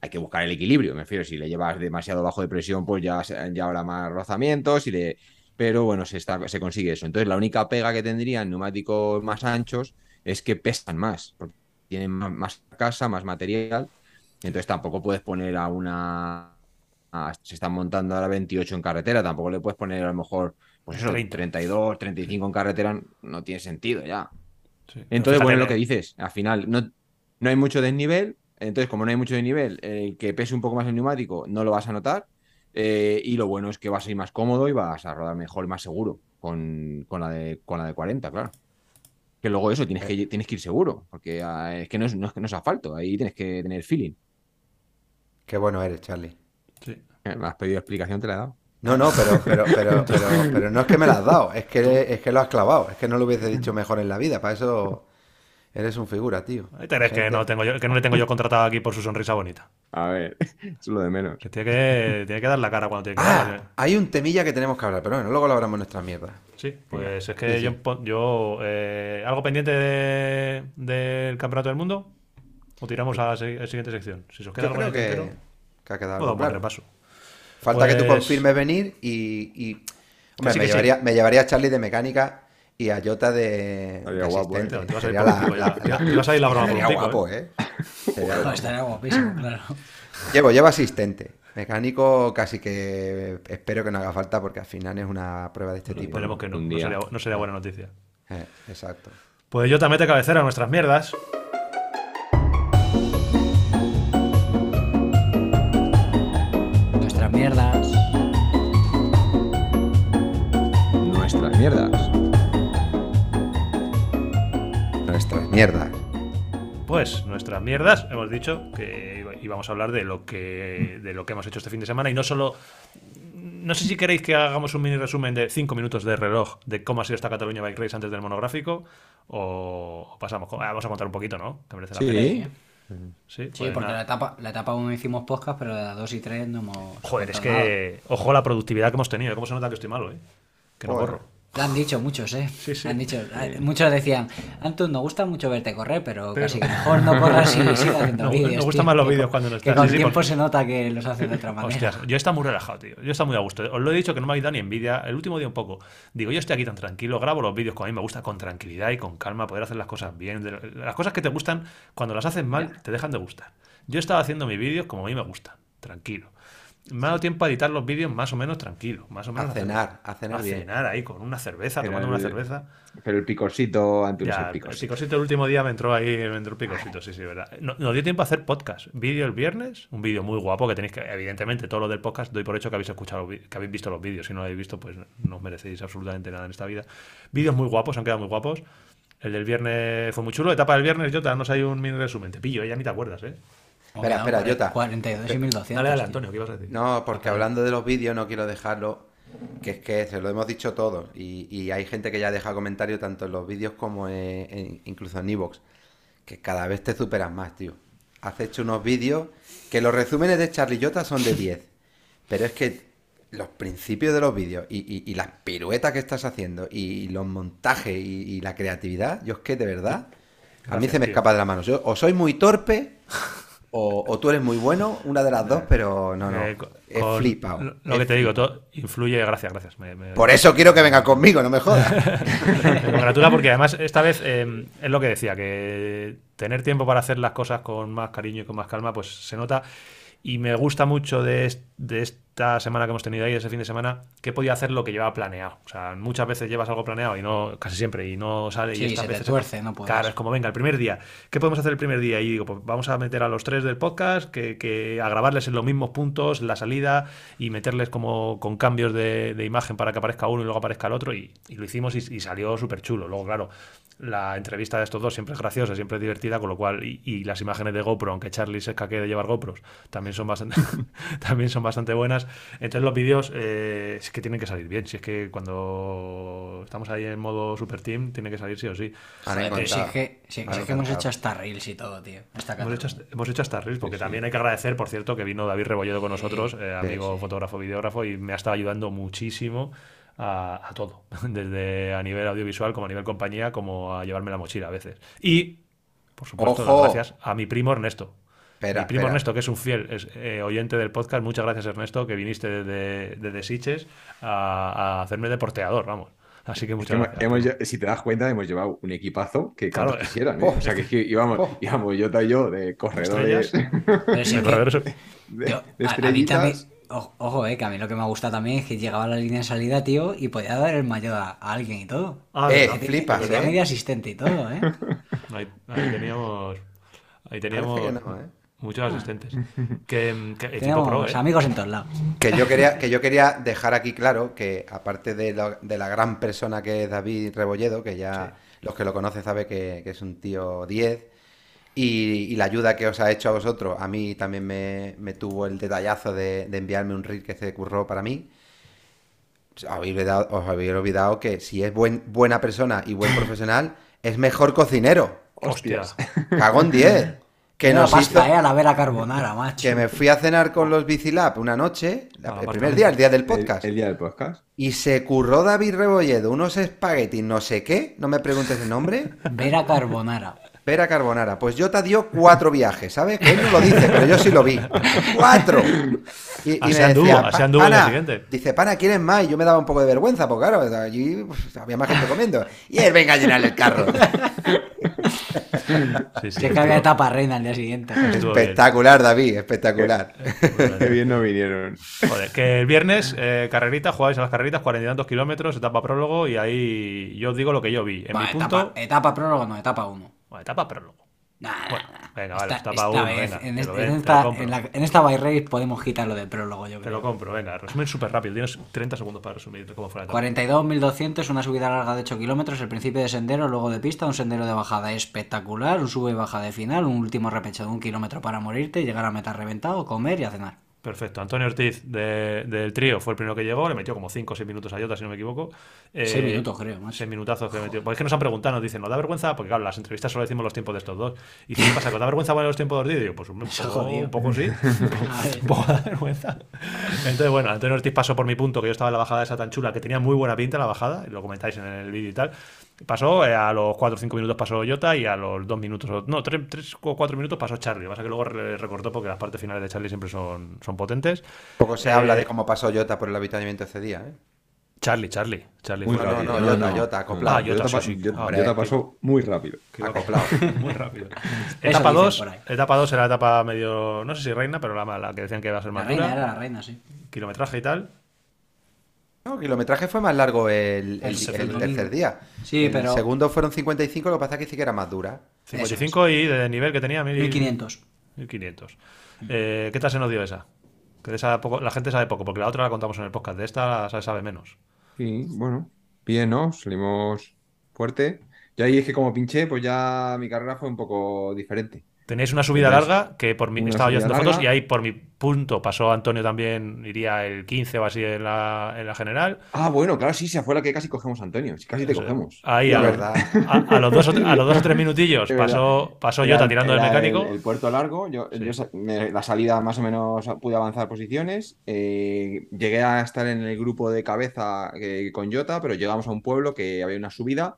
Speaker 3: Hay que buscar el equilibrio, me refiero, si le llevas demasiado bajo de presión, pues ya, habrá más rozamientos, si le pero bueno, se, está, se consigue eso. Entonces, la única pega que tendrían neumáticos más anchos es que pesan más, porque tienen más, más casa, más material. Entonces, tampoco puedes poner a una. a- se están montando ahora 28 en carretera, tampoco le puedes poner a lo mejor, pues eso,
Speaker 1: 30.
Speaker 3: 32, 35 en carretera, no tiene sentido ya.
Speaker 1: Sí.
Speaker 3: Entonces, bueno, lo que dices, al final no, no hay mucho desnivel, entonces como no hay mucho desnivel, el que pese un poco más el neumático no lo vas a notar, eh, y lo bueno es que vas a ir más cómodo y vas a rodar mejor y más seguro con, con la, de, con la de 40, claro. Que luego eso, tienes que, tienes que ir seguro, porque ah, es que no es, no es, no es asfalto, ahí tienes que tener feeling.
Speaker 2: Qué bueno eres, Charlie.
Speaker 1: Sí.
Speaker 3: Eh, Me has pedido explicación, te la he dado.
Speaker 2: No, no, pero, pero, <laughs> pero, pero, pero no es que me la has dado, es que, es que lo has clavado, es que no lo hubiese dicho mejor en la vida, para eso eres un figura, tío.
Speaker 1: Ahí te crees que no, tengo yo, que no le tengo yo contratado aquí por su sonrisa bonita.
Speaker 3: A ver, <laughs> es lo de menos.
Speaker 1: Que tiene que, tiene que dar la cara cuando tiene que
Speaker 2: Ah,
Speaker 1: dar.
Speaker 2: hay un temilla que tenemos que hablar, pero bueno, luego lo hablamos en nuestra mierda.
Speaker 1: Sí, pues es que
Speaker 2: Sí, sí.
Speaker 1: yo, yo eh, ¿algo pendiente de- del campeonato del mundo? ¿O tiramos a la, se- a la siguiente sección? Si se os queda
Speaker 2: Yo
Speaker 1: algo en
Speaker 2: creo
Speaker 1: el
Speaker 2: que,
Speaker 1: tintero,
Speaker 2: que ha quedado
Speaker 1: puedo
Speaker 2: algo claro.
Speaker 1: repaso.
Speaker 2: Falta que tú
Speaker 1: Pues-
Speaker 2: confirmes venir y, y- hombre,
Speaker 1: sí,
Speaker 2: me,
Speaker 1: que sí.
Speaker 2: llevaría, me llevaría a Charlie de mecánica y a Jota de,
Speaker 3: guapo, ¿eh?
Speaker 2: asistente.
Speaker 1: Te vas a ir
Speaker 2: Sería la-
Speaker 1: un pico ya.
Speaker 2: la-
Speaker 1: Te vas a ir la broma
Speaker 2: Sería guapo, ¿eh? Sería guapo.
Speaker 4: estaría guapísimo, claro.
Speaker 2: Llevo, llevo asistente. Mecánico casi que espero que no haga falta porque al final es una prueba de este tipo.
Speaker 1: Esperemos que no,
Speaker 3: Un
Speaker 1: no sería, no sería buena noticia.
Speaker 2: Eh, exacto.
Speaker 1: Pues yo también te cabecera a nuestras mierdas.
Speaker 4: Mierdas.
Speaker 3: Nuestras mierdas.
Speaker 2: Nuestras mierdas.
Speaker 1: Pues nuestras mierdas, hemos dicho que íbamos a hablar de lo que de lo que hemos hecho este fin de semana y no solo no sé si queréis que hagamos un mini resumen de 5 minutos de reloj de cómo ha sido esta Cataluña Bike Race antes del monográfico o pasamos, vamos a contar un poquito, ¿no? Que merece la pena.
Speaker 3: Sí.
Speaker 1: Sí, pues
Speaker 4: porque la etapa, la etapa 1 hicimos podcast, pero de la 2 y 3 no hemos.
Speaker 1: Joder, es
Speaker 4: nada.
Speaker 1: que ojo la productividad que hemos tenido, cómo se nota que estoy malo, ¿eh? Que no
Speaker 2: Joder.
Speaker 1: corro.
Speaker 4: Lo han dicho muchos, ¿eh?
Speaker 1: Sí, sí.
Speaker 4: Han dicho, muchos decían, Antun, nos gusta mucho verte correr, pero,
Speaker 1: Pero-
Speaker 4: casi que <laughs> mejor no corras y sigas haciendo vídeos.
Speaker 1: nos gustan más los
Speaker 4: que
Speaker 1: vídeos
Speaker 4: con-
Speaker 1: cuando no
Speaker 4: Que
Speaker 1: estás.
Speaker 4: con el
Speaker 1: sí,
Speaker 4: tiempo
Speaker 1: porque-
Speaker 4: se nota que los hacen de otra manera.
Speaker 1: Hostias, yo está muy relajado, tío. Yo está muy a gusto. Os lo he dicho que no me habéis dado ni envidia. El último día un poco. Digo, yo estoy aquí tan tranquilo, grabo los vídeos como a mí me gusta, con tranquilidad y con calma, poder hacer las cosas bien. Las cosas que te gustan, cuando las haces mal, te dejan de gustar. Yo estaba haciendo mis vídeos como a mí me gustan, tranquilo. Me ha dado tiempo a editar los vídeos más o menos tranquilo. Más o menos
Speaker 2: A cenar, a cenar
Speaker 1: a
Speaker 2: bien.
Speaker 1: cenar ahí con una cerveza,
Speaker 3: Pero
Speaker 1: tomando una cerveza.
Speaker 3: Pero el picorcito antes
Speaker 1: Ya,
Speaker 3: el
Speaker 1: el
Speaker 3: picorcito.
Speaker 1: el último día me entró ahí, me entró el picosito, sí, sí, verdad. No- Nos dio tiempo a hacer podcast. Vídeo el viernes, un vídeo muy guapo que tenéis que, evidentemente, todo lo del podcast doy por hecho que habéis escuchado, que habéis visto los vídeos. Si no lo habéis visto, pues no os merecéis absolutamente nada en esta vida. Vídeos muy guapos, han quedado muy guapos. El del viernes fue muy chulo. Etapa del viernes, Jota, nos hay un mini resumen. Te pillo, ya ni te acuerdas, ¿eh?
Speaker 2: Espera, espera, Jota.
Speaker 4: 42 y 1200.
Speaker 1: Dale, dale. Antonio, ¿qué ibas a decir?
Speaker 2: No, porque hablando de los vídeos no quiero dejarlo, que es que se lo hemos dicho todos y, y hay gente que ya deja comentarios tanto en los vídeos como en, en- incluso en Evox, que cada vez te superas más, tío. Has hecho unos vídeos que los resúmenes de Charlie Jota son de 10, pero es que los principios de los vídeos y, y- y las piruetas que estás haciendo y, los montajes y, y la creatividad, yo es que de verdad, a mí se me
Speaker 1: tío.
Speaker 2: escapa de las manos. Yo o soy muy torpe <laughs> o, o tú eres muy bueno, una de las dos, pero no, no.
Speaker 1: Eh, con-
Speaker 2: flipado.
Speaker 1: Lo, que te digo, todo influye, gracias, gracias. me- me-
Speaker 2: Por eso quiero que venga conmigo, no me jodas. <laughs>
Speaker 1: Me congratula porque además esta vez eh, es lo que decía, que tener tiempo para hacer las cosas con más cariño y con más calma, pues se nota. Y me gusta mucho de, de este esta semana que hemos tenido ahí, ese fin de semana, que podía hacer lo que llevaba planeado. O sea, muchas veces llevas algo planeado y no, casi siempre, y no sale.
Speaker 4: Sí,
Speaker 1: y estas
Speaker 4: se te tuerce, no puedes.
Speaker 1: Claro, es como, venga, el primer día. ¿Qué podemos hacer el primer día? Y digo, pues vamos a meter a los tres del podcast, que, que a grabarles en los mismos puntos, la salida, y meterles como con cambios de, de imagen para que aparezca uno y luego aparezca el otro. Y, y lo hicimos y, y salió súper chulo. Luego, claro, la entrevista de estos dos siempre es graciosa, siempre es divertida, con lo cual, y, y las imágenes de GoPro, aunque Charlie se caque de llevar GoPros, también son bastante, <laughs> también son bastante buenas. Entonces los vídeos eh, es que tienen que salir bien. Si es que cuando estamos ahí en modo super team, tiene que salir sí o sí.
Speaker 2: Ahora
Speaker 4: es que, si-
Speaker 2: Ahora
Speaker 4: si
Speaker 2: he
Speaker 4: es que hemos hecho hasta reels y todo, tío. Hasta
Speaker 1: Hemos hecho, hemos hecho hasta reels, porque también hay que agradecer, por cierto, que vino David Rebolledo con nosotros, eh, amigo fotógrafo, videógrafo, y me ha estado ayudando muchísimo a, a todo, <laughs> desde a nivel audiovisual como a nivel compañía, como a llevarme la mochila a veces. Y, por supuesto, gracias a mi primo Ernesto.
Speaker 2: Espera,
Speaker 1: mi primo
Speaker 2: espera.
Speaker 1: Ernesto, que es un fiel es, eh, oyente del podcast, muchas gracias Ernesto, que viniste desde, desde Sitges a, a hacerme de porteador, vamos. Así que muchas
Speaker 3: Hemos-
Speaker 1: gracias.
Speaker 3: hemos si te das cuenta, hemos llevado un equipazo que
Speaker 1: Claro.
Speaker 3: quisieran. ¿eh?
Speaker 2: Oh.
Speaker 3: O sea, que, es que íbamos,
Speaker 2: Oh.
Speaker 3: íbamos Jota y yo de <laughs> corredores,
Speaker 4: es
Speaker 1: es-
Speaker 3: de,
Speaker 4: Tío,
Speaker 3: de
Speaker 4: a, a mí también,
Speaker 3: estrellitas.
Speaker 4: ojo, ojo, eh, que a mí lo que me gusta también es que llegaba a la línea de salida, tío, y podía dar el mayor a, a alguien y todo.
Speaker 1: Ah,
Speaker 2: Eh, flipas,
Speaker 4: Tenía
Speaker 2: ¿eh?
Speaker 4: medio asistente y todo, ¿eh? <laughs>
Speaker 1: Ahí, ahí teníamos. Ahí teníamos
Speaker 2: Parece que no, ¿eh?
Speaker 1: Muchos asistentes. Que, que equipo pro, ¿eh?
Speaker 4: amigos en todos lados.
Speaker 2: Que yo quería, que yo quería dejar aquí claro que, aparte de, lo- de la gran persona que es David Rebolledo, que ya los que lo conocen saben que, que es un tío 10, y, y la ayuda que os ha hecho a vosotros, a mí también me, me tuvo el detallazo de, de enviarme un reel que se curró para mí. Os habéis olvidado, os habéis olvidado que si es buen, buena persona y buen profesional, es mejor cocinero.
Speaker 1: Hostia.
Speaker 2: Cago en 10. Que
Speaker 4: Una
Speaker 2: nos
Speaker 4: pasta,
Speaker 2: hizo-
Speaker 4: eh, a la vera carbonara, macho.
Speaker 2: que me fui a cenar con los Bicilab una noche, la-
Speaker 1: Ah,
Speaker 2: el primer día, el día del
Speaker 3: El-
Speaker 2: podcast.
Speaker 3: El, día del podcast.
Speaker 2: Y se curró David Rebolledo unos espaguetis, no sé qué, no me preguntes el nombre. <laughs>
Speaker 4: Vera carbonara.
Speaker 2: Pera Carbonara. Pues yo te dio cuatro viajes, ¿sabes? Que él no lo dice, pero yo sí lo vi. ¡Cuatro! Y, y
Speaker 1: Así anduvo, así
Speaker 2: "Pa-
Speaker 1: anduvo el día
Speaker 2: pana",
Speaker 1: siguiente.
Speaker 2: Dice, pana, ¿quieres más? Y yo me daba un poco de vergüenza, porque claro, allí pues, había más gente comiendo. Y él, venga a llenar el carro. <laughs>
Speaker 1: Sí, sí.
Speaker 4: Etapa reina al día siguiente.
Speaker 2: Espectacular, David, espectacular.
Speaker 3: Qué bien no vinieron.
Speaker 1: Joder, que el viernes, eh, carrerita, jugáis a las carreritas, cuarenta y tantos kilómetros, etapa prólogo, y ahí yo os digo lo que yo vi. En
Speaker 4: Va,
Speaker 1: mi
Speaker 4: etapa,
Speaker 1: punto.
Speaker 4: etapa prólogo, no, etapa 1.
Speaker 1: Bueno, etapa prólogo.
Speaker 4: Nah,
Speaker 1: Bueno,
Speaker 4: nah, nah.
Speaker 1: venga, vale,
Speaker 4: Esta-
Speaker 1: etapa
Speaker 4: esta
Speaker 1: uno,
Speaker 4: vez,
Speaker 1: venga,
Speaker 4: en,
Speaker 1: te
Speaker 4: este-
Speaker 1: lo te
Speaker 4: esta,
Speaker 1: lo compro.
Speaker 4: en, la- en esta bike race podemos quitarlo del prólogo, yo
Speaker 1: Te
Speaker 4: creo.
Speaker 1: lo compro, venga, resumen súper rápido. Tienes 30 segundos para resumir cómo fue la etapa.
Speaker 4: 42.200, una subida larga de 8 kilómetros, el principio de sendero, luego de pista, un sendero de bajada espectacular, un sube y baja de final, un último repecho de un kilómetro para morirte, llegar a meta reventado, comer y a cenar.
Speaker 1: Perfecto. Antonio Ortiz de- del trío fue el primero que llegó, le metió como 5 o 6 minutos a Jota, si no me equivoco. Eh,
Speaker 4: Seis minutos, creo, más.
Speaker 1: 6 minutazos que metió. Pues es que nos han preguntado, nos dicen, ¿nos da vergüenza? Porque claro, las entrevistas solo decimos los tiempos de estos dos. Y ¿qué pasa? ¿Que da vergüenza poner los tiempos de Ortiz? Y yo, pues un poco, un poco sí. <laughs> un <laughs> poco da vergüenza. Entonces, bueno, Antonio Ortiz pasó por mi punto, que yo estaba en la bajada esa tan chula, que tenía muy buena pinta la bajada, y lo comentáis en el vídeo y tal. Pasó, eh, a los 4 o 5 minutos pasó Jota y a los 2 minutos, o- no, 3 o 4 minutos pasó Charlie. Lo que pasa es que luego re- recortó porque las partes finales de Charlie siempre son, son potentes.
Speaker 2: Poco se
Speaker 1: Eh,
Speaker 2: habla de cómo pasó Jota por el avituallamiento ese día, ¿eh?
Speaker 1: Charlie, Charlie, Charlie.
Speaker 3: Muy
Speaker 2: no,
Speaker 3: rápido.
Speaker 2: no, Jota, Jota, acoplado.
Speaker 1: Ah, Jota,
Speaker 3: Jota
Speaker 1: sí.
Speaker 3: Jota- Jota pasó muy rápido.
Speaker 2: acoplado. <laughs>
Speaker 1: Muy rápido. <laughs> Etapa
Speaker 4: dicen
Speaker 1: 2,
Speaker 4: por ahí.
Speaker 1: etapa 2 era la etapa medio, no sé si reina, pero la, la que decían que iba a ser
Speaker 4: La
Speaker 1: más
Speaker 4: reina
Speaker 1: dura.
Speaker 4: era la reina, sí.
Speaker 1: Kilometraje y tal.
Speaker 2: No, el kilometraje fue más largo el, el-
Speaker 4: El
Speaker 2: el
Speaker 1: segundo.
Speaker 2: tercer día.
Speaker 4: Sí,
Speaker 2: el
Speaker 4: pero-
Speaker 2: segundo fueron 55, lo que pasa es que sí que era más dura.
Speaker 1: 55 y de nivel que tenía 1000
Speaker 4: 1500.
Speaker 1: 1500. Eh, ¿Qué tal se nos dio esa? Que de esa poco, la gente sabe poco, porque la otra la contamos en el podcast. De esta sabe, sabe menos.
Speaker 3: Sí, bueno, bien, ¿no? Salimos fuerte. Yo ahí es que como pinché, pues ya mi carrera fue un poco diferente.
Speaker 1: Tenéis una subida
Speaker 3: Tenéis
Speaker 1: larga que por mi estaba yo haciendo fotos y ahí por mi punto pasó Antonio también, iría el 15 o así en la, en la general.
Speaker 3: Ah, bueno, claro, sí, esa fue la que casi cogemos a Antonio. Casi te cogemos.
Speaker 1: Ahí a,
Speaker 2: verdad.
Speaker 1: a- a los dos, o- a los dos o tres minutillos pasó, pasó
Speaker 3: Era-
Speaker 1: Jota tirando del mecánico.
Speaker 3: El, el puerto largo, yo,
Speaker 1: Sí.
Speaker 3: yo sa- me- la salida más o menos pude avanzar posiciones. eh, llegué a estar en el grupo de cabeza eh, con Jota, pero llegamos a un pueblo que había una subida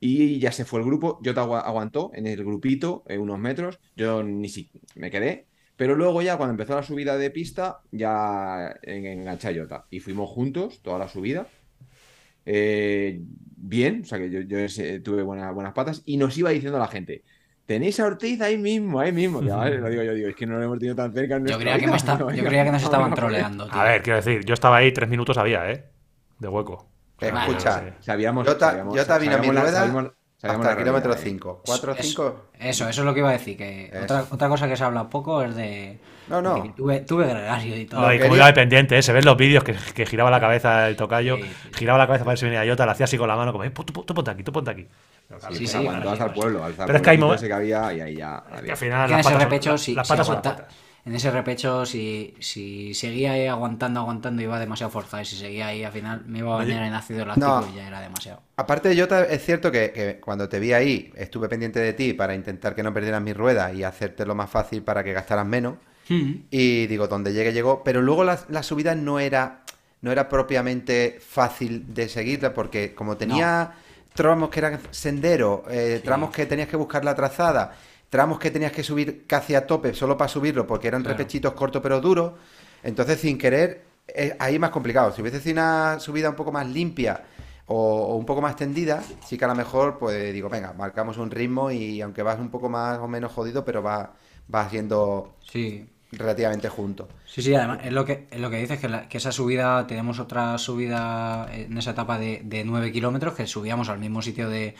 Speaker 3: y ya se fue el grupo. Jota agua- aguantó en el grupito eh, unos metros. Yo ni si me quedé. Pero luego ya cuando empezó la subida de pista, ya en- enganché a Jota. Y fuimos juntos toda la subida. Eh, bien, o sea que yo, yo ese- tuve buena- buenas patas y nos iba diciendo la gente, Tenéis a Ortiz ahí mismo, ahí mismo. Que, vale, lo digo yo, digo, es que no lo hemos tenido tan cerca. en
Speaker 4: Yo creía que, me
Speaker 3: Bueno, <laughs>
Speaker 4: yo creía que nos <laughs> estaban
Speaker 3: a
Speaker 4: troleando, tío.
Speaker 1: A ver, quiero decir, yo estaba ahí tres minutos había, ¿eh? De hueco.
Speaker 2: Escucha.
Speaker 3: Sabíamos,
Speaker 2: Yo ta-
Speaker 3: sabíamos-
Speaker 2: yo a
Speaker 3: sabíamos la-
Speaker 2: rueda
Speaker 3: sabíamos-
Speaker 2: hasta el kilómetro
Speaker 3: realidad, ¿eh?
Speaker 2: 5. 4 o
Speaker 4: Eso-
Speaker 2: 5.
Speaker 4: Eso, eso es lo que iba a decir. Que otra, otra cosa que se habla poco es de.
Speaker 2: No, no.
Speaker 4: de que tuve, tuve gregario y todo.
Speaker 1: No, y como iba dependiente, ¿eh? se ven los vídeos que, que giraba la cabeza el tocayo,
Speaker 4: Sí, sí.
Speaker 1: giraba la cabeza para ver si venía Jota, la hacía así con la mano, como, eh, tú, tú- tú ponte aquí, tú ponte aquí.
Speaker 4: Sí, sí, pues.
Speaker 3: pueblo. el
Speaker 1: Pero es que hay
Speaker 3: pueblecito
Speaker 1: mo-
Speaker 3: ese que había y ahí ya.
Speaker 1: que
Speaker 3: adiós.
Speaker 1: al final
Speaker 4: Que en
Speaker 1: las
Speaker 4: ese
Speaker 1: patas, son-
Speaker 4: repecho,
Speaker 1: las-
Speaker 4: si,
Speaker 1: las
Speaker 4: si
Speaker 1: patas son las
Speaker 4: aguanta-
Speaker 1: patas.
Speaker 4: En ese repecho, si, si seguía ahí aguantando, aguantando, iba demasiado forzado. Y si seguía ahí, al final me iba a bañar en ácido láctico
Speaker 2: No.
Speaker 4: y ya era demasiado.
Speaker 2: Aparte de Jota, es cierto que, que cuando te vi ahí, estuve pendiente de ti para intentar que no perdieras mis ruedas y hacerte lo más fácil para que gastaras menos.
Speaker 4: Hmm.
Speaker 2: Y digo, donde llegue, llegó. Pero luego la, la subida no era, no era propiamente fácil de seguirla, porque como tenía tramos que eran senderos, eh, tramos que tenías que buscar la trazada, tramos que tenías que subir casi a tope solo para subirlo, porque eran
Speaker 4: Claro.
Speaker 2: repechitos cortos pero duros. Entonces, sin querer, eh, ahí más complicado. Si hubiese sido una subida un poco más limpia o, o un poco más tendida, sí que a lo mejor, pues digo, venga, marcamos un ritmo y aunque vas un poco más o menos jodido, pero va, va siendo
Speaker 4: Sí,
Speaker 2: relativamente junto.
Speaker 4: Sí, sí, además es lo que, es lo que dices, que, la- que esa subida, tenemos otra subida en esa etapa de, de 9 kilómetros, que subíamos al mismo sitio de,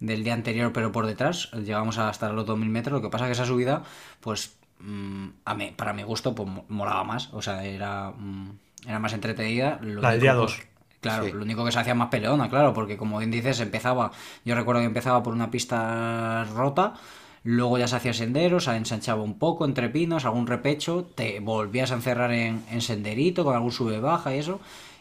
Speaker 4: del día anterior, pero por detrás, llegamos hasta los 2000 metros, lo que pasa que esa subida, pues, mm, a mí, para mi gusto, pues mo- molaba más, o sea, era, mm, era más entretenida. Lo
Speaker 1: La del día
Speaker 4: pues,
Speaker 1: dos.
Speaker 4: Claro,
Speaker 2: Sí.
Speaker 4: lo único que se hacía más peleona, claro, porque como bien dices, empezaba, yo recuerdo que empezaba por una pista rota, luego ya se hacía senderos, se ensanchaba un poco entre pinos, algún repecho, te volvías a encerrar en, en senderito con algún sube-baja y eso,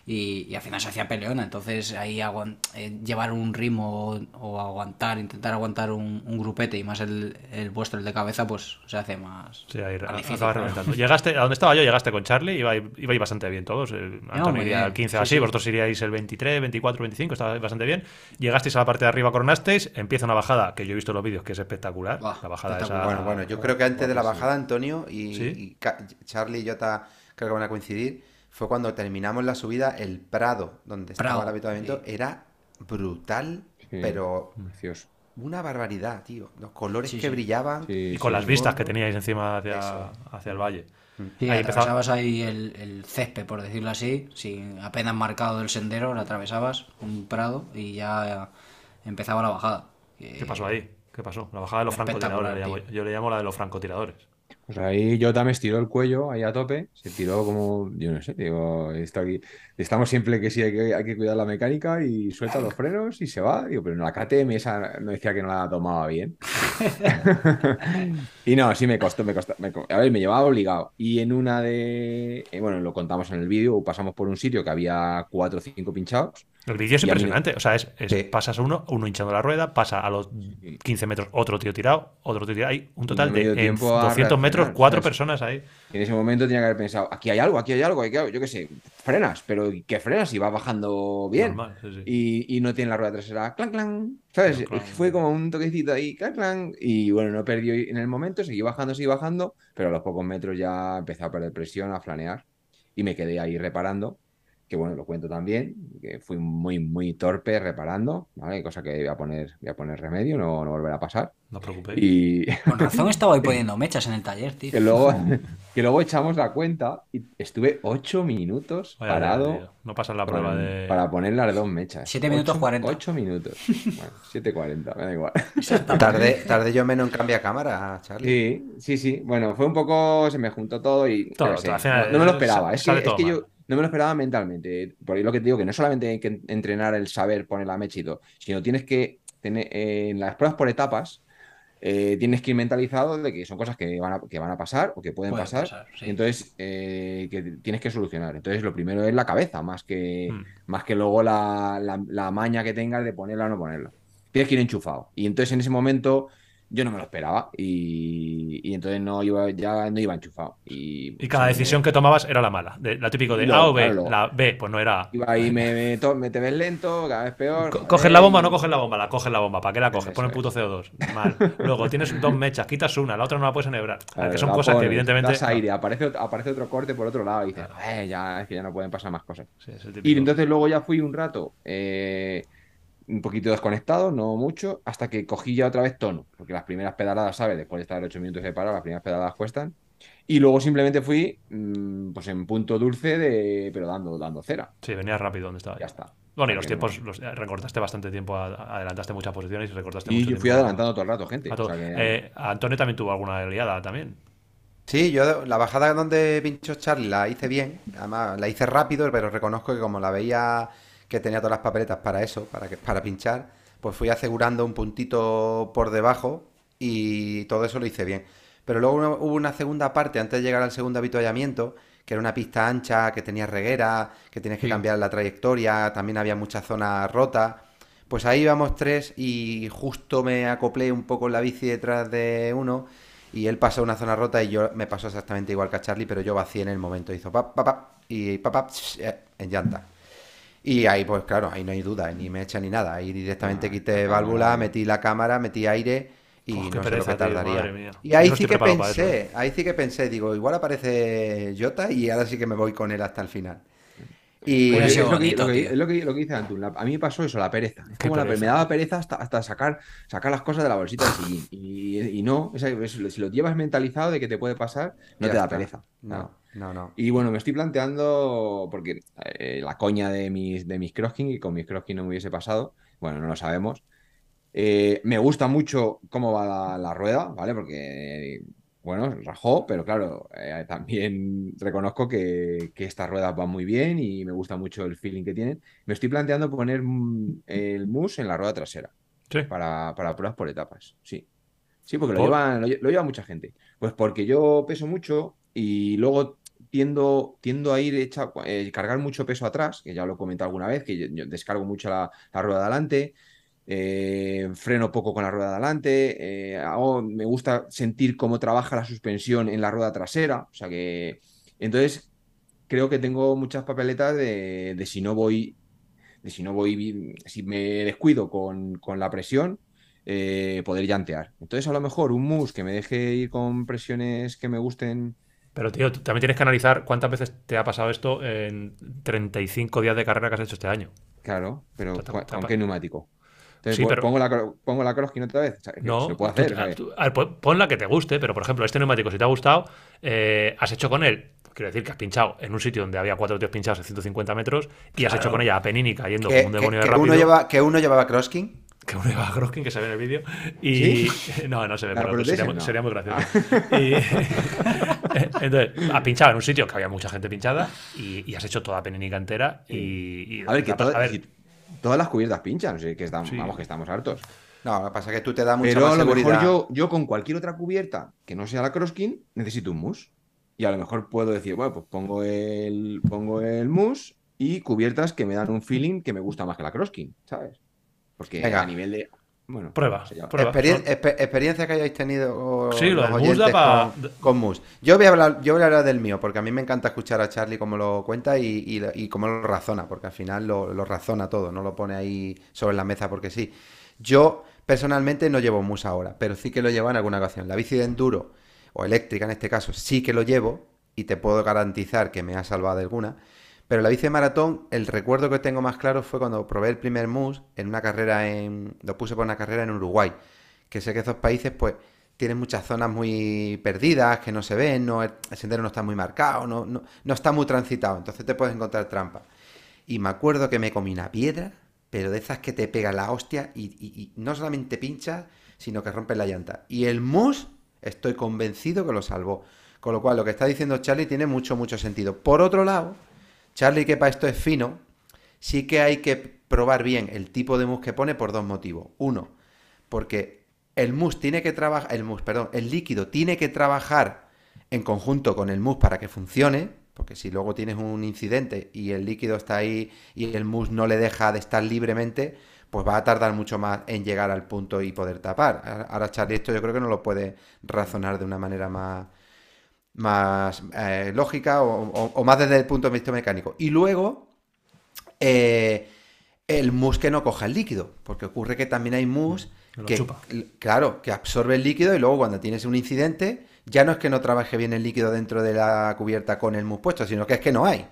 Speaker 4: y, y al final se hacía peleona, entonces ahí eh, llevar un ritmo o, o aguantar, intentar aguantar un, un grupete y más el, el vuestro, el de cabeza, pues se hace más,
Speaker 1: Sí, ahí
Speaker 4: más difícil,
Speaker 1: acabas
Speaker 4: claro.
Speaker 1: reventando. Llegaste, a donde estaba yo, llegaste con Charlie, iba, iba bastante bien todos. eh, Antonio iría al 15
Speaker 4: Sí,
Speaker 1: así,
Speaker 4: sí.
Speaker 1: vosotros iríais el 23, 24, 25, estaba bastante bien. Llegasteis a la parte de arriba, coronasteis, empieza una bajada, que yo he visto en los vídeos, que es espectacular. La bajada esa.
Speaker 4: espectacular.
Speaker 2: Bueno, bueno, yo creo que antes de la bajada, Antonio y,
Speaker 1: ¿Sí?
Speaker 2: y Charlie y Jota creo que van a coincidir, fue cuando terminamos la subida, el Prado, donde estaba
Speaker 4: Prado,
Speaker 2: el habituamiento, era brutal,
Speaker 3: Sí.
Speaker 2: pero
Speaker 3: Precioso.
Speaker 2: una barbaridad, tío. Los colores
Speaker 4: Sí,
Speaker 2: que
Speaker 4: sí.
Speaker 2: brillaban.
Speaker 3: Sí,
Speaker 1: Y con
Speaker 3: sí,
Speaker 1: las
Speaker 3: sí.
Speaker 1: vistas que teníais encima hacia, hacia el valle.
Speaker 4: Sí,
Speaker 1: Ahí empezaba-
Speaker 4: atravesabas ahí el, el césped, por decirlo así, sin apenas marcado el sendero, lo atravesabas, un prado, y ya empezaba la bajada.
Speaker 1: ¿Qué pasó ahí? ¿Qué pasó? La bajada de los francotiradores. yo le llamo la de los francotiradores.
Speaker 3: Pues ahí Jota me estiró el cuello ahí a tope, se tiró como, yo no sé, digo, esto aquí, estamos siempre que sí hay que, hay que cuidar la mecánica y suelta los frenos y se va, digo, pero la KTM esa no decía que no la tomaba bien. <laughs> y no, sí me costó, me costó, me a ver, me llevaba obligado. Y en una de, eh, bueno, lo contamos en el vídeo, pasamos por un sitio que había cuatro o cinco pinchados.
Speaker 1: El vídeo es
Speaker 3: Y
Speaker 1: impresionante. O sea, es, es-
Speaker 2: Sí.
Speaker 1: pasas uno, uno hinchando la rueda, pasa a los 15 metros otro tío tirado, otro tío tirado. Hay un total de en
Speaker 3: tiempo a
Speaker 1: 200 metros, cuatro
Speaker 3: ¿sabes?
Speaker 1: personas ahí.
Speaker 3: En ese momento tenía que haber pensado, aquí hay algo, aquí hay algo, aquí hay algo, yo qué sé, frenas, pero ¿qué frenas? Y va bajando bien.
Speaker 1: Normal, sí, sí.
Speaker 3: y, y no tiene la rueda trasera clan clan, ¿sabes?
Speaker 1: Clan.
Speaker 3: Fue como un toquecito ahí, clan clan, y bueno, no perdió en el momento, seguí bajando, seguí bajando, pero a los pocos metros ya empezó a perder presión, a flanear, y me quedé ahí reparando, que bueno, lo cuento también, que fui muy, muy torpe reparando, ¿vale? Cosa que voy a poner, voy a poner remedio, no, no volverá a pasar,
Speaker 1: No os preocupéis.
Speaker 3: y <laughs>
Speaker 4: Con razón <laughs> estaba ahí poniendo mechas en el taller, tío.
Speaker 3: que luego, <laughs> que luego echamos la cuenta y estuve ocho minutos
Speaker 1: Vaya
Speaker 3: parado.
Speaker 1: No pasas la prueba de.
Speaker 3: Para poner las dos mechas.
Speaker 4: Siete minutos
Speaker 3: Ocho-
Speaker 4: 40.
Speaker 3: Ocho minutos. Bueno, 7.40, me da igual.
Speaker 2: Tardé, tardé yo menos en cambiar cámara, Charlie.
Speaker 3: Sí, sí, sí. Bueno, fue un poco. Se me juntó todo y.
Speaker 1: Todo,
Speaker 3: qué sé, no, no me lo esperaba. Es que, es que yo
Speaker 1: mal.
Speaker 3: No me lo esperaba mentalmente. Por lo que te digo, que no solamente hay que entrenar el saber poner la mecha y todo, sino tienes que tener eh, en las pruebas por etapas. eh, tienes que ir mentalizado de que son cosas que van a, que van a pasar o que pueden,
Speaker 4: Pueden
Speaker 3: pasar,
Speaker 4: pasar, sí.
Speaker 3: y entonces eh, que tienes que solucionar. Entonces, lo primero es la cabeza, más que,
Speaker 1: Mm.
Speaker 3: más que luego la, la- la maña que tengas de ponerla o no ponerla. Tienes que ir enchufado. Y entonces en ese momento yo no me lo esperaba y, y entonces no iba, ya no iba enchufado. Y,
Speaker 1: Y cada
Speaker 3: me-
Speaker 1: decisión que tomabas era la mala. De, la típico de A o B.
Speaker 3: claro,
Speaker 1: La B, pues no era A.
Speaker 3: Iba ahí, me, me, to- me te ves lento, cada vez peor.
Speaker 1: Co- ¿Coges la bomba o no
Speaker 3: y-
Speaker 1: coges la bomba? La coges la bomba. ¿Para qué la coges? Pon el puto CO2. Mal. <laughs> Luego tienes dos mechas, quitas una, la otra no la puedes enhebrar.
Speaker 3: Claro,
Speaker 1: que son cosas que evidentemente.
Speaker 3: das aire, aparece, aparece otro corte por otro lado y dices, "Eh, ya, es que ya no pueden pasar más cosas.
Speaker 1: Sí,
Speaker 3: Y entonces luego ya fui un rato eh, un poquito desconectado, no mucho, hasta que cogí ya otra vez tono, porque las primeras pedaladas, ¿sabes? Después de estar 8 minutos de parado, las primeras pedaladas cuestan. Y luego simplemente fui, mm, pues en punto dulce, de, pero dando, dando cera.
Speaker 1: Sí, venía rápido donde estaba.
Speaker 3: Ya está.
Speaker 1: Bueno, y los tiempos, los, eh, recortaste bastante tiempo, adelantaste muchas posiciones y recortaste
Speaker 3: Y
Speaker 1: mucho
Speaker 3: yo fui
Speaker 1: tiempo
Speaker 3: adelantando todo el rato, gente.
Speaker 1: a
Speaker 3: o sea que-
Speaker 1: Eh, Antonio también tuvo alguna liada también.
Speaker 2: Sí, yo la bajada donde pinchó Charlie la hice bien, además la hice rápido, pero reconozco que como la veía que tenía todas las papeletas para eso, para, que, para pinchar, pues fui asegurando un puntito por debajo y todo eso lo hice bien. Pero luego hubo- hubo una segunda parte antes de llegar al segundo avituallamiento, que era una pista ancha, que tenía reguera, que tienes que
Speaker 3: Sí.
Speaker 2: cambiar la trayectoria, también había muchas zonas rotas. Pues ahí íbamos tres y justo me acoplé un poco en la bici detrás de uno y él pasó una zona rota y yo me pasó exactamente igual que a Charlie, pero yo vacié en el momento. Hizo pap, pap, pap, y pap, pap, eh, en llanta. Y ahí, pues claro, ahí no hay duda, ni me echa ni nada. Ahí directamente
Speaker 3: Ah,
Speaker 2: quité
Speaker 3: la
Speaker 2: válvula, metí la cámara, metí aire y
Speaker 1: Uf, qué
Speaker 2: no sé lo que tardaría. Y ahí
Speaker 1: No
Speaker 2: sí que
Speaker 1: eso,
Speaker 2: pensé, ahí sí que pensé, digo, igual aparece Jota y ahora sí que me voy con él hasta el final. Y
Speaker 3: Pues
Speaker 4: sido
Speaker 3: es, lo que,
Speaker 4: bonito,
Speaker 3: lo que- es lo que- lo que dice Antun. la- a mí me pasó eso, la pereza. Es como la
Speaker 1: pereza.
Speaker 3: me daba pereza hasta, hasta sacar, sacar las cosas de la bolsita del sillín. Y, y no, es- si lo llevas mentalizado de que te puede pasar, no
Speaker 2: Ya
Speaker 3: te da
Speaker 2: está.
Speaker 3: pereza.
Speaker 2: no, no, no.
Speaker 3: Y bueno, me estoy planteando, porque eh, la coña de mis, de mis crossking y con mis crossking no me hubiese pasado, bueno, no lo sabemos. Eh, me gusta mucho cómo va la, la rueda, ¿vale? Porque, bueno, rajó, pero claro, eh, también reconozco que, que estas ruedas van muy bien y me gusta mucho el feeling que tienen. Me estoy planteando poner mm, el mousse en la rueda trasera
Speaker 1: Sí.
Speaker 3: para, para pruebas por etapas, sí. Sí, porque lo llevan, lo, lle- lo lleva mucha gente. Pues porque yo peso mucho y luego tiendo, tiendo a ir hecha, eh, cargar mucho peso atrás, que ya lo he comentado alguna vez, que yo, yo descargo mucho la, la rueda de adelante, eh, freno poco con la rueda de adelante, eh, hago- me gusta sentir cómo trabaja la suspensión en la rueda trasera, o sea que entonces creo que tengo muchas papeletas de, de si no voy, de si no voy, si me descuido con, con la presión, eh, poder llantear. Entonces a lo mejor un mus que me deje ir con presiones que me gusten.
Speaker 1: Pero, tío, tú también tienes que analizar cuántas veces te ha pasado esto en 35 días de carrera que has hecho este año.
Speaker 3: Claro, pero
Speaker 1: Ta- ta-
Speaker 3: ¿con,
Speaker 1: ta-
Speaker 3: con qué neumático? Entonces,
Speaker 1: Sí, pero-
Speaker 3: pongo la, pongo la Crosskin otra vez. O sea, que
Speaker 1: No,
Speaker 3: se lo puedo
Speaker 1: tú-
Speaker 3: hacer.
Speaker 1: a ver, pon- la que te guste, pero por ejemplo, este neumático, si te ha gustado, eh, has hecho con él, quiero decir que has pinchado en un sitio donde había cuatro tíos pinchados a 150 metros y has
Speaker 4: Claro.
Speaker 1: hecho con ella a Penínica yendo
Speaker 2: Que,
Speaker 1: como un
Speaker 2: que-
Speaker 1: demonio de
Speaker 2: que
Speaker 1: rápido.
Speaker 2: uno lleva, que uno llevaba crossking.
Speaker 1: Que uno lleva a Groskin, que se ve en el vídeo. Y. <laughs> No, no se ve,
Speaker 3: ¿La
Speaker 1: pero sería, muy-
Speaker 3: No.
Speaker 1: sería muy gracioso. Y... <laughs> Entonces, has pinchado en un sitio que había mucha gente pinchada y, y has hecho toda Penínica entera. Y, y-
Speaker 3: A ver, que toda-
Speaker 1: a ver,
Speaker 3: todas las cubiertas pinchan, o sea, que estamos,
Speaker 1: Sí.
Speaker 3: vamos, que estamos hartos.
Speaker 2: No, lo que pasa es que tú te das mucha
Speaker 3: Pero
Speaker 2: más
Speaker 3: a lo
Speaker 2: seguridad.
Speaker 3: mejor yo, yo con cualquier otra cubierta que no sea la Crosskin, necesito un mousse. Y a lo mejor puedo decir, bueno, pues pongo el, pongo el mousse y cubiertas que me dan un feeling que me gusta más que la Crosskin, ¿sabes? Porque
Speaker 2: Venga.
Speaker 3: a nivel de. Bueno,
Speaker 1: Prueba,
Speaker 3: se llama-
Speaker 1: prueba.
Speaker 2: Experien-
Speaker 1: ¿no?
Speaker 2: exper- experiencia que hayáis tenido
Speaker 1: Sí, lo
Speaker 2: los
Speaker 1: da pa-
Speaker 2: con, con mus. Yo voy a hablar, yo voy a hablar del mío, porque a mí me encanta escuchar a Charlie cómo lo cuenta y, y, y cómo lo razona, porque al final lo, lo razona todo, no lo pone ahí sobre la mesa porque sí. Yo personalmente no llevo mus ahora, pero sí que lo llevo en alguna ocasión. La bici de enduro, o eléctrica en este caso, sí que lo llevo y te puedo garantizar que me ha salvado de alguna. Pero la bici maratón, el recuerdo que tengo más claro fue cuando probé el primer mus en una carrera en. Lo puse por una carrera en Uruguay. Que sé que esos países, pues, tienen muchas zonas muy perdidas, que no se ven, no, el sendero no está muy marcado, no, no, no está muy transitado. Entonces te puedes encontrar trampas. Y me acuerdo que me comí una piedra, pero de esas que te pega la hostia y, y- y no solamente pinchas, sino que rompes la llanta. Y el mus, estoy convencido que lo salvó. Con lo cual, lo que está diciendo Charlie tiene mucho, mucho sentido. Por otro lado, Charlie, que para esto es fino, sí que hay que probar bien el tipo de mousse que pone por dos motivos. Uno, porque el mousse tiene que trabajar, el mousse, perdón, el líquido tiene que trabajar en conjunto con el mousse para que funcione, porque si luego tienes un incidente y el líquido está ahí y el mousse no le deja de estar libremente, pues va a tardar mucho más en llegar al punto y poder tapar. Ahora Charlie esto yo creo que no lo puede razonar de una manera más, más eh, lógica o, o- o más desde el punto de vista mecánico. Y luego, eh, el mousse que no coja el líquido, porque ocurre que también hay mousse
Speaker 1: Que
Speaker 2: que, claro, que absorbe el líquido y luego cuando tienes un incidente, ya no es que no trabaje bien el líquido dentro de la cubierta con el mousse puesto, sino que es que no hay.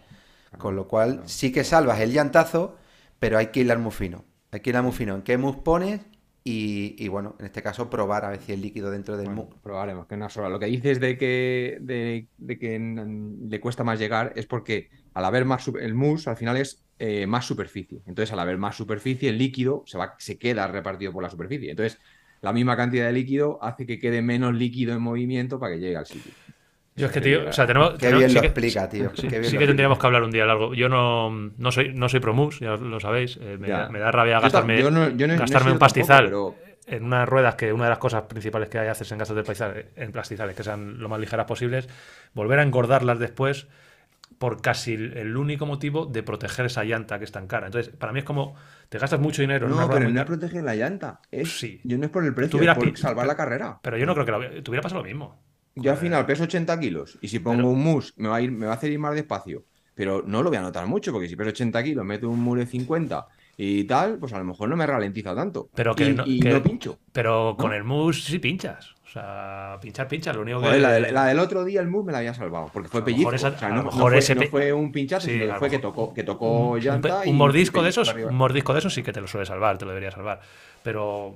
Speaker 2: Con lo cual, sí que salvas el llantazo, pero hay que hilar muy fino. Aquí la Mufinón. ¿Qué mousse pones? Y, y, bueno, en este caso probar a ver si el líquido dentro del
Speaker 3: Bueno,
Speaker 2: mousse.
Speaker 3: probaremos, que una sola. Lo que dices de que, de, de que le cuesta más llegar es porque al haber más el mousse al final es eh, más superficie. Entonces, al haber más superficie, el líquido se, va, se queda repartido por la superficie. Entonces, la misma cantidad de líquido hace que quede menos líquido en movimiento para que llegue al sitio.
Speaker 1: Yo es que, tío, o sea, tenemos.
Speaker 2: Qué
Speaker 1: tenemos-
Speaker 2: bien
Speaker 1: sí
Speaker 2: lo
Speaker 1: que-
Speaker 2: explica, tío.
Speaker 1: Sí, que tendríamos que hablar un día largo. Yo no, no soy no soy pro mus, ya lo sabéis. eh, me,
Speaker 3: Ya.
Speaker 1: da, me da rabia gastarme,
Speaker 3: yo no- yo no- no he
Speaker 1: gastarme un pastizal
Speaker 3: tampoco,
Speaker 1: en unas ruedas que una de las cosas principales que hay haces en gastos de pastizal, en pastizales que sean lo más ligeras posibles, volver a engordarlas después por casi el único motivo de proteger esa llanta que es tan cara. Entonces, para mí es como te gastas mucho dinero en una
Speaker 3: No, pero no protege la llanta. Es,
Speaker 1: Sí.
Speaker 3: Yo no es por el precio, es por salvar la carrera.
Speaker 1: pero yo no creo que la, te hubiera pasado lo mismo.
Speaker 3: Yo al final peso 80 kilos y si pongo
Speaker 1: Pero-
Speaker 3: un mus me va a ir, me va a hacer ir más despacio. Pero no lo voy a notar mucho porque si peso 80 kilos, meto un muro de 50 y tal, pues a lo mejor no me ralentiza tanto.
Speaker 1: Pero que
Speaker 3: y,
Speaker 1: no-
Speaker 3: y
Speaker 1: que-
Speaker 3: no pincho.
Speaker 1: Pero con
Speaker 3: ¿No?
Speaker 1: el mus sí pinchas. Sea, pinchar, pinchas. Lo único que.
Speaker 3: Joder, la, del- la del otro día el mus me la había salvado porque fue pellizco.
Speaker 1: esa-
Speaker 3: o sea, no, no fue,
Speaker 1: ese
Speaker 3: no
Speaker 1: pe-
Speaker 3: fue un pinchazo,
Speaker 1: Sí,
Speaker 3: sino fue que tocó, que tocó
Speaker 1: un,
Speaker 3: y
Speaker 1: un mordisco de esos, un mordisco de esos sí que te lo suele salvar, te lo debería salvar. Pero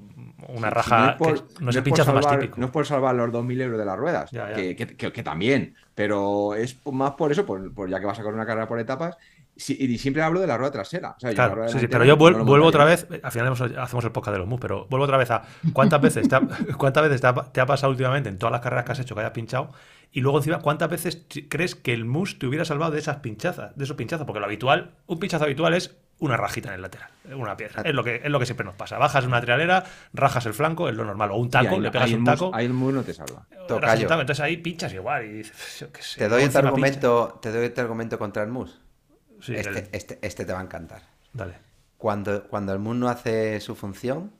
Speaker 1: una
Speaker 3: Sí,
Speaker 1: raja que
Speaker 3: no es por- no
Speaker 1: el
Speaker 3: es por
Speaker 1: pinchazo más
Speaker 3: salvar-
Speaker 1: típico.
Speaker 3: No es por salvar los 2.000 euros de las ruedas,
Speaker 1: Ya, ya.
Speaker 3: Que, que- también, pero es más por eso, por, por ya que vas a correr una carrera por etapas, sí, y siempre hablo de la rueda trasera. O sea, yo la
Speaker 1: Claro,
Speaker 3: rueda
Speaker 1: sí, sí, pero yo vuel- vuelvo otra vez, al final hemos- hacemos el podcast de los mus, pero vuelvo otra vez a cuántas veces te ha, <laughs> cuántas veces te ha, te ha pasado últimamente en todas las carreras que has hecho que hayas pinchado y luego encima cuántas veces crees que el mus te hubiera salvado de esas pinchazas, de esos pinchazos, porque lo habitual, un pinchazo habitual es una rajita en el lateral, una piedra, es lo que es lo que siempre nos pasa. Bajas una trialera, rajas el flanco, es lo normal, o un taco,
Speaker 3: ahí-
Speaker 1: le pegas
Speaker 3: ahí
Speaker 1: un
Speaker 3: el mus-
Speaker 1: taco,
Speaker 3: Ahí el mus no te salva.
Speaker 1: un taco, entonces ahí pinchas igual y dices, yo qué sé,
Speaker 2: Te doy este argumento, te doy este argumento contra el mus.
Speaker 1: Sí,
Speaker 2: este, este, este te va a encantar.
Speaker 1: dale.
Speaker 2: Cuando, cuando el mus no hace su función,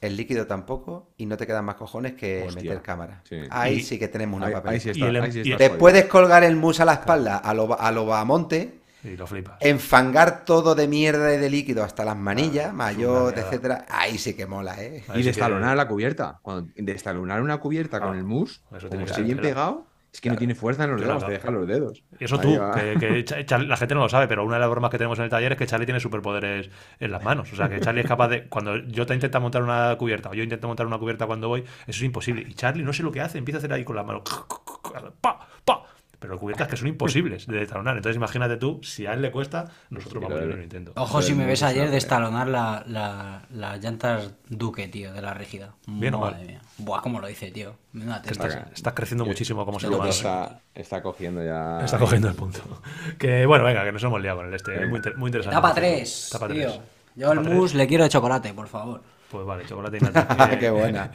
Speaker 2: el líquido tampoco, y no te quedan más cojones que
Speaker 3: Hostia.
Speaker 2: meter cámara.
Speaker 3: Sí.
Speaker 2: Ahí
Speaker 1: Y-
Speaker 2: sí que tenemos una
Speaker 3: Ahí,
Speaker 2: papeleta.
Speaker 3: ahí sí
Speaker 1: Y
Speaker 3: está,
Speaker 1: el em-
Speaker 3: ahí sí
Speaker 1: y-
Speaker 3: está
Speaker 2: Te
Speaker 3: jodido.
Speaker 2: puedes colgar el mus a la espalda a lo, a lo Bahamonte,
Speaker 1: Y lo flipas.
Speaker 2: enfangar todo de mierda y de líquido hasta las manillas,
Speaker 1: Ah, mierda.
Speaker 2: etcétera. Ahí sí que mola, ¿eh?
Speaker 3: Y destalonar
Speaker 1: que-
Speaker 3: la cubierta. Cuando destalonar una cubierta con el mus,
Speaker 1: eso tiene
Speaker 3: como
Speaker 1: ser,
Speaker 3: bien pegado, es que no tiene fuerza en los dedos, te deja los dedos.
Speaker 1: Y eso
Speaker 3: Ahí
Speaker 1: tú,
Speaker 3: va.
Speaker 1: que, que Cha- Char- la gente no lo sabe, pero una de las bromas que tenemos en el taller es que Charlie tiene superpoderes en las manos. O sea, que Charlie es capaz de. <laughs> Cuando yo te intento montar una cubierta, o yo intento montar una cubierta cuando voy, eso es imposible. Y Charlie no sé lo que hace, empieza a hacer ahí con las manos. <laughs> ¡Pa! ¡Pa! Pero cubiertas que son imposibles de desalonar. Entonces, imagínate tú, si a él le cuesta, nosotros vamos a ir lo intento.
Speaker 4: Ojo si me ves ayer
Speaker 3: lo
Speaker 4: destalonar la, la- las llantas Duque, tío, de la rígida.
Speaker 1: Bien o
Speaker 4: Madre
Speaker 1: mal.
Speaker 4: mía. Buah, cómo lo dice, tío.
Speaker 1: Estás, estás creciendo muchísimo como ser humano.
Speaker 3: está, está cogiendo ya.
Speaker 1: Está cogiendo el punto. <laughs> Que bueno, venga, que nos hemos liado con el este. Es muy, inter- muy interesante.
Speaker 4: Tapa 3,
Speaker 1: Tapa
Speaker 4: tío.
Speaker 1: tres.
Speaker 4: Yo el
Speaker 1: Tapa
Speaker 4: mus le quiero de chocolate, por favor.
Speaker 1: Pues vale, chocolate y nata. <laughs>
Speaker 2: Qué buena.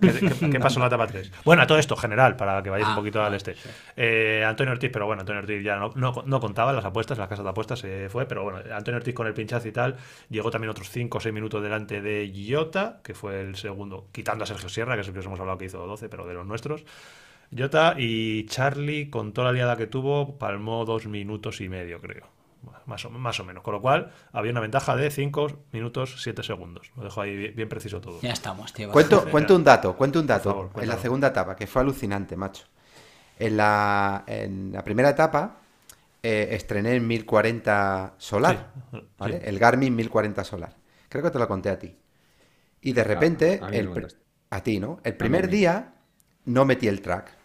Speaker 1: ¿Qué, qué- qué pasó en la etapa 3? Bueno, a todo esto, general, para que vayáis
Speaker 4: Ah,
Speaker 1: un poquito al este. Eh, Antonio Ortiz, pero bueno, Antonio Ortiz ya no, no, no contaba las apuestas, las casas de apuestas se fue, pero bueno, Antonio Ortiz con el pinchazo y tal, llegó también otros 5 o 6 minutos delante de Jota, que fue el segundo, quitando a Sergio Sierra, que es el que os hemos hablado que hizo 12, pero de los nuestros. Jota y Charlie, con toda la liada que tuvo, palmó dos minutos y medio, creo. Más o, más o menos. Con lo cual, había una ventaja de 5 minutos 7 segundos. Lo dejo ahí bien, bien preciso todo.
Speaker 4: Ya estamos, tío.
Speaker 2: Cuento, cuento un dato, cuento un dato.
Speaker 1: favor,
Speaker 2: en la segunda etapa, que fue alucinante, macho. En la, en la primera etapa eh, estrené el 1040 solar,
Speaker 1: Sí,
Speaker 2: ¿vale?
Speaker 1: sí.
Speaker 2: El Garmin 1040 solar. Creo que te lo conté a ti. Y de repente,
Speaker 3: a
Speaker 2: el ti, ¿no? El primer día no metí el track.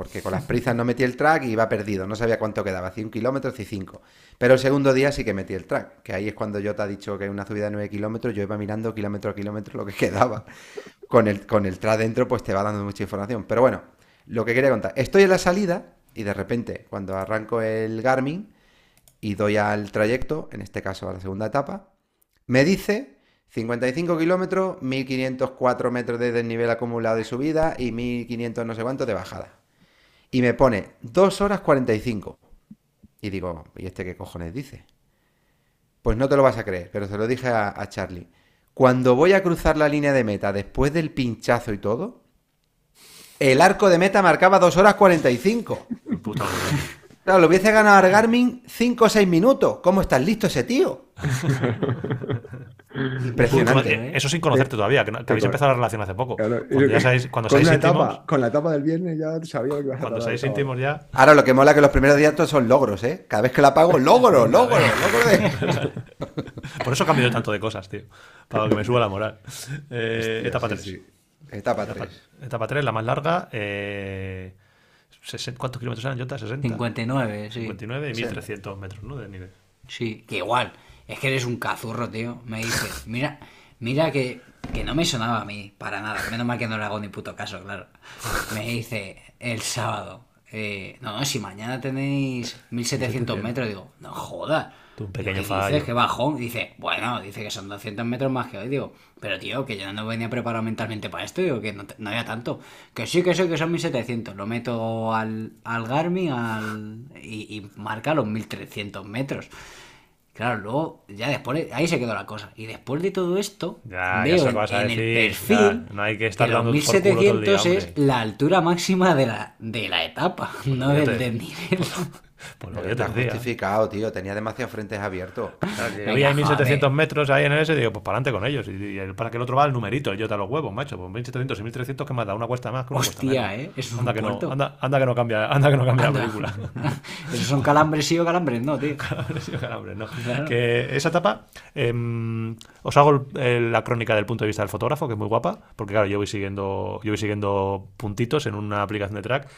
Speaker 2: Porque con las prisas no metí el track y iba perdido. No sabía cuánto quedaba, hacía un kilómetro y cinco. Pero el segundo día sí que metí el track. Que ahí es cuando yo te ha dicho que una subida de 9 kilómetros, yo iba mirando kilómetro a kilómetro lo que <laughs> quedaba. Con el, con el track dentro, pues te va dando mucha información. Pero bueno, lo que quería contar. Estoy en la salida y de repente, cuando arranco el Garmin y doy al trayecto, en este caso a la segunda etapa, me dice 55 kilómetros, 1504 metros de desnivel acumulado de subida y 1500 no sé cuánto de bajada. Y me pone 2 horas 45. Y digo, ¿y este qué cojones dice? Pues no te lo vas a creer, pero se lo dije a, a Charlie. Cuando voy a cruzar la línea de meta después del pinchazo y todo, el arco de meta marcaba 2 horas 45.
Speaker 1: Puta.
Speaker 2: Claro, lo hubiese ganado a Garmin 5 o 6 minutos. ¿Cómo estás listo ese tío? <laughs> Impresionante.
Speaker 1: Eh, Eso sin conocerte todavía, que, habéis empezado la relación hace poco.
Speaker 3: Claro,
Speaker 1: Cuando ya sabéis, cuando
Speaker 3: con,
Speaker 1: seáis
Speaker 3: una
Speaker 1: íntimos,
Speaker 3: etapa, con la etapa del viernes ya sabía que ibas a
Speaker 1: cuando seáis íntimos ya.
Speaker 2: Ahora lo que mola que los primeros días todos son logros, ¿eh? Cada vez que la pago, logro, logro, logro de... <laughs>
Speaker 1: Por eso cambio yo tanto de cosas, tío. Para que me suba la moral. Eh, etapa
Speaker 2: Sí,
Speaker 1: 3.
Speaker 2: sí. Etapa 3.
Speaker 1: Etapa 3, la más larga. Eh, ¿Cuántos kilómetros eran, Jota? ¿60?
Speaker 4: 59, sí.
Speaker 1: 59 y 1300 metros, ¿no? De nivel.
Speaker 4: Sí, que igual. Es que eres un cazurro, tío. Me dice, mira, mira que, que no me sonaba a mí, para nada. Menos mal que no le hago ni puto caso, claro. Me dice el sábado. eh, no, no, si mañana tenéis 1700 metros, digo, no jodas.
Speaker 1: Tú, un pequeño
Speaker 4: Digo, ¿qué
Speaker 1: fallo.
Speaker 4: Dices que bajón. Dice, bueno, dice que son 200 metros más que hoy. Digo, pero tío, que yo no venía preparado mentalmente para esto. Digo, que no, te- no había tanto. Que sí, que sí, que son 1700. Lo meto al, al Garmin al, y, y marca los 1300 metros. Claro, luego, ya después, ahí se quedó la cosa. Y después de todo esto,
Speaker 1: Ya, ya
Speaker 4: veo en,
Speaker 1: decir,
Speaker 4: el
Speaker 1: ya,
Speaker 4: perfil
Speaker 1: no hay que estar
Speaker 4: los
Speaker 1: dando por culo todo el día,
Speaker 4: 1700 es la altura máxima de la, de la etapa, <laughs> no
Speaker 1: ya
Speaker 4: del
Speaker 1: te-
Speaker 4: desnivel.
Speaker 1: Pues lo
Speaker 2: justificado, tío. Tenía demasiados frentes abiertos. <laughs>
Speaker 1: Había 1700 metros ahí en el S, digo, pues para adelante con ellos. Y, y el- para que el otro va al numerito, yo te los huevos, macho. Pues 1700 y 1300, que más da? Una cuesta más que una cuesta
Speaker 4: Hostia,
Speaker 1: menos.
Speaker 4: ¿eh? Es un
Speaker 1: anda, que no, anda, anda que no cambia, anda que no cambia la película. <laughs>
Speaker 4: Esos son calambres sí o calambres no, tío.
Speaker 1: Sí, calambres, ¿no?
Speaker 4: Claro.
Speaker 1: Que esa etapa, em, os hago el- el- la crónica del punto de vista del fotógrafo, que es muy guapa, porque claro, yo voy siguiendo, yo voy siguiendo puntitos en una aplicación de track.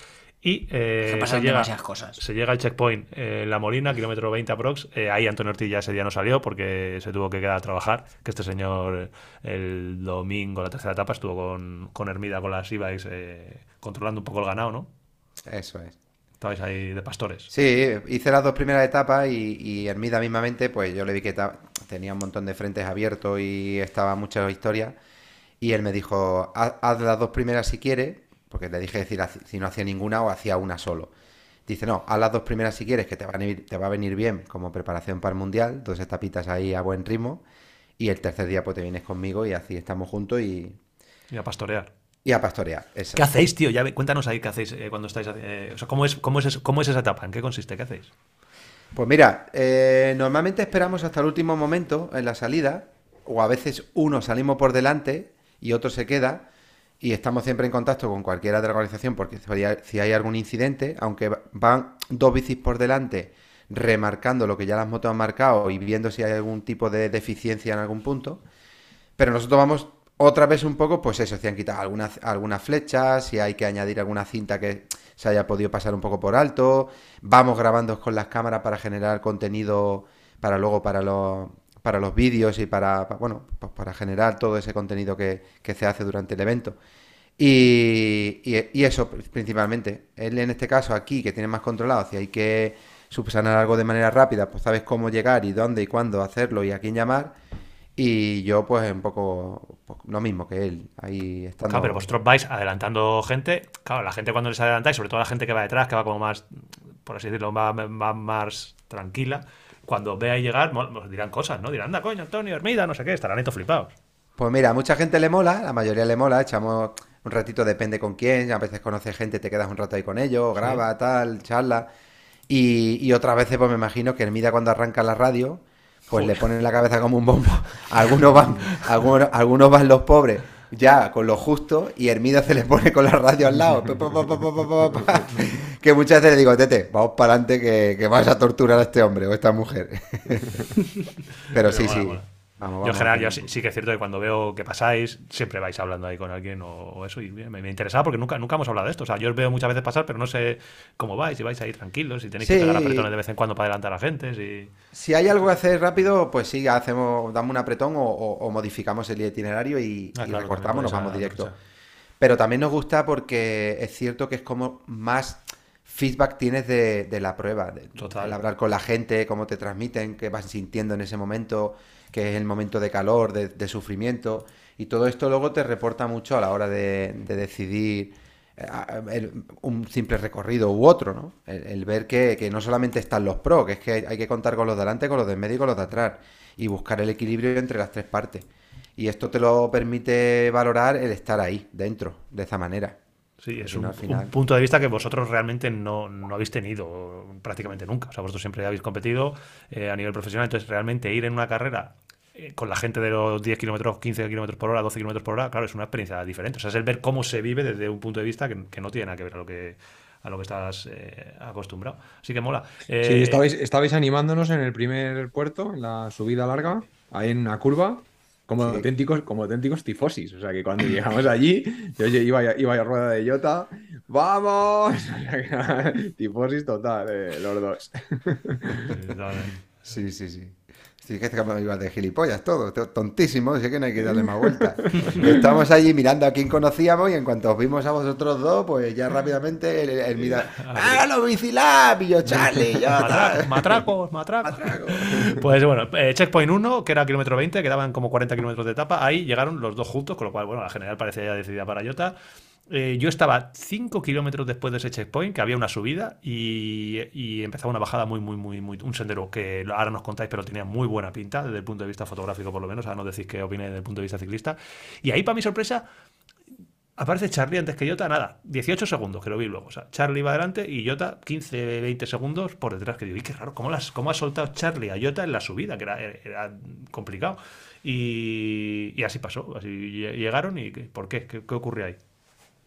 Speaker 1: Y eh,
Speaker 4: pasan
Speaker 1: se, llega,
Speaker 4: cosas.
Speaker 1: se llega al checkpoint eh, La Molina, kilómetro 20 aprox. Eh, ahí Antonio Ortiz ya ese día no salió porque se tuvo que quedar a trabajar. Que este señor el domingo, la tercera etapa, estuvo con, con Hermida, con las e-bikes, eh, controlando un poco el ganado, ¿no?
Speaker 2: Eso es.
Speaker 1: Estabais ahí de pastores.
Speaker 2: Sí, hice las dos primeras etapas y, y Hermida mismamente, pues yo le vi que tenía un montón de frentes abiertos y estaba mucha historia. Y él me dijo, haz, haz las dos primeras si quieres, porque le dije la- si no hacía ninguna o hacía una solo. Dice, no, haz las dos primeras si quieres, que te, van a ir- te va a venir bien como preparación para el Mundial, dos etapitas ahí a buen ritmo. Y el tercer día pues te vienes conmigo y así estamos juntos y,
Speaker 1: Y a pastorear.
Speaker 2: y a pastorear. Eso.
Speaker 1: ¿Qué hacéis, tío? Ya cuéntanos ahí qué hacéis eh, cuando estáis. eh, o sea, ¿cómo es, cómo, es, ¿cómo es esa etapa? ¿En qué consiste? ¿Qué hacéis?
Speaker 2: Pues mira, eh, normalmente esperamos hasta el último momento en la salida, o a veces uno salimos por delante y otro se queda, y estamos siempre en contacto con cualquiera de la organización porque si hay- algún incidente, aunque va- van dos bicis por delante remarcando lo que ya las motos han marcado y viendo si hay algún tipo de deficiencia en algún punto, pero nosotros vamos otra vez un poco, pues eso, si han quitado algunas, algunas flechas, si hay que añadir alguna cinta que se haya podido pasar un poco por alto. Vamos grabando con las cámaras para generar contenido para luego para los, para los vídeos y para, pa- bueno, pues para generar todo ese contenido que, que se hace durante el evento. Y, y- eso principalmente. Él en este caso aquí, que tiene más controlado, si hay que subsanar algo de manera rápida, pues sabes cómo llegar y dónde y cuándo hacerlo y a quién llamar. Y yo pues un poco pues, lo mismo que él, ahí estando...
Speaker 1: Claro, pero vosotros vais adelantando gente. Claro, la gente cuando les adelantáis, sobre todo la gente que va detrás, que va como más, por así decirlo, va más tranquila, cuando ve ahí llegar, os dirán cosas, ¿no? Dirán, anda, coño, Antonio, Hermida, no sé qué, estarán estos flipados.
Speaker 2: Pues mira, a mucha gente le mola, la mayoría le mola, echamos un ratito, depende con quién, a veces conoces gente, te quedas un rato ahí con ellos, graba, tal, charla. Y, y otras veces, pues me imagino que Hermida cuando arranca la radio, pues le ponen la cabeza como un bombo. <laughs> Algunos van, algunos, algunos van los pobres ya con lo justo y Hermida se le pone con la radio al lado. Que muchas veces le digo, Tete, vamos para adelante que, que vas a torturar a este hombre o a esta mujer. <laughs> Pero sí, sí. Vamos,
Speaker 1: Yo en general, yo sí, sí que es cierto que cuando veo que pasáis, siempre vais hablando ahí con alguien o, o eso, y me, me interesaba porque nunca, nunca hemos hablado de esto. O sea, yo os veo muchas veces pasar, pero no sé cómo vais, si vais ahí tranquilos, si tenéis que pegar apretones de vez en cuando para adelantar a gente, si...
Speaker 2: Si hay algo que hacer rápido, pues sí, hacemos, damos un apretón o, o- o modificamos el itinerario y,
Speaker 1: Ah,
Speaker 2: y
Speaker 1: claro,
Speaker 2: recortamos, nos vamos directo. Pero también nos gusta porque es cierto que es como más feedback tienes de, de la prueba, de,
Speaker 1: Total.
Speaker 2: el hablar con la gente, cómo te transmiten, qué vas sintiendo en ese momento, que es el momento de calor, de, de sufrimiento, y todo esto luego te reporta mucho a la hora de, de decidir eh, un simple recorrido u otro, ¿no? El, el ver que, que no solamente están los pros, que es que hay, hay que contar con los de delante, con los del medio y con los de atrás, y buscar el equilibrio entre las tres partes. Y esto te lo permite valorar el estar ahí, dentro, de esa manera.
Speaker 1: Sí, es un,
Speaker 2: al final-
Speaker 1: un punto de vista que vosotros realmente no, no habéis tenido prácticamente nunca. O sea, vosotros siempre habéis competido eh, a nivel profesional, entonces realmente ir en una carrera eh, con la gente de los 10 kilómetros, 15 kilómetros por hora, 12 kilómetros por hora, claro, es una experiencia diferente. O sea, es el ver cómo se vive desde un punto de vista que, que no tiene nada que ver a lo que a lo que estás eh, acostumbrado. Así que mola.
Speaker 3: Sí, estabais, estabais animándonos en el primer puerto, en la subida larga, ahí en una curva, como
Speaker 2: Sí.
Speaker 3: auténticos, como auténticos tifosis. O sea que cuando llegamos allí, yo iba, a- iba a rueda de Jota, ¡vamos! <laughs> tifosis total, eh, los dos.
Speaker 2: Sí, sí, sí. Sí, que estamos igual de gilipollas todo, to- tontísimo, así que no hay que darle más vueltas. <laughs> Estamos allí mirando a quién conocíamos y en cuanto os vimos a vosotros dos, pues ya rápidamente el, el mira, ¡ah, los bicilab! Y yo, Charlie, yo, <laughs>
Speaker 1: matracos, matracos. Pues bueno, eh, checkpoint 1, que era kilómetro 20, quedaban como 40 kilómetros de etapa. Ahí llegaron los dos juntos, con lo cual, bueno, la general parecía ya decidida para Jota. Eh, yo estaba 5 kilómetros después de ese checkpoint, que había una subida y, empezaba una bajada muy, muy, muy, muy. Un sendero que ahora nos contáis, pero tenía muy buena pinta desde el punto de vista fotográfico, por lo menos. Ahora no decís qué opináis desde el punto de vista ciclista. Y ahí, para mi sorpresa, Aparece Charlie antes que Jota, nada, 18 segundos, que lo vi luego. O sea, Charlie va adelante y Jota 15, 20 segundos por detrás. Que digo, y qué raro, ¿cómo, las, cómo ha soltado Charlie a Jota en la subida? Que era, complicado. Y, así pasó, así lle- llegaron y ¿qué- ¿por qué? ¿Qué, qué ocurrió ahí?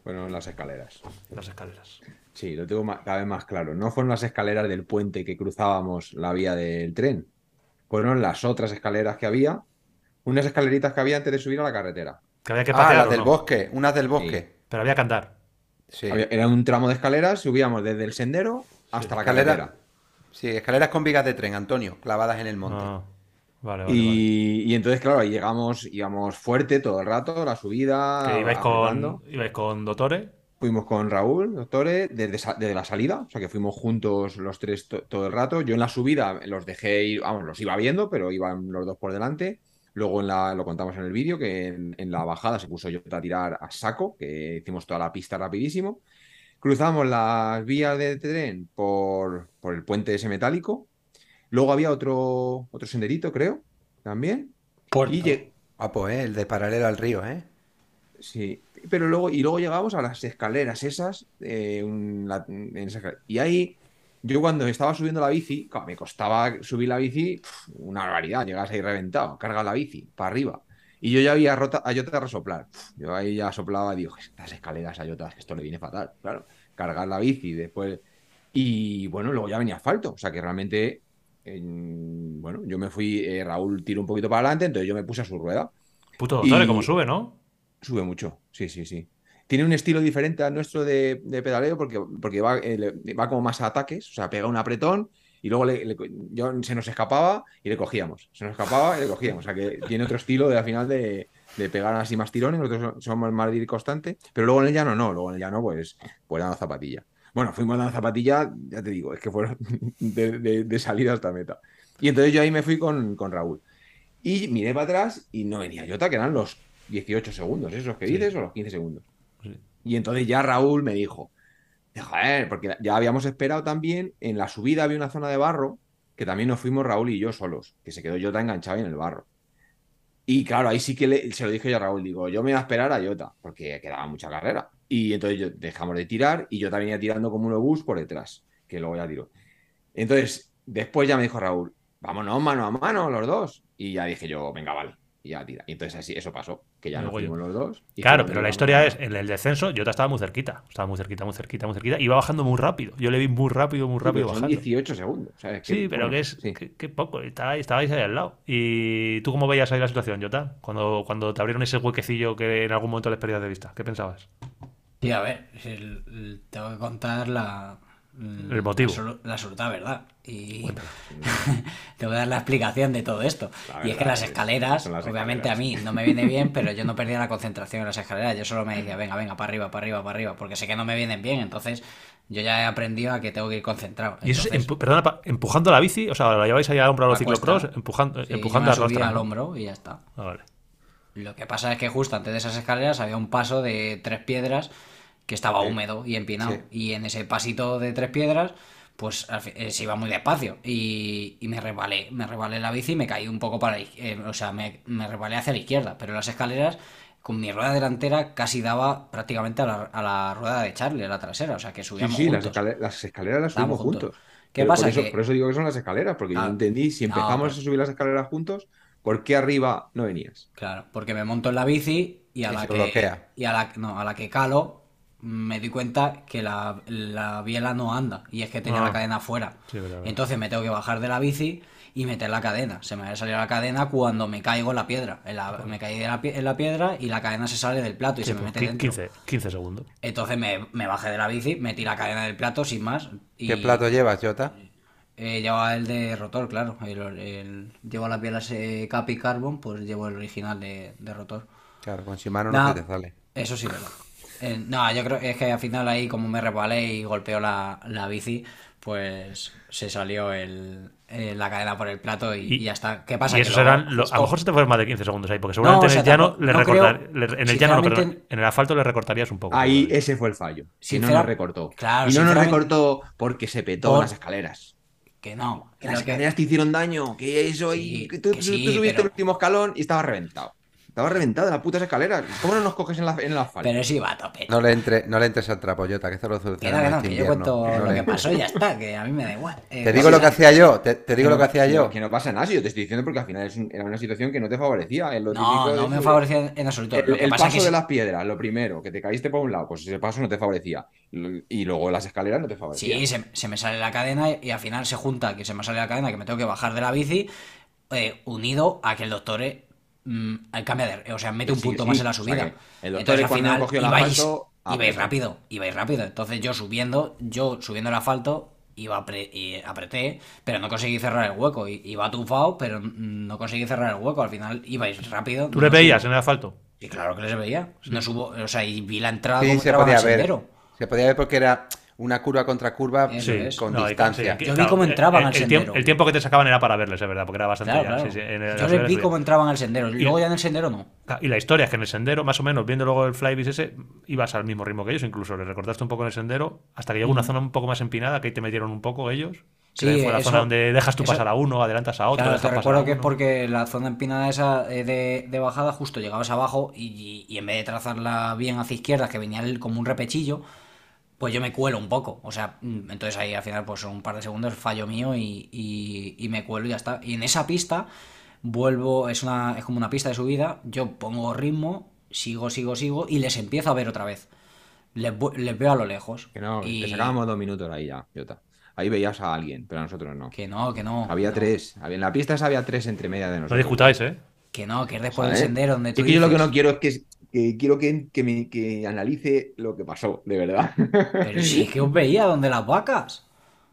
Speaker 3: Bueno, en las escaleras.
Speaker 1: Las escaleras.
Speaker 3: Sí, lo tengo cada vez más claro. No fueron las escaleras del puente que cruzábamos la vía del tren. Fueron las otras escaleras que había. Unas escaleritas que había antes de subir a la carretera.
Speaker 1: Que había que
Speaker 2: Ah,
Speaker 1: patear.
Speaker 2: las
Speaker 1: ¿o
Speaker 2: del
Speaker 1: no?
Speaker 2: bosque, unas del bosque.
Speaker 1: Pero había que andar.
Speaker 2: Sí.
Speaker 3: Había- era un tramo de escaleras, subíamos desde el sendero hasta la
Speaker 2: Escalera-
Speaker 3: carretera.
Speaker 2: Sí, escaleras con vigas de tren, Antonio, clavadas en el monte.
Speaker 1: Ah, vale, vale, vale.
Speaker 3: Y, entonces, claro, ahí llegamos, íbamos fuerte todo el rato, la subida.
Speaker 1: Que ibais con, ibais con Dotore.
Speaker 3: Fuimos con Raúl, doctores, desde, desde la salida, o sea que fuimos juntos los tres to- todo el rato. Yo en la subida los dejé ir, vamos, los iba viendo, pero iban los dos por delante. Luego en la, lo contamos en el vídeo, que en, en la bajada se puso yo a tirar a saco, que hicimos toda la pista rapidísimo. Cruzamos las vías de tren por, por el puente ese metálico. Luego había otro, otro senderito, creo, también. Y lle-
Speaker 2: Guapo, ¿eh? El de paralelo al río, ¿eh?
Speaker 3: Sí, pero luego, y luego llegamos a las escaleras esas, eh, un- la- en esa escalera. y ahí, yo cuando estaba subiendo la bici, claro, me costaba subir la bici, pf, una barbaridad, llegas ahí reventado, carga la bici, para arriba. Y yo ya había rota, a Jota a resoplar. Pf, Yo ahí ya soplaba y digo, estas escaleras a Jota, esto le viene fatal, claro. Cargar la bici, después... Y bueno, luego ya venía asfalto, o sea que realmente, en- bueno, yo me fui, eh, Raúl tiró un poquito para adelante, entonces yo me puse a su rueda.
Speaker 1: Puto
Speaker 3: Y-
Speaker 1: como sube, ¿no?
Speaker 3: Sube mucho, sí, sí, sí. Tiene un estilo diferente al nuestro de, de pedaleo porque, porque va, eh, va como más a ataques, o sea, pega un apretón y luego le- le- yo, se nos escapaba y le cogíamos. Se nos escapaba y le cogíamos. O sea, que tiene otro estilo de al final de, de pegar así más tirones, nosotros somos más de ir constante, pero luego en el llano no, luego en el llano pues, pues dando zapatilla. Bueno, fuimos dando zapatilla, ya te digo, es que fueron <laughs> de, de- de salida hasta meta. Y entonces yo ahí me fui con, con Raúl. Y miré para atrás y no venía Jota, que eran los 18 segundos, esos que
Speaker 1: Sí.
Speaker 3: dices, o los 15 segundos.
Speaker 1: Sí.
Speaker 3: Y entonces ya Raúl me dijo, joder, porque ya habíamos esperado también, en la subida había una zona de barro, que también nos fuimos Raúl y yo solos, que se quedó Jota enganchado en el barro. Y claro, ahí sí que le- se lo dije yo a Raúl, digo, yo me voy a esperar a Jota, porque quedaba mucha carrera. Y entonces yo- dejamos de tirar y yo también venía tirando como un obús por detrás, que luego ya tiró. Entonces, después ya me dijo Raúl, vámonos mano a mano los dos. Y ya dije yo, venga, vale. Y ya tira. Y entonces así, eso pasó, que ya nos
Speaker 1: Luego yo-
Speaker 3: fuimos los dos. y
Speaker 1: Claro, pero la historia es, en el descenso, Jota estaba muy cerquita. Estaba muy cerquita, muy cerquita, muy cerquita. Iba bajando muy rápido. Yo le vi muy rápido, muy
Speaker 3: Sí,
Speaker 1: rápido
Speaker 3: son
Speaker 1: bajando.
Speaker 3: 18 segundos. ¿sabes? Que,
Speaker 1: Sí, pero
Speaker 3: bueno,
Speaker 1: que es
Speaker 3: sí.
Speaker 1: que, que poco. Estabais, estabais ahí al lado. ¿Y tú cómo veías ahí la situación, Jota? Cuando, cuando te abrieron ese huequecillo que en algún momento les perdías de vista. ¿Qué pensabas?
Speaker 4: Sí, a ver, el- el- tengo que contar la,
Speaker 1: El motivo.
Speaker 4: La, absolu- la absoluta verdad. Y <laughs> tengo que dar la explicación de todo esto. Y es que las
Speaker 3: es-
Speaker 4: escaleras,
Speaker 3: las
Speaker 4: obviamente
Speaker 3: escaleras.
Speaker 4: a mí no me viene bien, pero yo no perdía la concentración en las escaleras. Yo solo me decía, venga, venga, para arriba, para arriba, para arriba, porque sé que no me vienen bien. Entonces yo ya he aprendido a que tengo que ir concentrado.
Speaker 1: Y eso, es empu- perdona, empujando la bici, o sea, la lleváis ahí al hombro a los
Speaker 4: A
Speaker 1: ciclocross, empujando,
Speaker 4: sí,
Speaker 1: empujando
Speaker 4: yo
Speaker 1: a
Speaker 4: me
Speaker 1: arrastrar.
Speaker 4: al hombro y ya está.
Speaker 1: Ah, vale.
Speaker 4: Lo que pasa es que justo antes de esas escaleras había un paso de tres piedras que estaba
Speaker 2: Sí.
Speaker 4: húmedo y empinado.
Speaker 2: Sí.
Speaker 4: Y en ese pasito de tres piedras, pues eh, se iba muy despacio. Y, y me resbalé, me resbalé la bici y me caí un poco para eh, o sea, me, me resbalé hacia la izquierda. Pero las escaleras, con mi rueda delantera, casi daba prácticamente a la, a la rueda de Charlie, a la trasera. O sea que
Speaker 3: Sí,
Speaker 4: subíamos
Speaker 3: sí,
Speaker 4: juntos.
Speaker 3: escale- las escaleras las subimos
Speaker 4: juntos.
Speaker 3: juntos.
Speaker 4: ¿Qué
Speaker 3: Pero
Speaker 4: pasa?
Speaker 3: Por eso,
Speaker 4: Que-
Speaker 3: por eso digo que son las escaleras, porque yo
Speaker 4: Ah,
Speaker 3: no entendí si
Speaker 4: no,
Speaker 3: empezamos a subir las escaleras juntos ¿por qué arriba no venías?
Speaker 4: Claro, porque me monto en la bici y a
Speaker 2: Y
Speaker 4: la que
Speaker 2: bloquea.
Speaker 4: y a la no, a la que calo me di cuenta que la, la biela no anda y es que tenía
Speaker 1: Ah.
Speaker 4: la cadena fuera.
Speaker 1: Sí.
Speaker 4: Entonces me tengo que bajar de la bici y meter la cadena. Se me había salido la cadena cuando me caigo en la piedra. En la- me caí de la pie- en la piedra y la cadena se sale del plato y
Speaker 1: Sí,
Speaker 4: se me
Speaker 1: pues,
Speaker 4: mete
Speaker 1: qui-
Speaker 4: dentro.
Speaker 1: 15, 15 segundos.
Speaker 4: Entonces me, me bajé de la bici, metí la cadena del plato sin más. Y,
Speaker 2: ¿Qué plato llevas, Jota?
Speaker 4: Eh, lleva el de rotor, claro. El, el- llevo las bielas eh, Capi Carbon, pues llevo el original de, de rotor.
Speaker 2: Claro, con Shimano
Speaker 4: Nah,
Speaker 2: no te sale.
Speaker 4: Eso sí, verdad. Eh, no, yo creo es que al final ahí como me resbalé y golpeó la, la bici, pues se salió el, eh, la cadena por el plato y,
Speaker 1: Y-
Speaker 4: y ya está. ¿Qué pasa?
Speaker 1: Y
Speaker 4: Que luego-
Speaker 1: eran. lo- a lo mejor se te fueron más de 15 segundos ahí, porque seguramente
Speaker 4: No, o sea,
Speaker 1: en el llano
Speaker 4: tampoco-
Speaker 1: le
Speaker 4: no
Speaker 1: recortar-
Speaker 4: creo-
Speaker 1: le- en el llano en asfalto le recortarías un poco.
Speaker 3: Ahí ese fue el fallo. Que no nos recortó.
Speaker 4: Claro,
Speaker 3: y no nos recortó porque se petó
Speaker 4: Por-
Speaker 3: las escaleras.
Speaker 4: Que no.
Speaker 3: Que las
Speaker 4: que-
Speaker 3: escaleras te hicieron daño. Que eso
Speaker 4: Sí,
Speaker 3: y que tú,
Speaker 4: que
Speaker 3: tú-
Speaker 4: sí,
Speaker 3: tú subiste
Speaker 4: pero-
Speaker 3: el último escalón y estaba reventado. Estaba reventado las putas escaleras. ¿Cómo no nos coges en, la, en el asfalto?
Speaker 4: Pero sí va a tope.
Speaker 2: No le, entre, no le entres al trapo, Jota, que esto lo
Speaker 4: que no, que no,
Speaker 2: este
Speaker 4: que yo cuento
Speaker 2: No
Speaker 4: lo que pasó y ya está, que a mí me da igual. Eh,
Speaker 2: Te digo lo que hacía yo, te, te digo lo que hacía
Speaker 3: no-
Speaker 2: yo.
Speaker 3: Que no pasa nada, si yo te estoy diciendo porque al final es un- era una situación que no te favorecía. Es lo
Speaker 4: No, no me favorecía en absoluto.
Speaker 3: El,
Speaker 4: Lo que
Speaker 3: el
Speaker 4: pasa
Speaker 3: paso
Speaker 4: que
Speaker 3: de las piedras, lo primero, que te caíste por un lado, pues ese paso no te favorecía. Y luego las escaleras no te favorecían.
Speaker 4: Sí, se, se me sale la cadena y al final se junta que se me sale la cadena, que me tengo que bajar de la bici, eh, unido a que el doctor eh, mm, cambia de. O sea, mete un
Speaker 3: Sí,
Speaker 4: punto
Speaker 3: sí,
Speaker 4: más en la
Speaker 3: o sea
Speaker 4: subida.
Speaker 3: que el doctor,
Speaker 4: Entonces, al final,
Speaker 3: cogió el
Speaker 4: ibais,
Speaker 3: asfalto, ah,
Speaker 4: ibais
Speaker 3: pues,
Speaker 4: rápido, ibais rápido. Entonces yo subiendo, yo subiendo el asfalto, iba apre- y apreté, pero no conseguí cerrar el hueco. Iba tufado, pero mm, no conseguí cerrar el hueco. Al final ibais rápido.
Speaker 1: ¿Tú le
Speaker 4: no
Speaker 1: veías
Speaker 4: subo.
Speaker 1: en el asfalto?
Speaker 4: Y claro que les veía. No subo, o sea, y vi la entrada
Speaker 2: Sí,
Speaker 4: como
Speaker 2: se podía ver.
Speaker 4: sendero.
Speaker 2: Se podía ver porque era una curva contra curva
Speaker 1: Sí,
Speaker 2: con
Speaker 1: No, y-
Speaker 2: distancia.
Speaker 1: sí,
Speaker 4: Yo vi cómo entraban
Speaker 1: el,
Speaker 4: al
Speaker 1: el
Speaker 4: sendero.
Speaker 1: tiempo, el tiempo que te sacaban era para verles, es verdad, porque era bastante
Speaker 4: Claro,
Speaker 1: ya,
Speaker 4: claro.
Speaker 1: sí, sí, en el-
Speaker 4: Yo les vi cómo entraban al sendero. Luego ya en el sendero no.
Speaker 1: Y la historia es que en el sendero, más o menos, viendo luego el flybis ese, ibas al mismo ritmo que ellos, incluso le recortaste un poco en el sendero, hasta que llegó una zona un poco más empinada, que ahí te metieron un poco ellos. que
Speaker 4: Sí,
Speaker 1: fue la
Speaker 4: eso-
Speaker 1: zona donde dejas tú
Speaker 4: eso-
Speaker 1: pasar a uno, adelantas a otro.
Speaker 4: Claro, te recuerdo
Speaker 1: a
Speaker 4: que es porque la zona empinada esa eh, de, de bajada justo llegabas abajo y, y en vez de trazarla bien hacia izquierda, que venía el- como un repechillo, pues yo me cuelo un poco. O sea, mm, entonces ahí al final pues son un par de segundos fallo mío y, y- y me cuelo y ya está. Y en esa pista vuelvo, es, una, es como una pista de subida, yo pongo ritmo, sigo, sigo, sigo y les empiezo a ver otra vez. Les, veo a lo lejos.
Speaker 3: Que no,
Speaker 4: y...
Speaker 3: te sacábamos dos minutos ahí ya, Jota. Ahí veías a alguien, pero a nosotros no.
Speaker 4: Que no, que no.
Speaker 3: Había
Speaker 4: no.
Speaker 3: tres. Había, en la pista esa había tres entre media de
Speaker 1: No
Speaker 3: nosotros.
Speaker 1: discutáis, ¿eh?
Speaker 4: Que no, que es después del sendero donde tú
Speaker 3: Es que yo lo que no quiero es que, que quiero que, que, me- que analice lo que pasó, de verdad.
Speaker 4: Pero sí, es que os veía <laughs> donde las vacas.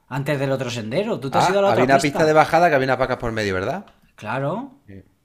Speaker 4: Antes del otro sendero. Tú te has
Speaker 2: Ah,
Speaker 4: ido a la
Speaker 2: había
Speaker 4: otra
Speaker 2: una pista de bajada que había unas vacas por medio, ¿verdad?
Speaker 4: Claro.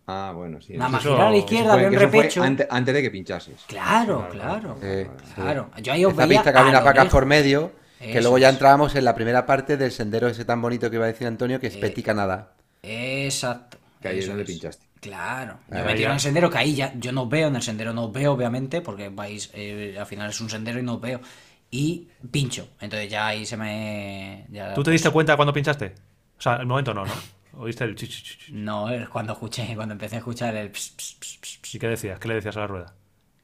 Speaker 3: ah, bueno, sí.
Speaker 4: Nada más
Speaker 1: eso-
Speaker 4: girar a la izquierda, había un repecho.
Speaker 3: ante- antes de que pinchases.
Speaker 4: Claro, claro.
Speaker 2: Sí,
Speaker 4: Claro.
Speaker 2: sí.
Speaker 4: Yo ahí os
Speaker 2: Esta
Speaker 4: veía
Speaker 2: pista que había unas vacas por medio, que luego ya
Speaker 4: es.
Speaker 2: entrábamos en la primera parte del sendero ese tan bonito que iba a decir Antonio, que es
Speaker 4: Eh,
Speaker 2: Petit Canadá.
Speaker 4: Exacto.
Speaker 3: Que ahí es donde pinchaste.
Speaker 4: Claro. Yo me tiro en el sendero, que ahí ya yo no veo, en el sendero no os veo, obviamente, porque vais, eh, al final es un sendero y no os veo. Y pincho. Entonces ya ahí se me. ya-
Speaker 1: ¿Tú te diste cuenta cuando pinchaste? O sea, el momento no, ¿no? ¿Oíste el chi?
Speaker 4: No, es cuando escuché, cuando empecé a escuchar el ps, ps, ps, ps, ps,
Speaker 1: ¿Y qué decías? ¿Qué le decías a la rueda?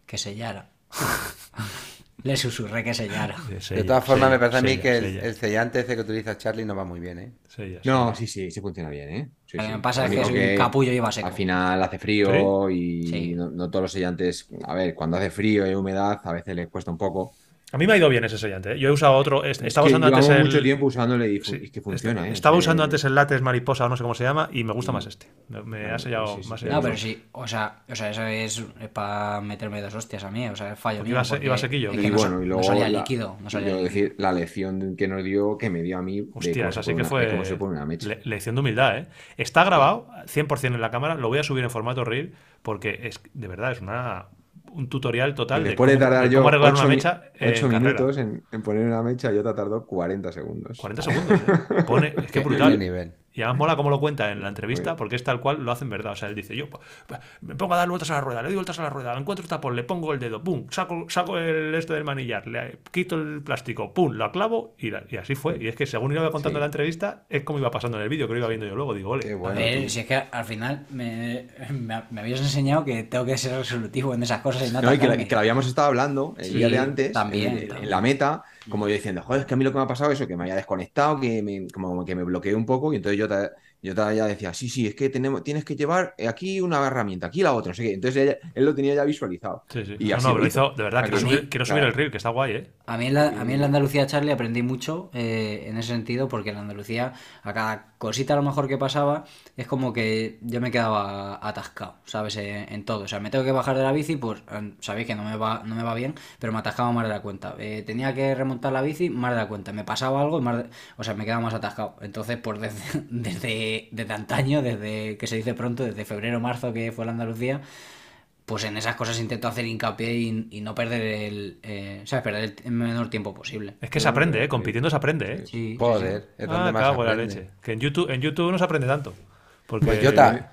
Speaker 4: que sellara. <laughs> Le susurré que sellara.
Speaker 2: De todas formas, me parece a mí que el,
Speaker 1: sella,
Speaker 2: el sellante ese que utiliza Charlie no va muy bien, ¿eh?
Speaker 1: sella,
Speaker 3: No, sí, sí, sí funciona bien, ¿eh? Sí,
Speaker 4: Lo que
Speaker 3: sí.
Speaker 4: pasa es que soy un capullo y va seco.
Speaker 3: Al final hace frío y
Speaker 4: Sí.
Speaker 3: no, no todos los sellantes. A ver, cuando hace frío y humedad, a veces les cuesta un poco.
Speaker 1: A mí me ha ido bien ese sellante. ¿eh? Yo he usado otro. es-
Speaker 3: Es
Speaker 1: Estaba
Speaker 3: que
Speaker 1: usando antes el.
Speaker 3: mucho tiempo usándole y,
Speaker 1: Sí,
Speaker 3: y que funciona,
Speaker 1: este-
Speaker 3: ¿eh?
Speaker 1: Estaba
Speaker 3: Eh,
Speaker 1: usando antes el látex mariposa o no sé cómo se llama y me gusta
Speaker 3: Mm.
Speaker 1: más este. Me, me ha sellado
Speaker 3: sí, sí,
Speaker 1: más
Speaker 3: sí.
Speaker 1: sellado.
Speaker 4: No, pero sí, o sea, o sea, eso es, para meterme dos hostias a mí, o sea, es fallo
Speaker 1: iba se- iba sequillo.
Speaker 4: es que
Speaker 3: Y
Speaker 4: no,
Speaker 3: bueno, y
Speaker 4: no
Speaker 3: luego.
Speaker 4: salía
Speaker 3: la,
Speaker 4: líquido, no salía líquido.
Speaker 3: decir, la lección que nos dio, que me dio a mí. de
Speaker 1: Hostias, así que
Speaker 3: una-
Speaker 1: fue.
Speaker 3: de cómo se pone una mecha.
Speaker 1: le- lección de humildad, ¿eh? Está grabado 100% en la cámara. Lo voy a subir en formato reel porque es de verdad es una un tutorial total
Speaker 3: Y
Speaker 1: de
Speaker 3: después de
Speaker 1: cómo,
Speaker 3: tardar
Speaker 1: de
Speaker 3: yo
Speaker 1: cómo arreglar
Speaker 3: 8,
Speaker 1: una mecha en carrera.
Speaker 3: minutos en, en poner una mecha, yo te tardó 40 segundos.
Speaker 1: 40 segundos. ¿eh? Pone, es que
Speaker 2: Qué
Speaker 1: brutal.
Speaker 2: nivel.
Speaker 1: Y además mola cómo lo cuenta en la entrevista, porque es tal cual lo hacen verdad. O sea, él dice, yo pues, me pongo a dar vueltas a la rueda, le doy vueltas a la rueda, encuentro el tapón, le pongo el dedo, pum, saco, saco el este del manillar, le quito el plástico, pum, lo clavo y, la- y así fue. Y es que según iba contando
Speaker 3: Sí.
Speaker 1: en la entrevista, es como iba pasando en el vídeo, que lo iba viendo yo luego. Digo, ole.
Speaker 2: Qué
Speaker 4: A
Speaker 2: bueno.
Speaker 4: ver,
Speaker 2: tú.
Speaker 4: si es que al final me, me, me habías enseñado que tengo que ser resolutivo en esas cosas y no,
Speaker 3: No, y que, la-
Speaker 4: atacarme.
Speaker 3: que lo habíamos estado hablando el
Speaker 4: Sí,
Speaker 3: día de antes,
Speaker 4: también,
Speaker 3: en, en
Speaker 4: también.
Speaker 3: la meta, como yo diciendo, joder, es que a mí lo que me ha pasado es eso, que me haya desconectado, que me, como que me bloqueé un poco, y entonces yo te- Yo todavía decía, sí, sí, es que tenemos, tienes que llevar aquí una herramienta, aquí la otra, no sé qué. Entonces ella- él lo tenía ya visualizado.
Speaker 1: Sí, sí.
Speaker 3: Y
Speaker 1: No,
Speaker 3: así
Speaker 1: no,
Speaker 3: lo hizo.
Speaker 1: de verdad, quiero
Speaker 3: mí,
Speaker 1: subir, quiero subir
Speaker 3: claro.
Speaker 1: el reel, que está guay, ¿eh?
Speaker 4: A mí, en la, a mí en la Andalucía, Charlie, aprendí mucho eh, en ese sentido, porque en la Andalucía, a cada cosita a lo mejor que pasaba, es como que yo me quedaba atascado, ¿sabes? En, en todo. O sea, me tengo que bajar de la bici, pues eh, sabéis que no me va, no me va bien, pero me atascaba más de la cuenta. Eh, tenía que remontar la bici, más de la cuenta. Me pasaba algo más de- O sea, me quedaba más atascado. Entonces, pues desde, <laughs> desde, desde antaño, desde que se dice pronto, desde febrero marzo que fue la Andalucía, pues en esas cosas intento hacer hincapié y, y no perder el, eh, ¿sabes? Perder el, menor tiempo posible.
Speaker 1: Es que se aprende, ¿eh? Compitiendo se aprende, ¿eh?
Speaker 4: Sí, sí, sí.
Speaker 2: Joder, es donde
Speaker 1: Ah,
Speaker 2: más
Speaker 1: cago en la leche. Que en YouTube, en YouTube no se aprende tanto. Porque...
Speaker 2: Pues yo, ta-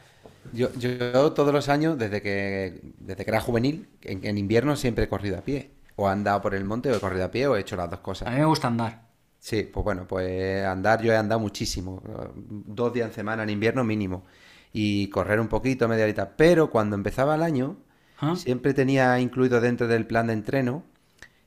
Speaker 2: yo, yo todos los años, desde que, desde que era juvenil, en, en invierno siempre he corrido a pie. O he andado por el monte o he corrido a pie o he hecho las dos
Speaker 4: A
Speaker 2: cosas.
Speaker 4: mí me gusta andar.
Speaker 2: Sí, pues bueno, pues andar yo he andado muchísimo. Dos días en semana en invierno mínimo. Y correr un poquito, media horita. Pero cuando empezaba el año,
Speaker 4: ¿Ah?
Speaker 2: siempre tenía incluido dentro del plan de entreno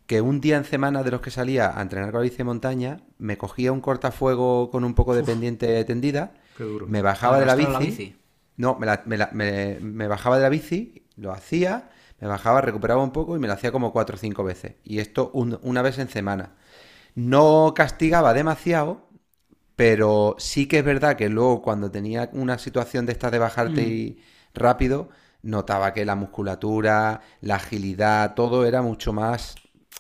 Speaker 2: que un día en semana de los que salía a entrenar con la bici de montaña, me cogía un cortafuego con un poco de pendiente tendida,
Speaker 1: Qué duro.
Speaker 2: me bajaba de la bici,
Speaker 4: la bici.
Speaker 2: no, me, la- me la- me- me bajaba de la bici, lo hacía, me bajaba, recuperaba un poco y me lo hacía como cuatro o cinco veces. Y esto un- una vez en semana. No castigaba demasiado, pero sí que es verdad que luego cuando tenía una situación de estas de bajarte y rápido, notaba que la musculatura, la agilidad, todo era mucho más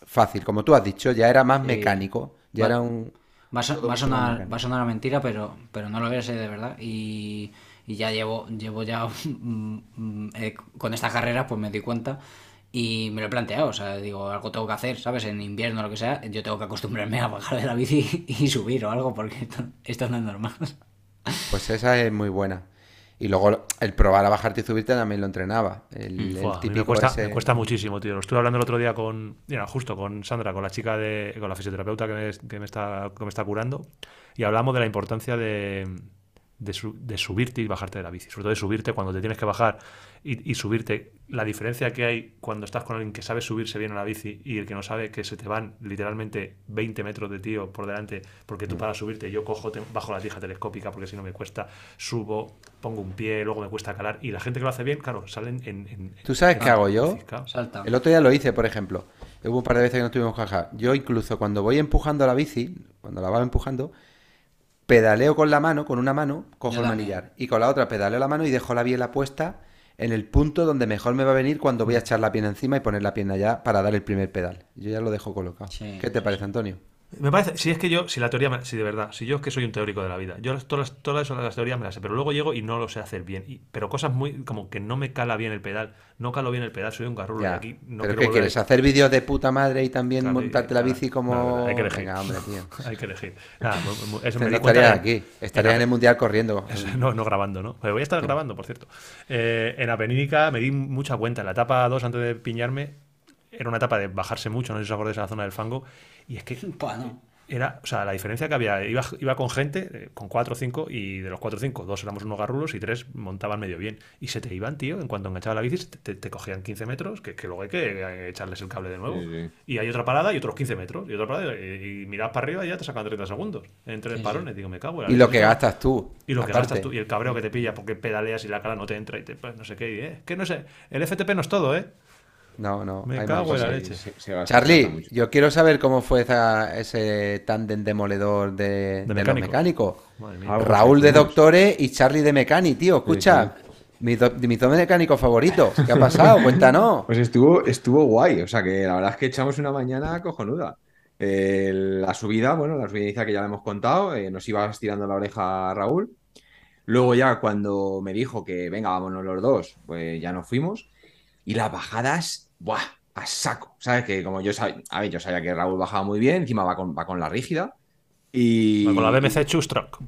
Speaker 2: fácil. Como tú has dicho, ya era más
Speaker 4: Sí.
Speaker 2: mecánico. Ya
Speaker 4: Va-
Speaker 2: era un...
Speaker 4: Va a, va sonar, va a sonar a mentira, pero, pero no lo es eh, de verdad. Y, y ya llevo, llevo ya <laughs> mm, mm, eh, con estas carreras, pues me di cuenta y me lo he planteado. O sea, digo, algo tengo que hacer, ¿sabes? En invierno o lo que sea, yo tengo que acostumbrarme a bajar de la bici <laughs> y subir o algo, porque esto, esto no es normal.
Speaker 2: Pues esa es muy buena. Y luego el probar a bajarte y subirte también lo entrenaba. El, el
Speaker 1: Fua, a mí
Speaker 2: típico
Speaker 1: me, cuesta,
Speaker 2: ese-
Speaker 1: me cuesta muchísimo, tío. Lo estuve hablando el otro día con, mira, justo con Sandra, con la chica de, con la fisioterapeuta que me, que me está, que me está curando, y hablamos de la importancia de, de, su- de subirte y bajarte de la bici. Sobre todo de subirte cuando te tienes que bajar y, y subirte. La diferencia que hay cuando estás con alguien que sabe subirse bien a la bici y el que no sabe que se te van literalmente 20 metros de tío por delante porque
Speaker 2: Mm.
Speaker 1: tú para subirte yo cojo, te- bajo la tija telescópica porque si no me cuesta, subo, pongo un pie, luego me cuesta calar y la gente que lo hace bien, claro, salen en... en-
Speaker 2: ¿Tú sabes
Speaker 1: en-
Speaker 2: qué hago yo?
Speaker 4: Salta.
Speaker 2: El otro día lo hice, por ejemplo. Hubo un par de veces que no tuvimos caja. Yo incluso cuando voy empujando la bici, cuando la va empujando, pedaleo con la mano, con una mano, cojo el manillar. Y con la otra pedaleo la mano y dejo la biela puesta en el punto donde mejor me va a venir cuando voy a echar la pierna encima y poner la pierna ya para dar el primer pedal. Yo ya lo dejo colocado.
Speaker 4: Sí,
Speaker 2: ¿Qué te parece, Antonio?
Speaker 1: Me parece, si es que yo, si la teoría, me- si de verdad, si yo es que soy un teórico de la vida, yo todas, las- todas las teorías me las sé, pero luego llego y no lo sé hacer bien. Y- pero cosas muy, como que no me cala bien el pedal, no calo bien el pedal, soy un garrulo
Speaker 2: Ya.
Speaker 1: aquí no
Speaker 2: ¿Pero qué quieres? ¿Hacer vídeos de puta madre y también
Speaker 1: Claro,
Speaker 2: montarte la
Speaker 1: claro,
Speaker 2: bici como...
Speaker 1: claro, hay que elegir.
Speaker 2: Venga, hombre, tío. <laughs>
Speaker 1: Hay que elegir. Nada, eso me
Speaker 2: estarías
Speaker 1: en-
Speaker 2: aquí. Estarías en el Mundial corriendo. <laughs>
Speaker 1: No, no grabando, ¿no? Pero voy a estar grabando, por cierto. Eh, en Apenínica me di mucha cuenta. En la etapa 2, antes de piñarme, era una etapa de bajarse mucho, no sé si os acordáis de la zona del fango. Y es que <laughs>
Speaker 4: Buah, no.
Speaker 1: era, o sea, la diferencia que había, iba, iba con gente, eh, con 4 o 5, y de los 4 o 5, dos éramos unos garrulos y tres montaban medio bien. Y se te iban, tío, en cuanto enganchaba la bici, te, te cogían 15 metros, que, que luego hay que eh, echarles el cable de nuevo.
Speaker 3: Sí, sí.
Speaker 1: Y hay otra parada y otros 15 metros. Y otra parada, y, y miras para arriba y ya te sacan 30 segundos. En tres parones, digo, me cago en
Speaker 2: Y lo que gastas tú.
Speaker 1: y lo que gastas tú, y el cabreo que te pilla porque pedaleas y la cara no te entra y te, pues, no sé qué. y, eh, que no sé, el FTP no es todo, ¿eh?
Speaker 2: No, no.
Speaker 1: Me
Speaker 2: hay
Speaker 1: cago
Speaker 2: más
Speaker 1: en la leche.
Speaker 3: Se- se- se gasta- se
Speaker 2: Charlie, yo quiero saber cómo fue esa- ese tándem demoledor de, de los
Speaker 1: mecánicos.
Speaker 2: Raúl de. Doctores y Charlie de Mecani, tío. Escucha, mi, do- mis dos mecánicos favoritos. ¿Qué ha pasado? Cuéntanos. <laughs>
Speaker 3: Pues estuvo, estuvo guay, o sea que la verdad es que echamos una mañana cojonuda. Eh, la subida, bueno, la subida inicial que ya la hemos contado, eh, nos iba estirando la oreja a Raúl. Luego ya cuando me dijo que venga, vámonos los dos, pues ya nos fuimos. Y las bajadas, ¡buah! A saco. ¿Sabes? Que como yo sabía, a ver, yo sabía que Raúl bajaba muy bien, encima va con, va con la rígida. Y.
Speaker 1: Con la BMC Chustrock.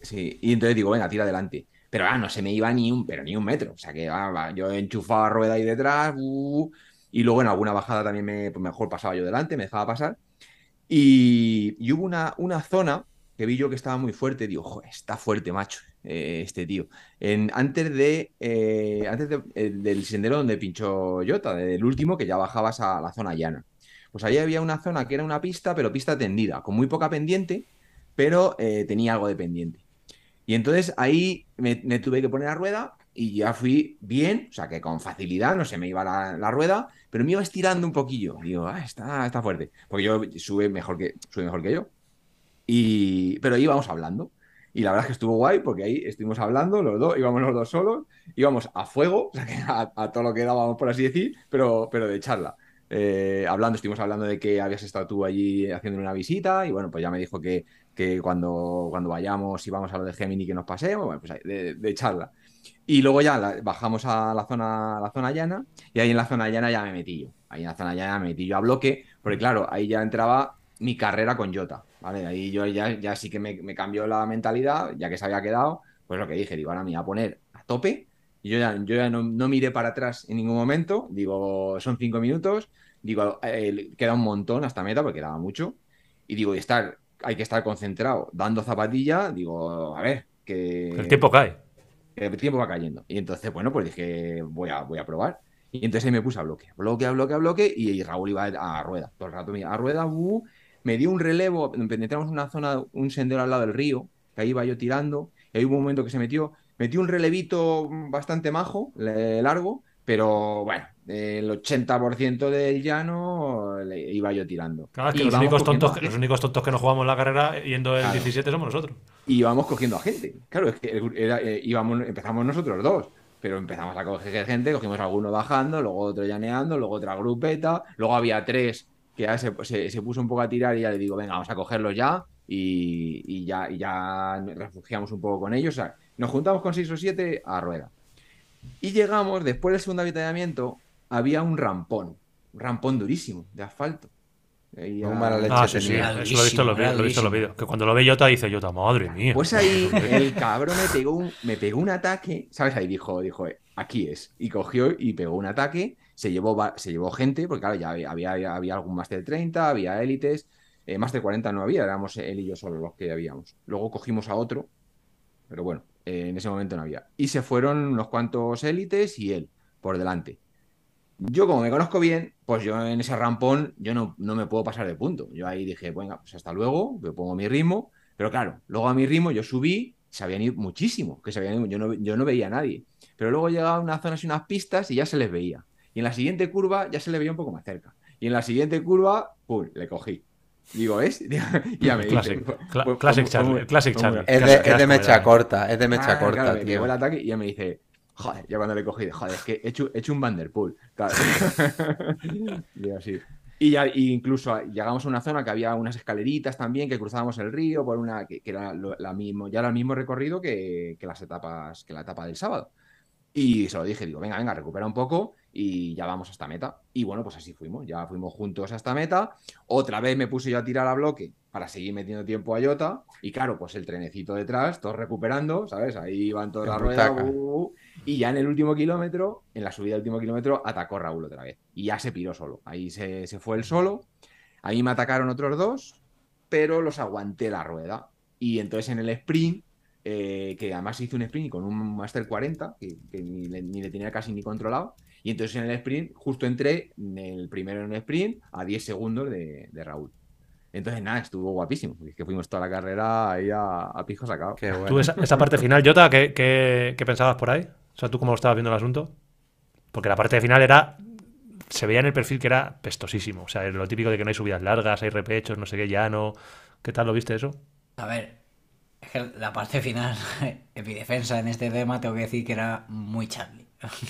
Speaker 3: Sí, y entonces digo, venga, tira adelante. Pero ah, no se me iba ni un, pero ni un metro. O sea que ah, va, yo enchufaba rueda ahí detrás, uh, y luego en alguna bajada también me, pues mejor pasaba yo delante, me dejaba pasar. Y, y hubo una, una zona que vi yo que estaba muy fuerte, digo, "Joder, está fuerte, macho, eh, este tío. En, antes de, eh, antes de- eh, del sendero donde pinchó Jota, del último, que ya bajabas a la zona llana. Pues ahí había una zona que era una pista, pero pista tendida, con muy poca pendiente, pero tenía algo de pendiente. Y entonces ahí me, tuve que poner a rueda y ya fui bien, o sea que con facilidad, no se me iba la, la, rueda, pero me iba estirando un poquillo. Digo, ah, está, está fuerte. Porque yo sube mejor que, sube mejor que yo. Y, pero íbamos hablando. Y la verdad es que estuvo guay porque ahí estuvimos hablando los dos, íbamos los dos solos, íbamos a fuego, o sea, que a, a, todo lo que dábamos, por así decir, pero, pero de charla. Eh, hablando, estuvimos hablando de que habías estado tú allí haciendo una visita y bueno, pues ya me dijo que, que cuando, cuando vayamos y vamos a lo de Gemini que nos pasemos, bueno, pues de, de charla. Y luego ya la, bajamos a la zona, a la zona llana y ahí en la zona llana ya me metí yo. Ahí en la zona llana me metí yo a bloque, porque claro, ahí ya entraba mi carrera con Jota, ¿vale? Ahí yo ya, ya sí que me, me, cambió la mentalidad, ya que se había quedado, pues lo que dije, digo, ahora me voy a poner a tope. Y yo ya, yo ya no, no miré para atrás en ningún momento, digo, son cinco minutos, digo, eh, queda un montón hasta meta, porque quedaba mucho, y digo, y estar, hay que estar concentrado, dando zapatilla, digo, a ver, que...
Speaker 1: El tiempo cae
Speaker 3: el tiempo va cayendo. Y entonces, bueno, pues dije, voy a, voy a probar. Y entonces ahí me puse a bloque, bloque, a bloque, a bloque, y, Raúl iba a, rueda. Todo el rato a rueda, uh, me dio un relevo, penetramos una zona, un sendero al lado del río, que ahí iba yo tirando, y ahí hubo un momento que se metió, metió un relevito bastante majo, largo, pero bueno, el 80% del llano le iba yo tirando.
Speaker 1: Claro, es que los únicos, tontos, que, los únicos tontos que nos jugamos la carrera yendo el claro. 17 somos nosotros.
Speaker 3: Y íbamos cogiendo a gente. Claro, es que era, eh, íbamos, empezamos nosotros dos, pero empezamos a coger gente, cogimos a alguno bajando, luego otro llaneando, luego otra grupeta, luego había tres que ya se, se, se, puso un poco a tirar y ya le digo, venga, vamos a cogerlos ya y, y ya, y ya refugiamos un poco con ellos. O sea, nos juntamos con seis o siete a rueda. Y llegamos, después del segundo avituallamiento, había un rampón, un rampón durísimo, de asfalto.
Speaker 2: Y a... mala leche
Speaker 1: ah, sí, sí. Eso lo he visto, lo, lo he visto en los vídeos. Que cuando lo ve Jota dice Jota, madre mía.
Speaker 3: Pues ahí <laughs> el cabrón me pegó un, me pegó un ataque, ¿sabes? Ahí dijo, dijo, aquí es. Y cogió y pegó un ataque, se llevó, se llevó gente, porque claro, ya había, había, había algún Master 30, había élites, eh, Master 40 no había, éramos él y yo solo los que habíamos. Luego cogimos a otro, pero bueno, eh, en ese momento no había. Y se fueron unos cuantos élites y él por delante. Yo, como me conozco bien, pues yo en ese rampón yo no, no me puedo pasar de punto. Yo ahí dije, venga, pues hasta luego, me pongo mi ritmo. Pero claro, luego a mi ritmo yo subí, se habían ido muchísimo, que se yo, no, yo no veía a nadie. Pero luego llegaba a unas zonas y unas pistas y ya se les veía. Y en la siguiente curva ya se le veía un poco más cerca. Y en la siguiente curva, pum, le cogí. Digo, ¿es? <laughs> ya me
Speaker 1: Classic,
Speaker 3: dice,
Speaker 1: cla
Speaker 3: pues,
Speaker 1: classic Charlie. Classic.
Speaker 2: Es de, es
Speaker 1: me
Speaker 2: mecha
Speaker 1: da.
Speaker 2: corta, es de mecha
Speaker 3: Ah,
Speaker 2: corta,
Speaker 3: claro, me
Speaker 2: tío.
Speaker 3: pegó el ataque y ya me dice, joder, ya cuando le cogí, de, joder, es que he hecho, he hecho un Vanderpool. Claro. <laughs> y así. Y ya y incluso llegamos a una zona que había unas escaleritas también, que cruzábamos el río por una, que, que era lo- la mismo, ya era el mismo recorrido que, que las etapas, que la etapa del sábado. Y se lo dije, digo, venga, venga, recupera un poco y ya vamos hasta meta. Y bueno, pues así fuimos, ya fuimos juntos hasta meta. Otra vez me puse yo a tirar a bloque para seguir metiendo tiempo a Jota. Y claro, pues el trenecito detrás, todos recuperando, ¿sabes? Ahí van todas las ruedas. uh, uh, y ya en el último kilómetro, en la subida del último kilómetro, atacó Raúl otra vez. Y ya se piró solo. Ahí se, se fue el solo. Ahí me atacaron otros dos, pero los aguanté la rueda. Y entonces en el sprint, eh, que además hice un sprint con un Master 40, que, que ni, le, ni le tenía casi ni controlado. Y entonces en el sprint, justo entré en el primero en el sprint a 10 segundos de, de Raúl. Entonces, nada, estuvo guapísimo. Es que fuimos toda la carrera ahí a, a pijo sacado.
Speaker 2: Qué bueno.
Speaker 1: Tú, esa, esa parte final, Jota, ¿qué, qué, qué pensabas por ahí? O sea, ¿tú cómo estabas viendo el asunto? Porque la parte final era. Se veía en el perfil que era pestosísimo. O sea, lo típico de que no hay subidas largas, hay repechos, no sé qué, llano. ¿Qué tal lo viste eso?
Speaker 4: A ver, es que la parte final, <laughs> en mi defensa en este tema, tengo que decir que era muy Charlie.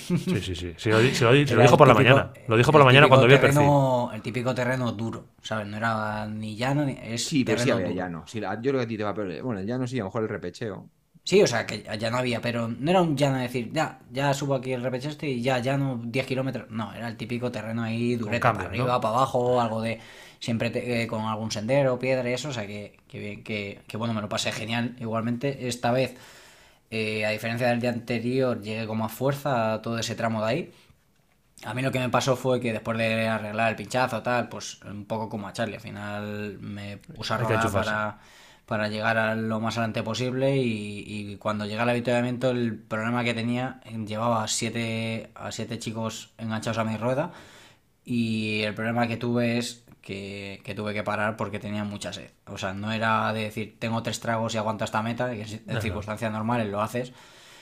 Speaker 1: Sí, sí, sí. Se lo, di- se lo di- se lo
Speaker 4: Era
Speaker 1: dijo por la mañana. Lo dijo por la mañana cuando vi el
Speaker 4: terreno- El típico terreno duro, ¿sabes? No era ni llano ni. Es
Speaker 3: Sí, pero sí
Speaker 4: terreno
Speaker 3: había
Speaker 4: duro.
Speaker 3: llano. Sí, yo creo que a ti te va a perder. Bueno, el llano sí, a lo mejor el repecheo.
Speaker 4: Sí, o sea, que ya no había, pero no era un llano de decir, ya, ya subo aquí el repecho este y ya, ya no 10 kilómetros. No, era el típico terreno ahí durete,
Speaker 1: cambio,
Speaker 4: para arriba,
Speaker 1: ¿no?
Speaker 4: para abajo, algo de. Siempre te- eh, con algún sendero, piedra y eso, o sea, que, que bien, que, que bueno, me lo pasé genial. Igualmente, esta vez, eh, a diferencia del día anterior, llegué con más fuerza a todo ese tramo de ahí. A mí lo que me pasó fue que después de arreglar el pinchazo, tal, pues un poco como a Charlie, al final me puse a rodar para, para llegar a lo más adelante posible y, y cuando llegué al avituallamiento el problema que tenía, llevaba a siete, a siete chicos enganchados a mi rueda y el problema que tuve es que, que tuve que parar porque tenía mucha sed. O sea, no era de decir, tengo tres tragos y aguanto esta meta, que en circunstancias normales lo haces,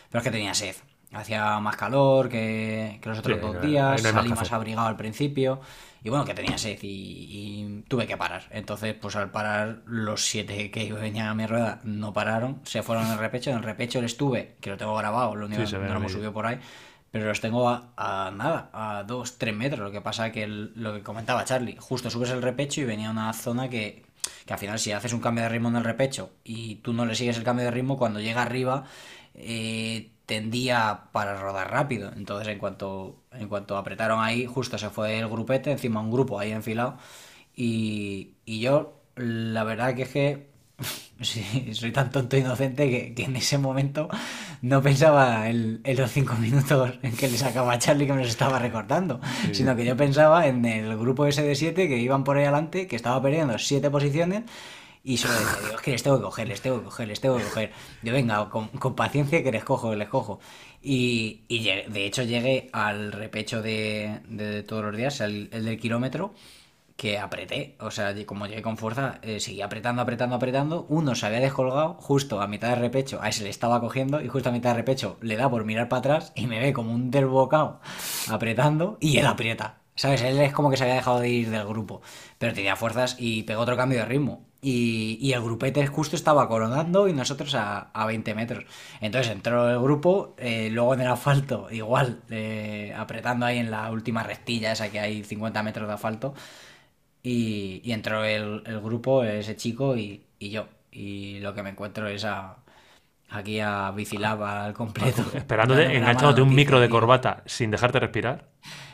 Speaker 4: pero es que tenía sed. Hacía más calor que, que los otros
Speaker 1: Sí,
Speaker 4: dos días,
Speaker 1: no más
Speaker 4: salí más abrigado al principio, y bueno, que tenía sed y, y tuve que parar. Entonces, pues al parar, los siete que venían a mi rueda no pararon, se fueron el repecho. En el repecho les tuve, que lo tengo grabado, lo único
Speaker 1: Sí,
Speaker 4: que no lo
Speaker 1: el
Speaker 4: hemos subido por ahí, pero los tengo a, a nada, a dos, tres metros. Lo que pasa que lo que comentaba Charlie, justo subes el repecho y venía una zona que, que al final si haces un cambio de ritmo en el repecho y tú no le sigues el cambio de ritmo, cuando llega arriba eh, tendía para rodar rápido. Entonces en cuanto, en cuanto apretaron ahí, justo se fue el grupete, encima un grupo ahí enfilado. Y, y yo, la verdad que es que <laughs> sí, soy tan tonto e inocente que, que en ese momento no pensaba en, en los cinco minutos en que le sacaba Charlie que me los estaba recortando, sino que yo pensaba en el grupo ese de siete que iban por ahí adelante, que estaba perdiendo siete posiciones. Y solo decía, digo, es que les tengo que coger, les tengo que coger, les tengo que coger. Yo, venga, con, con paciencia que les cojo, que les cojo. Y, y de hecho llegué al repecho de, de todos los días, el, el del kilómetro, que apreté. O sea, como llegué con fuerza, eh, seguí apretando, apretando, apretando. Uno se había descolgado justo a mitad de repecho, a ese le estaba cogiendo, y justo a mitad de repecho le da por mirar para atrás y me ve como un desbocado apretando y él aprieta. ¿Sabes? Él es como que se había dejado de ir del grupo, pero tenía fuerzas y pegó otro cambio de ritmo. Y, el grupete justo estaba coronando y nosotros a, a 20 metros. Entonces entró el grupo, eh, luego en el asfalto, igual, eh, apretando ahí en la última rectilla, esa que hay 50 metros de asfalto. Y, y entró el, el grupo, ese chico y, y yo. Y lo que me encuentro es a, aquí a Bicilab al completo. <laughs>
Speaker 1: Esperándote, enganchándote un micro de corbata sin dejarte respirar.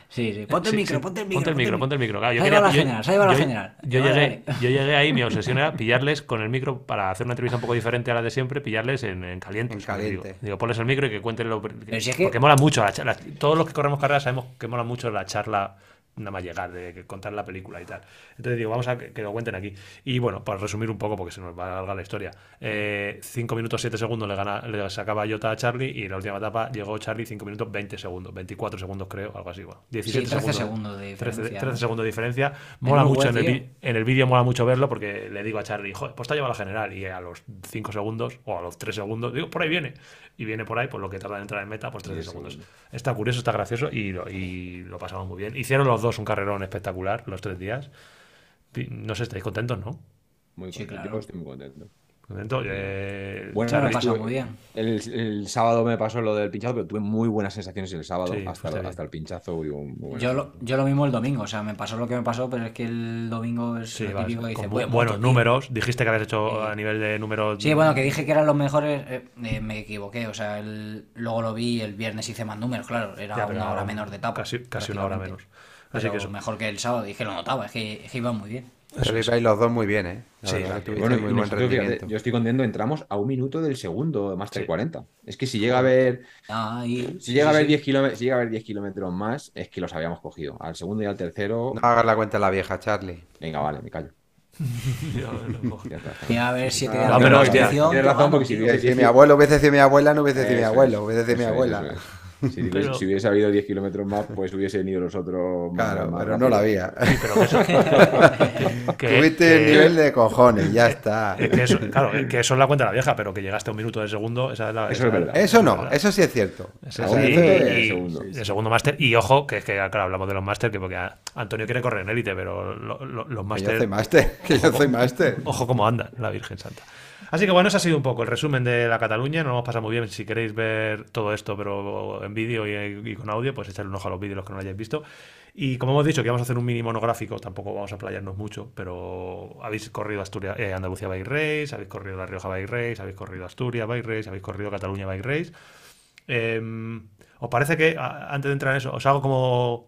Speaker 4: Sí, sí. Ponte el micro,
Speaker 1: sí.
Speaker 4: ponte el micro.
Speaker 1: Ponte el micro, ponte el micro. Claro, yo
Speaker 4: Ahí
Speaker 1: quería-
Speaker 4: va la
Speaker 1: yo-
Speaker 4: general, la
Speaker 1: yo-
Speaker 4: general.
Speaker 1: Yo
Speaker 4: Vale,
Speaker 1: llegué,
Speaker 4: vale.
Speaker 1: yo llegué ahí, mi <laughs> obsesión era pillarles con el micro para hacer una entrevista un poco diferente a la de siempre, pillarles en, en caliente.
Speaker 2: En caliente.
Speaker 1: Digo, digo, ponles el micro y que cuenten lo.
Speaker 4: Si es que-
Speaker 1: Porque mola mucho la charla. Todos los que corremos carreras sabemos que mola mucho la charla nada más llegar, de que contar la película y tal. Entonces digo, vamos a que, que lo cuenten aquí. Y bueno, para resumir un poco, porque se nos va a alargar la historia. 5 minutos 7 segundos le, gana, le sacaba Jota a Charlie y en la última etapa llegó Charlie 5 minutos 20 segundos, 24 segundos creo, algo así. Bueno, 17
Speaker 4: 13
Speaker 1: segundos,
Speaker 4: segundos de
Speaker 1: 13,
Speaker 4: diferencia,
Speaker 1: 13
Speaker 4: ¿no?
Speaker 1: segundos de diferencia. Mola mucho en el, en el vídeo, mola mucho verlo porque le digo a Charlie, joder, pues te ha llevado la general. Y a los 5 segundos o a los 3 segundos, digo, por ahí viene. Y viene por ahí, por lo que tarda en entrar en meta, pues 13
Speaker 3: Diez
Speaker 1: segundos. Está curioso, está gracioso y lo, y lo pasamos muy bien. Hicieron los dos un carrerón espectacular los tres días. No sé, estáis contentos, ¿no?
Speaker 3: Muy
Speaker 4: Sí,
Speaker 3: contento.
Speaker 4: claro.
Speaker 3: Yo estoy muy contento.
Speaker 1: Contento. Eh,
Speaker 3: Bueno,
Speaker 4: Charlie, pasa
Speaker 3: estuve-
Speaker 4: muy bien.
Speaker 3: El, el sábado me pasó lo del pinchazo, pero tuve muy buenas sensaciones el sábado
Speaker 1: Sí,
Speaker 3: hasta,
Speaker 1: bien.
Speaker 3: hasta el pinchazo. digo,
Speaker 4: Yo lo, yo lo mismo el domingo, o sea, me pasó lo que me pasó, pero es que el domingo es
Speaker 1: sí,
Speaker 4: lo
Speaker 1: vas,
Speaker 4: típico que dice,
Speaker 1: bu-
Speaker 4: "Buen
Speaker 1: buenos
Speaker 4: moto, tío".
Speaker 1: números. Dijiste que habías hecho a nivel de números.
Speaker 4: Sí, bueno, que dije que eran los mejores, eh, eh, me equivoqué, o sea, el- luego lo vi, el viernes hice más números, claro, era
Speaker 1: Ya,
Speaker 4: una hora menos de etapa.
Speaker 1: Casi, casi una hora menos. Así que eso.
Speaker 4: mejor que el sábado, dije, lo notaba, es que, es que iba muy bien.
Speaker 2: Pero ibais los dos muy bien, ¿eh? La
Speaker 1: Sí,
Speaker 2: verdad que
Speaker 3: Bueno, y
Speaker 2: muy buen rendimiento.
Speaker 3: yo estoy contento, entramos a un minuto del segundo Master
Speaker 1: Sí.
Speaker 3: 40. Es que si llega a haber,
Speaker 4: Ah, y-
Speaker 3: si
Speaker 4: sí,
Speaker 3: llega a
Speaker 4: sí,
Speaker 3: haber
Speaker 4: sí.
Speaker 3: 10 kilómetros, si llega a haber 10 kilómetros más, es que los habíamos cogido. Al segundo y al tercero,
Speaker 2: No hagas la cuenta a la vieja, Charlie.
Speaker 3: venga, vale, me callo. <laughs>
Speaker 4: A haber siete días
Speaker 1: no, pero, hostia,
Speaker 3: tienes razón, porque si hubiese-
Speaker 2: Si mi abuelo hubiese sido mi abuela, no hubiese sido mi abuelo, hubiese sido mi abuela. <laughs>
Speaker 3: Si, hubiese,
Speaker 1: Pero-
Speaker 3: si hubiese habido 10 kilómetros más, pues hubiesen ido los otros más-
Speaker 2: Claro,
Speaker 3: más
Speaker 2: pero
Speaker 3: rápido.
Speaker 2: no la había.
Speaker 1: Sí, pero <laughs> que eso. que-
Speaker 2: Tuviste el nivel de cojones, ya está.
Speaker 1: es que eso, claro, que eso es la cuenta de la vieja, pero que llegaste a un minuto de segundo, esa es la.
Speaker 3: Eso es verdad.
Speaker 2: Eso no,
Speaker 1: verdad.
Speaker 2: eso sí es cierto.
Speaker 3: Eso
Speaker 1: sí,
Speaker 3: es de
Speaker 1: y-
Speaker 3: segundo.
Speaker 1: de segundo máster. Y ojo, que es que, claro, hablamos de los máster, que porque Antonio quiere correr en élite, pero lo- lo- los
Speaker 2: Que yo
Speaker 1: máster.
Speaker 2: soy máster, que yo soy máster.
Speaker 1: Ojo cómo anda la Virgen Santa. Así que bueno, ese ha sido un poco el resumen de la Cataluña. Nos hemos pasado muy bien. Si queréis ver todo esto, pero en vídeo y, y con audio, pues echarle un ojo a los vídeos los que no lo hayáis visto. Y como hemos dicho que vamos a hacer un mini monográfico, tampoco vamos a playarnos mucho, pero habéis corrido Asturias, eh, Andalucía Race, habéis corrido La Rioja Bike Race, habéis corrido Asturias Race, habéis corrido Cataluña Bike Race. Eh, ¿Os parece que, a- antes de entrar en eso, os hago como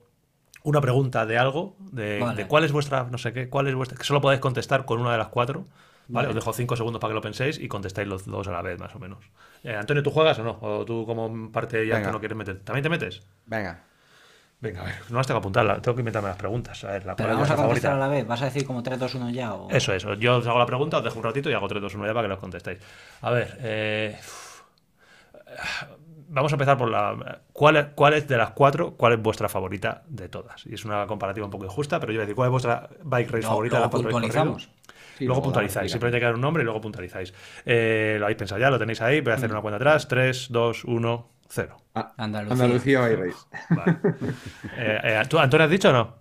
Speaker 1: una pregunta de algo, de,
Speaker 4: Vale.
Speaker 1: de cuál es vuestra, no sé qué, cuál es vuestra, que solo podéis contestar con una de las cuatro. ¿Vale?
Speaker 4: Vale.
Speaker 1: Os dejo cinco segundos para que lo penséis y contestáis los dos a la vez, más o menos. Eh, Antonio, ¿tú juegas o no? ¿O tú como parte ya
Speaker 2: Venga.
Speaker 1: que no quieres meter? ¿También te metes?
Speaker 2: Venga.
Speaker 1: Venga, a ver, no las tengo que apuntar, tengo que inventarme las preguntas. A ver, la
Speaker 4: Pero vamos a contestar a la vez, ¿vas a decir como 3, 2, 1 ya? O...
Speaker 1: Eso, eso. Yo os hago la pregunta, os dejo un ratito y hago 3, 2, 1 ya para que los contestéis. A ver, eh, vamos a empezar por la. ¿cuál, es- ¿Cuál es de las cuatro? ¿Cuál es vuestra favorita de todas? Y es una comparativa un poco injusta, pero yo voy a decir, ¿cuál es vuestra bike race favorita de las cuatro
Speaker 4: puntualizamos.
Speaker 3: Sí,
Speaker 1: luego
Speaker 3: luego
Speaker 1: puntualizáis.
Speaker 3: damos
Speaker 1: Simplemente hay que dar un nombre y luego puntualizáis. Eh, lo habéis pensado ya, lo tenéis ahí. Voy a hacer una cuenta atrás. 3, 2, 1, 0.
Speaker 3: Ah,
Speaker 4: Andalucía.
Speaker 3: Andalucía.
Speaker 1: Vale. <laughs> Eh, eh, ¿tú, Antonio, has dicho o no?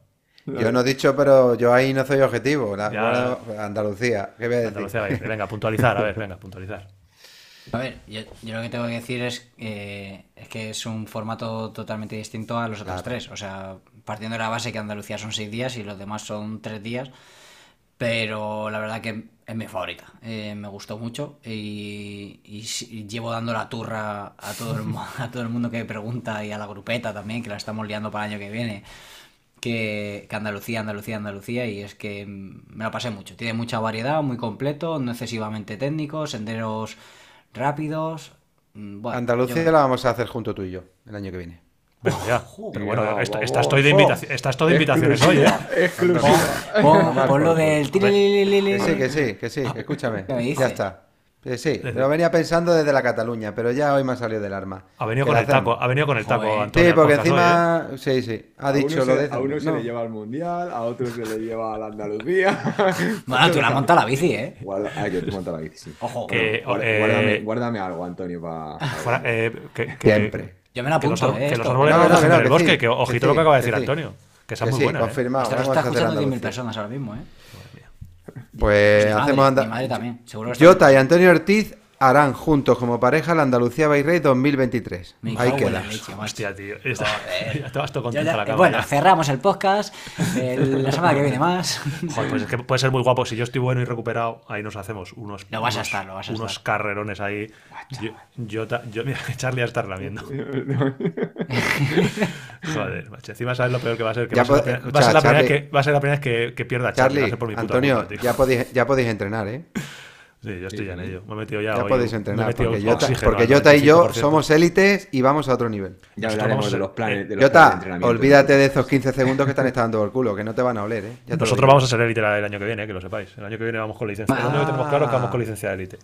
Speaker 2: Yo no he dicho, pero yo ahí no soy objetivo. La-
Speaker 1: Ya.
Speaker 2: bueno, Andalucía, ¿qué voy a decir?
Speaker 1: Andalucía Race. Venga, puntualizar. A ver, venga, puntualizar.
Speaker 4: A ver, yo, yo lo que tengo que decir es, eh, es que es un formato totalmente distinto a los otros
Speaker 2: Claro.
Speaker 4: tres. O sea, partiendo de la base que Andalucía son seis días y los demás son tres días. Pero la verdad que es mi favorita. Eh, me gustó mucho y, y sí- y llevo dando la turra a todo, el, <laughs> a todo el mundo que pregunta y a la grupeta también, que la estamos liando para el año que viene. Que, que Andalucía, Andalucía, Andalucía, y es que me lo pasé mucho. Tiene mucha variedad, muy completo, no excesivamente técnico, senderos rápidos. mm, Bueno,
Speaker 2: Andalucía
Speaker 4: yo-
Speaker 2: la vamos a hacer junto tú y yo el año que viene.
Speaker 1: Venga, ya. <laughs> Pero bueno,
Speaker 3: vamos.
Speaker 1: esta estoy de invitaci- <laughs> esta estoy de invitaciones hoy, ¿eh?
Speaker 3: Exclusiva.
Speaker 4: Pon, pon lo del.
Speaker 2: Que sí, que sí, que sí, escúchame. Ya está. Que sí, lo venía pensando desde la Cataluña, pero ya hoy me ha salido del arma.
Speaker 1: Ha venido con el taco,
Speaker 2: hacemos.
Speaker 1: ha venido con el taco,
Speaker 4: Joder.
Speaker 1: Antonio.
Speaker 2: Sí, porque
Speaker 1: podcast hoy, ¿eh?
Speaker 2: encima, sí, sí, ha
Speaker 3: A
Speaker 2: dicho
Speaker 3: se-
Speaker 2: lo de...
Speaker 3: A uno se
Speaker 2: no.
Speaker 3: le lleva al mundial, a otro se le lleva a la Andalucía. <laughs>
Speaker 4: Bueno, tú la montas la bici, ¿eh?
Speaker 3: Guarda, ay, que tú montas la bici, sí.
Speaker 4: Ojo.
Speaker 1: Que-
Speaker 3: Guarda-
Speaker 1: eh,
Speaker 3: guárdame, guárdame algo, Antonio, para.
Speaker 1: Fuera, eh, que, que-
Speaker 2: Siempre.
Speaker 4: Yo me la
Speaker 1: que los,
Speaker 4: apunto, ¿eh?
Speaker 1: que los árboles
Speaker 2: No,
Speaker 1: no,
Speaker 2: no, no,
Speaker 1: del
Speaker 2: que
Speaker 1: bosque,
Speaker 2: sí,
Speaker 1: que ojito
Speaker 2: que
Speaker 1: lo que acaba de decir
Speaker 2: sí.
Speaker 1: Antonio. Que esa es muy
Speaker 2: sí,
Speaker 1: buena. ¿eh?
Speaker 2: confirmado.
Speaker 4: Esto lo está escuchando 10.000
Speaker 2: Andalucía.
Speaker 4: personas ahora mismo, ¿eh?
Speaker 2: Pues hacemos anda-
Speaker 4: mi madre también. Seguro que está-
Speaker 2: Jota y Antonio Ortiz harán juntos como pareja la Andalucía Bay Race 2023.
Speaker 4: Me
Speaker 2: Ahí queda.
Speaker 1: Hostia, tío. Está, <laughs> ya te vas todo contento a la cama.
Speaker 4: bueno,
Speaker 1: ya.
Speaker 4: cerramos el podcast. el- la semana que viene más.
Speaker 1: Joder, pues es que puede ser muy guapo. Si yo estoy bueno y recuperado, ahí nos hacemos unos,
Speaker 4: Lo vas a estar, lo vas a
Speaker 1: unos
Speaker 4: estar.
Speaker 1: carrerones ahí. Yo, yo, yo- mira, <laughs> Charlie ya está lamiendo. <laughs> Joder, macho. Encima sabes lo peor que va a ser. Que
Speaker 2: Ya
Speaker 1: va, a ser la va a ser la que, va a ser la primera vez que, que pierda Charlie. va a
Speaker 2: Charlie,
Speaker 1: ser por mi puta
Speaker 2: Antonio, ya podéis, ya podéis entrenar, ¿eh?
Speaker 1: Sí, yo estoy ya en ello. Me he metido ya.
Speaker 2: Ya
Speaker 1: hoy-
Speaker 2: podéis
Speaker 1: me he
Speaker 2: entrenar, porque Jota, porque Jota y yo
Speaker 1: 95%.
Speaker 2: somos élites y vamos a otro nivel.
Speaker 3: Ya hablaremos de los planes. De los planes de
Speaker 2: Jota,
Speaker 3: entrenamiento.
Speaker 2: olvídate de esos 15 segundos que están estando por el culo, que no te van a oler, ¿eh? Ya lo
Speaker 1: Nosotros vamos a ser élite el año que viene, eh, que lo sepáis. El año que viene vamos con licencia. Lo único que tenemos claro es que vamos con licencia de élite.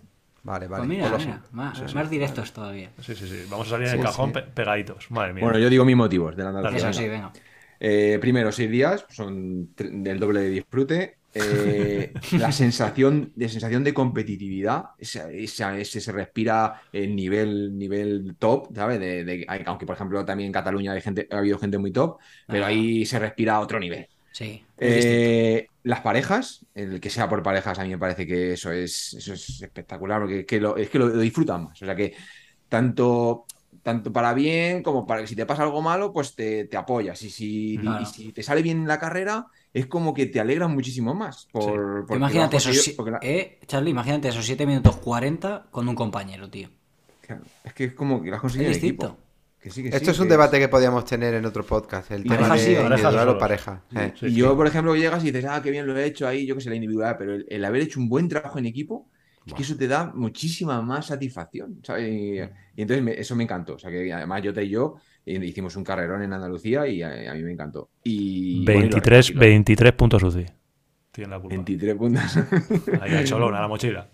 Speaker 2: Vale, vale.
Speaker 4: Pues mira,
Speaker 2: lo-
Speaker 4: mira, más, más directos todavía.
Speaker 1: Sí, sí, sí. Vamos a salir en
Speaker 2: Sí,
Speaker 1: el cajón
Speaker 2: sí.
Speaker 1: pe- pegaditos. Madre mía.
Speaker 3: Bueno, yo digo mis motivos de la.
Speaker 4: Eso
Speaker 1: venga.
Speaker 4: sí, venga.
Speaker 3: Eh, primero, seis días, son del doble de disfrute. Eh, la sensación de sensación de competitividad, esa- ese se respira el nivel, nivel top, ¿sabes? De, de- aunque, por ejemplo, también en Cataluña hay gente, ha habido gente muy top, pero
Speaker 4: Ah.
Speaker 3: ahí se respira a otro nivel.
Speaker 4: Sí. es.
Speaker 3: Eh, las parejas, el que sea por parejas, a mí me parece que eso es, eso es espectacular, porque que lo- es que lo, lo disfrutan más. O sea que tanto, tanto para bien como para que si te pasa algo malo, pues te, te apoyas. Y si,
Speaker 4: Claro.
Speaker 3: y si te sale bien la carrera, es como que te alegras muchísimo más. Por, porque
Speaker 4: imagínate esos, si-
Speaker 3: la-
Speaker 4: eh, Charlie, imagínate esos 7 minutos 40 con un compañero, tío.
Speaker 3: claro, es que es como que lo has conseguido
Speaker 4: Es
Speaker 3: en equipo.
Speaker 4: distinto.
Speaker 3: Que sí, que
Speaker 2: Esto
Speaker 3: sí,
Speaker 2: es un
Speaker 3: que
Speaker 2: debate que podíamos tener en otro podcast, el tema
Speaker 3: pareja
Speaker 2: de
Speaker 3: sí,
Speaker 1: pareja
Speaker 2: individual o pareja. Eh.
Speaker 1: Sí,
Speaker 3: y
Speaker 1: sí.
Speaker 3: yo, por ejemplo, llegas y dices, ah, qué bien lo he hecho ahí, yo que sé, la individualidad, pero el, el haber hecho un buen trabajo en equipo, es que eso te da muchísima más satisfacción, ¿sabes? Y, y entonces me- eso me encantó. O sea, que además Jota y yo eh, hicimos un carrerón en Andalucía y a, a mí me encantó. Y, bueno, y los
Speaker 1: 23,
Speaker 3: recorridos.
Speaker 1: 23 puntos UCI. Tiene la culpa.
Speaker 3: 23 puntos. <laughs>
Speaker 1: Ahí al cholón, a la mochila.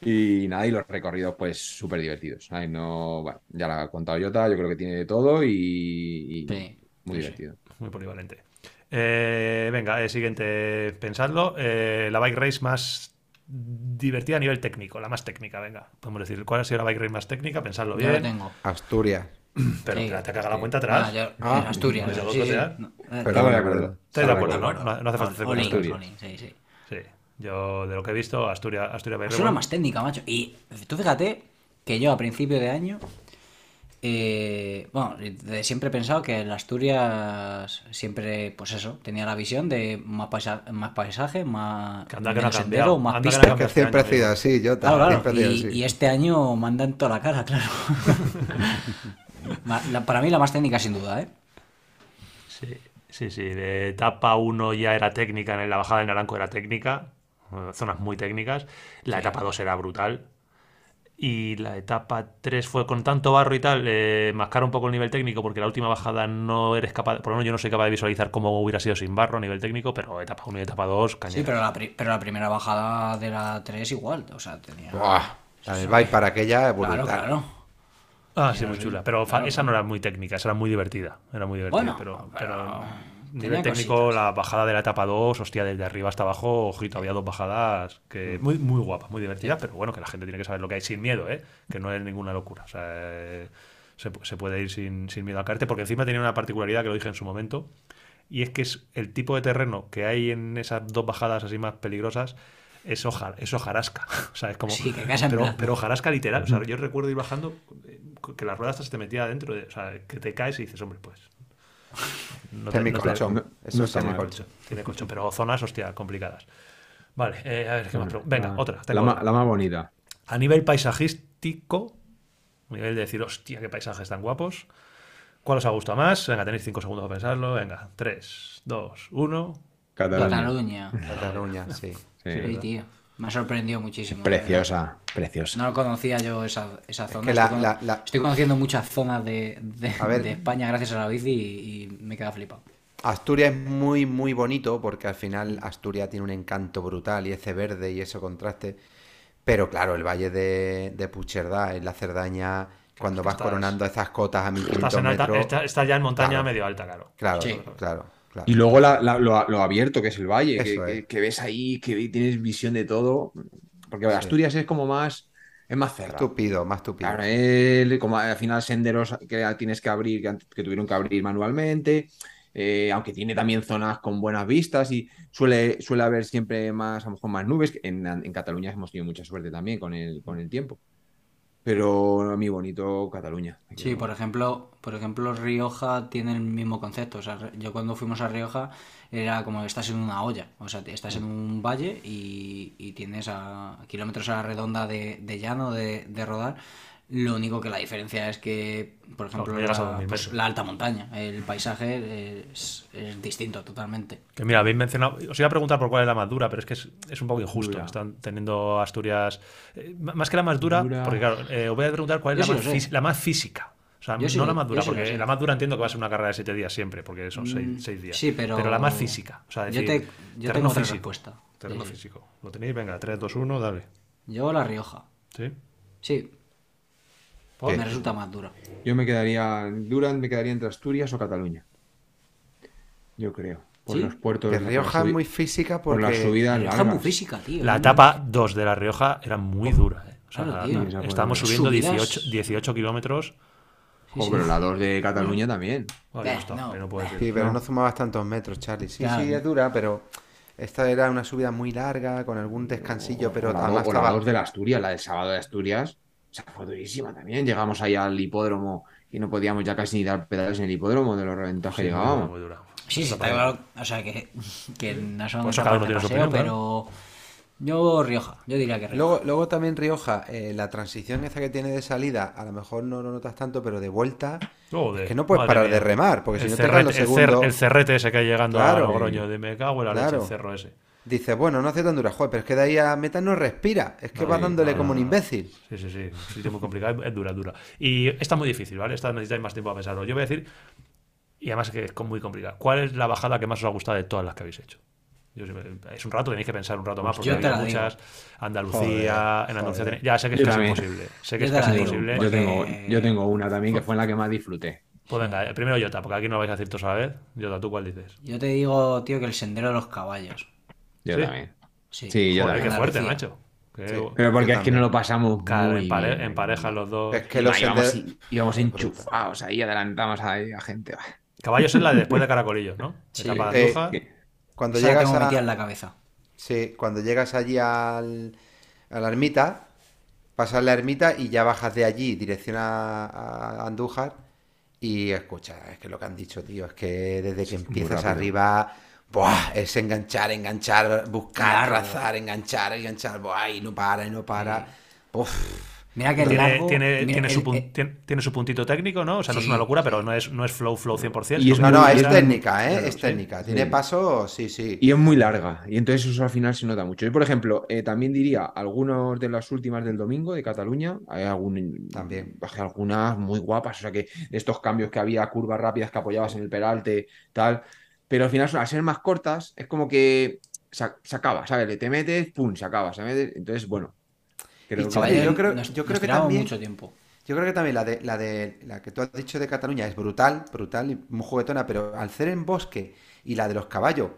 Speaker 3: y nada, y los recorridos, pues súper divertidos. No, bueno, ya lo ha contado Jota, yo creo que tiene de todo y, y
Speaker 4: Sí.
Speaker 3: muy
Speaker 1: Sí,
Speaker 3: divertido.
Speaker 1: Muy polivalente. Eh, venga, eh, siguiente, pensadlo. Eh, la bike race más divertida a nivel técnico, la más técnica, venga. Podemos decir, ¿cuál ha sido la bike race más técnica? Pensadlo
Speaker 4: Yo lo
Speaker 1: bien.
Speaker 4: tengo.
Speaker 2: Asturias. <clears throat>
Speaker 1: Pero
Speaker 4: Sí.
Speaker 1: te caga la cuenta atrás.
Speaker 4: Ah, yo-
Speaker 2: Ah,
Speaker 4: en Asturias.
Speaker 1: pues
Speaker 4: sí, sí.
Speaker 1: cotear.
Speaker 4: No, eh,
Speaker 3: Estamos de acuerdo.
Speaker 1: de ¿no? No, no hace falta hacer cuentas.
Speaker 3: Asturias.
Speaker 4: Olin, sí, sí.
Speaker 1: Sí. Yo, de lo que he visto, Asturias, Asturias
Speaker 4: Es una más técnica, macho. Y tú fíjate que yo a principio de año, eh, bueno, de siempre he pensado que en Asturias siempre, pues eso, tenía la visión de más, paisa- más paisaje, más
Speaker 1: Que anda que no ha
Speaker 4: sendero, más
Speaker 1: anda que no
Speaker 4: pista.
Speaker 1: cambiado.
Speaker 2: Que siempre ha
Speaker 1: este
Speaker 2: sido así, yo
Speaker 4: Claro, claro.
Speaker 2: sido
Speaker 4: Y, y este año manda en toda la cara, claro. <laughs> La- para mí la más técnica sin duda, ¿eh?
Speaker 1: Sí, sí, sí. De etapa 1 ya era técnica, en la bajada del Naranco era técnica, zonas muy técnicas. La etapa 2 era brutal. Y la etapa 3 fue con tanto barro y tal, eh, mascar un poco el nivel técnico, porque la última bajada no eres capaz, por lo menos yo no soy capaz de visualizar cómo hubiera sido sin barro a nivel técnico, pero etapa 1 y etapa 2, cañera.
Speaker 4: Sí, pero la, pri- pero la primera bajada de la 3 igual, o sea, tenía...
Speaker 2: Buah, la del bike para aquella brutal.
Speaker 4: Claro, claro.
Speaker 1: Ah, sí, muy chula. Pero esa no era muy técnica, esa era muy divertida. Era muy divertida,
Speaker 4: Bueno,
Speaker 1: pero,
Speaker 4: pero
Speaker 1: pero
Speaker 4: tenía
Speaker 1: nivel técnico,
Speaker 4: cositas.
Speaker 1: la bajada de la etapa 2, hostia, desde arriba hasta abajo, ojito, había dos bajadas que muy, muy guapas, muy divertidas, pero bueno, que la gente tiene que saber lo que hay sin miedo, ¿eh? Que no es ninguna locura. O sea, eh, se, pu- se puede ir sin, sin miedo a caerte, porque encima tenía una particularidad que lo dije en su momento, y es que es el tipo de terreno que hay en esas dos bajadas así más peligrosas. Es, hoja, es hojarasca. <laughs> O sea, es como.
Speaker 4: Sí, que caes en
Speaker 1: pero, pero hojarasca literal. O sea, yo recuerdo ir bajando eh, que la rueda hasta se te metía adentro. De, o sea, que te caes y dices, hombre, pues. No
Speaker 2: es mi
Speaker 1: no
Speaker 2: colchón.
Speaker 3: no-
Speaker 2: Eso
Speaker 3: no
Speaker 2: está
Speaker 3: está
Speaker 2: mi
Speaker 3: mal.
Speaker 2: colchón.
Speaker 1: Tiene colchón, pero zonas, hostia, complicadas. Vale, eh, a ver, ¿qué más? pregun- Venga,
Speaker 3: La-
Speaker 1: otra.
Speaker 3: La,
Speaker 1: otra.
Speaker 3: más bonita.
Speaker 1: A nivel paisajístico, a nivel de decir, hostia, qué paisajes tan guapos. ¿Cuál os ha gustado más? Venga, tenéis cinco segundos para pensarlo. Venga, 3, 2, 1.
Speaker 3: Cataluña.
Speaker 4: Cataluña.
Speaker 2: Cataluña, sí.
Speaker 3: Sí.
Speaker 4: Sí, tío. Me ha sorprendido muchísimo.
Speaker 3: Preciosa, preciosa.
Speaker 4: No lo conocía yo esa, esa zona.
Speaker 2: que la-
Speaker 4: estoy, con-
Speaker 2: la- la-
Speaker 4: estoy conociendo muchas zonas de, de-
Speaker 2: A ver.
Speaker 4: de España gracias a la bici y, y me queda flipado.
Speaker 2: Asturias es muy, muy bonito porque al final Asturias tiene un encanto brutal y ese verde y ese contraste. Pero claro, el valle de, de Puigcerdá, en la Cerdaña, cuando vas
Speaker 1: estás-
Speaker 2: coronando esas cotas a
Speaker 1: Estás,
Speaker 2: 1500
Speaker 1: en alta-
Speaker 2: metros.
Speaker 1: está- estás ya en montaña
Speaker 2: Claro.
Speaker 1: medio alta, claro.
Speaker 2: Claro,
Speaker 4: Sí.
Speaker 2: claro, claro.
Speaker 3: Y luego la- la- lo, lo abierto que es el valle, que, ves ahí, que tienes visión de todo. Porque Asturias es como más, es más cerrado.
Speaker 2: Estúpido, más estúpido.
Speaker 3: Claro, él, como al final senderos que tienes que abrir, que tuvieron que abrir manualmente, eh, aunque tiene también zonas con buenas vistas y suele, suele haber siempre más, a lo mejor más nubes. En, en Cataluña hemos tenido mucha suerte también con el, con el tiempo. Pero a mí bonito Cataluña.
Speaker 4: Sí, por ejemplo, por ejemplo, Rioja tiene el mismo concepto. O sea, yo cuando fuimos a Rioja era como estás en una olla. O sea, estás en un valle y, y tienes a kilómetros a la redonda de, de llano de, de rodar. Lo único que la diferencia es que, por ejemplo,
Speaker 1: no llegas a
Speaker 4: la,
Speaker 1: 2000
Speaker 4: pues, la alta montaña, el paisaje es, es distinto totalmente.
Speaker 1: Que mira, habéis mencionado. Os iba a preguntar por cuál es la más dura, pero es que es, es un poco injusto.
Speaker 3: Dura.
Speaker 1: Están teniendo Asturias. eh, más que la más dura,
Speaker 3: Dura.
Speaker 1: porque claro, eh, os voy a preguntar cuál es
Speaker 4: Yo
Speaker 1: la,
Speaker 4: sí
Speaker 1: más la física. O sea,
Speaker 4: Yo
Speaker 1: no la más
Speaker 4: yo
Speaker 1: dura, porque la más dura entiendo que va a ser una carrera de 7 días siempre, porque son
Speaker 4: Mm,
Speaker 1: 6 días.
Speaker 4: sí, pero-
Speaker 1: la más física. O sea,
Speaker 4: Yo
Speaker 1: decir,
Speaker 4: te- yo
Speaker 1: terreno
Speaker 4: tengo otra
Speaker 1: físico.
Speaker 4: respuesta.
Speaker 1: Terreno
Speaker 4: Sí, sí.
Speaker 1: físico. ¿Lo tenéis? Venga, 3, 2, 1, dale.
Speaker 4: Yo la Rioja.
Speaker 1: ¿Sí?
Speaker 4: Sí,
Speaker 1: ¿Por?
Speaker 4: me resulta más dura.
Speaker 3: Yo me quedaría, Durant me quedaría entre Asturias o Cataluña. Yo creo. Por
Speaker 4: ¿Sí?
Speaker 3: los puertos. Por la
Speaker 2: Rioja es muy física
Speaker 3: por
Speaker 2: porque...
Speaker 3: las subidas
Speaker 4: Rioja es muy física, tío.
Speaker 1: La etapa 2 de La Rioja era muy dura. eh. O sea,
Speaker 4: Claro, tío.
Speaker 3: Esa fue
Speaker 1: estábamos
Speaker 3: dura.
Speaker 1: subiendo
Speaker 4: Subidas.
Speaker 1: 18, 18 kilómetros.
Speaker 4: Sí,
Speaker 3: Jo,
Speaker 4: sí.
Speaker 3: pero la 2 de Cataluña también.
Speaker 1: Vale,
Speaker 4: Eh,
Speaker 1: no
Speaker 4: no.
Speaker 2: Sí, pero
Speaker 3: No.
Speaker 2: no sumabas tantos metros, Charlie. Sí,
Speaker 4: Claro.
Speaker 2: sí, es dura, pero esta era una subida muy larga, con algún descansillo, pero
Speaker 3: o la,
Speaker 2: además
Speaker 3: o la
Speaker 2: estaba...
Speaker 3: 2 de la Asturias, la del sábado de Asturias. O sea, fue durísima también. Llegamos ahí al hipódromo y no podíamos ya casi ni dar pedales en el hipódromo de los reventados que
Speaker 1: Sí,
Speaker 3: llegábamos.
Speaker 1: muy dura.
Speaker 4: Sí, sí, está claro. O sea, que, que no son etapas
Speaker 1: cada uno tiene su
Speaker 4: paseo,
Speaker 1: opinión,
Speaker 4: pero yo Rioja, yo diría que Rioja.
Speaker 2: Luego, luego también Rioja, eh, la transición esa que tiene de salida, a lo mejor no lo notas tanto, pero de vuelta,
Speaker 1: Joder,
Speaker 2: es que no puedes parar
Speaker 1: mía.
Speaker 2: de remar, porque si
Speaker 1: el,
Speaker 2: no te caen los
Speaker 1: cerrete, el cer-
Speaker 2: segundos,
Speaker 1: el cerrete ese que hay llegando
Speaker 2: Claro.
Speaker 1: a Logroño, de me cago en la leche, el cerro ese.
Speaker 2: Dices, bueno, no hace tan dura, joder, pero es que de ahí a meta no respira, es que
Speaker 1: No,
Speaker 2: vas dándole
Speaker 1: no,
Speaker 2: como un
Speaker 1: no.
Speaker 2: imbécil.
Speaker 1: Sí, sí, sí. Sí, es muy complicado, es dura, es dura. Y esta es muy difícil, ¿vale? Esta necesitáis más tiempo a pensarlo. Yo voy a decir, y además que es muy complicada, ¿cuál es la bajada que más os ha gustado de todas las que habéis hecho? Yo es un rato, tenéis que pensar un rato más, porque
Speaker 4: digo.
Speaker 1: muchas. Andalucía,
Speaker 2: Joder,
Speaker 1: en Andalucía tenéis- Ya sé que es
Speaker 3: Yo
Speaker 1: casi
Speaker 3: también.
Speaker 1: imposible. Sé que
Speaker 4: Yo
Speaker 1: es casi imposible.
Speaker 3: Yo tengo, yo tengo una también que fue en la que más disfruté.
Speaker 1: Pues venga, eh, primero Jota, porque aquí no lo vais a decir todos a la vez. Jota, ¿tú cuál dices?
Speaker 4: Yo te digo, tío, que el sendero de los caballos.
Speaker 3: Yo
Speaker 1: ¿Sí?
Speaker 3: también.
Speaker 4: Sí,
Speaker 3: Sí, yo
Speaker 1: Joder, qué
Speaker 3: también.
Speaker 1: fuerte,
Speaker 4: Andalucía.
Speaker 1: macho. Que-
Speaker 2: Sí.
Speaker 3: Pero porque es que no lo pasamos
Speaker 1: Claro,
Speaker 3: muy
Speaker 1: en, pare-
Speaker 3: bien.
Speaker 1: en pareja los dos.
Speaker 2: Es que los
Speaker 3: íbamos,
Speaker 2: sender-
Speaker 3: íbamos enchufados ahí, adelantamos ahí a gente. va.
Speaker 1: Caballos es la de después de Caracolillos, ¿no? <laughs>
Speaker 4: Sí.
Speaker 1: Etapa de
Speaker 2: Eh.
Speaker 3: Que-
Speaker 2: Cuando
Speaker 4: Esa la
Speaker 2: llegas
Speaker 4: tengo
Speaker 2: a...
Speaker 4: en la cabeza.
Speaker 2: Sí, cuando llegas allí al, a la ermita, pasas la ermita y ya bajas de allí, dirección a, a Andújar. Y escucha, es que lo que han dicho, tío, es que desde que empiezas arriba, ¡buah! es enganchar, enganchar, buscar,
Speaker 4: Claro.
Speaker 2: enganchar, enganchar, ¡buah! y no para, y no para. Uf.
Speaker 4: Mira que
Speaker 1: Tiene,
Speaker 4: largo...
Speaker 1: tiene,
Speaker 4: mira,
Speaker 1: tiene
Speaker 4: el-
Speaker 1: su pun-
Speaker 4: eh,
Speaker 1: tiene, tiene su puntito técnico, ¿no? O sea, no es una locura,
Speaker 4: sí.
Speaker 1: pero no es, no es flow, flow 100%.
Speaker 3: Y es
Speaker 2: No, no, es técnica, ¿eh?
Speaker 1: Claro,
Speaker 2: es
Speaker 1: sí,
Speaker 2: técnica. Tiene
Speaker 3: sí.
Speaker 2: paso, sí, sí.
Speaker 3: Y es muy larga. Y entonces eso al final se nota mucho. Yo, por ejemplo, eh, también diría algunos de las últimas del domingo de Cataluña. Hay algún,
Speaker 2: También.
Speaker 3: bajé algunas muy guapas. O sea que estos cambios que había, curvas rápidas que apoyabas en el peralte, tal. Pero al final, al ser más cortas, es como que se, se acaba, ¿sabes? Te metes, pum, se acaba. Se mete. Entonces, bueno. Creo
Speaker 2: Y
Speaker 3: que-
Speaker 2: yo creo-
Speaker 4: nos-
Speaker 2: yo creo
Speaker 4: nos
Speaker 2: que también-
Speaker 4: mucho tiempo.
Speaker 2: Yo creo que también la de la de la que tú has dicho de Cataluña es brutal, brutal y muy juguetona, pero al ser en bosque y la de los caballos,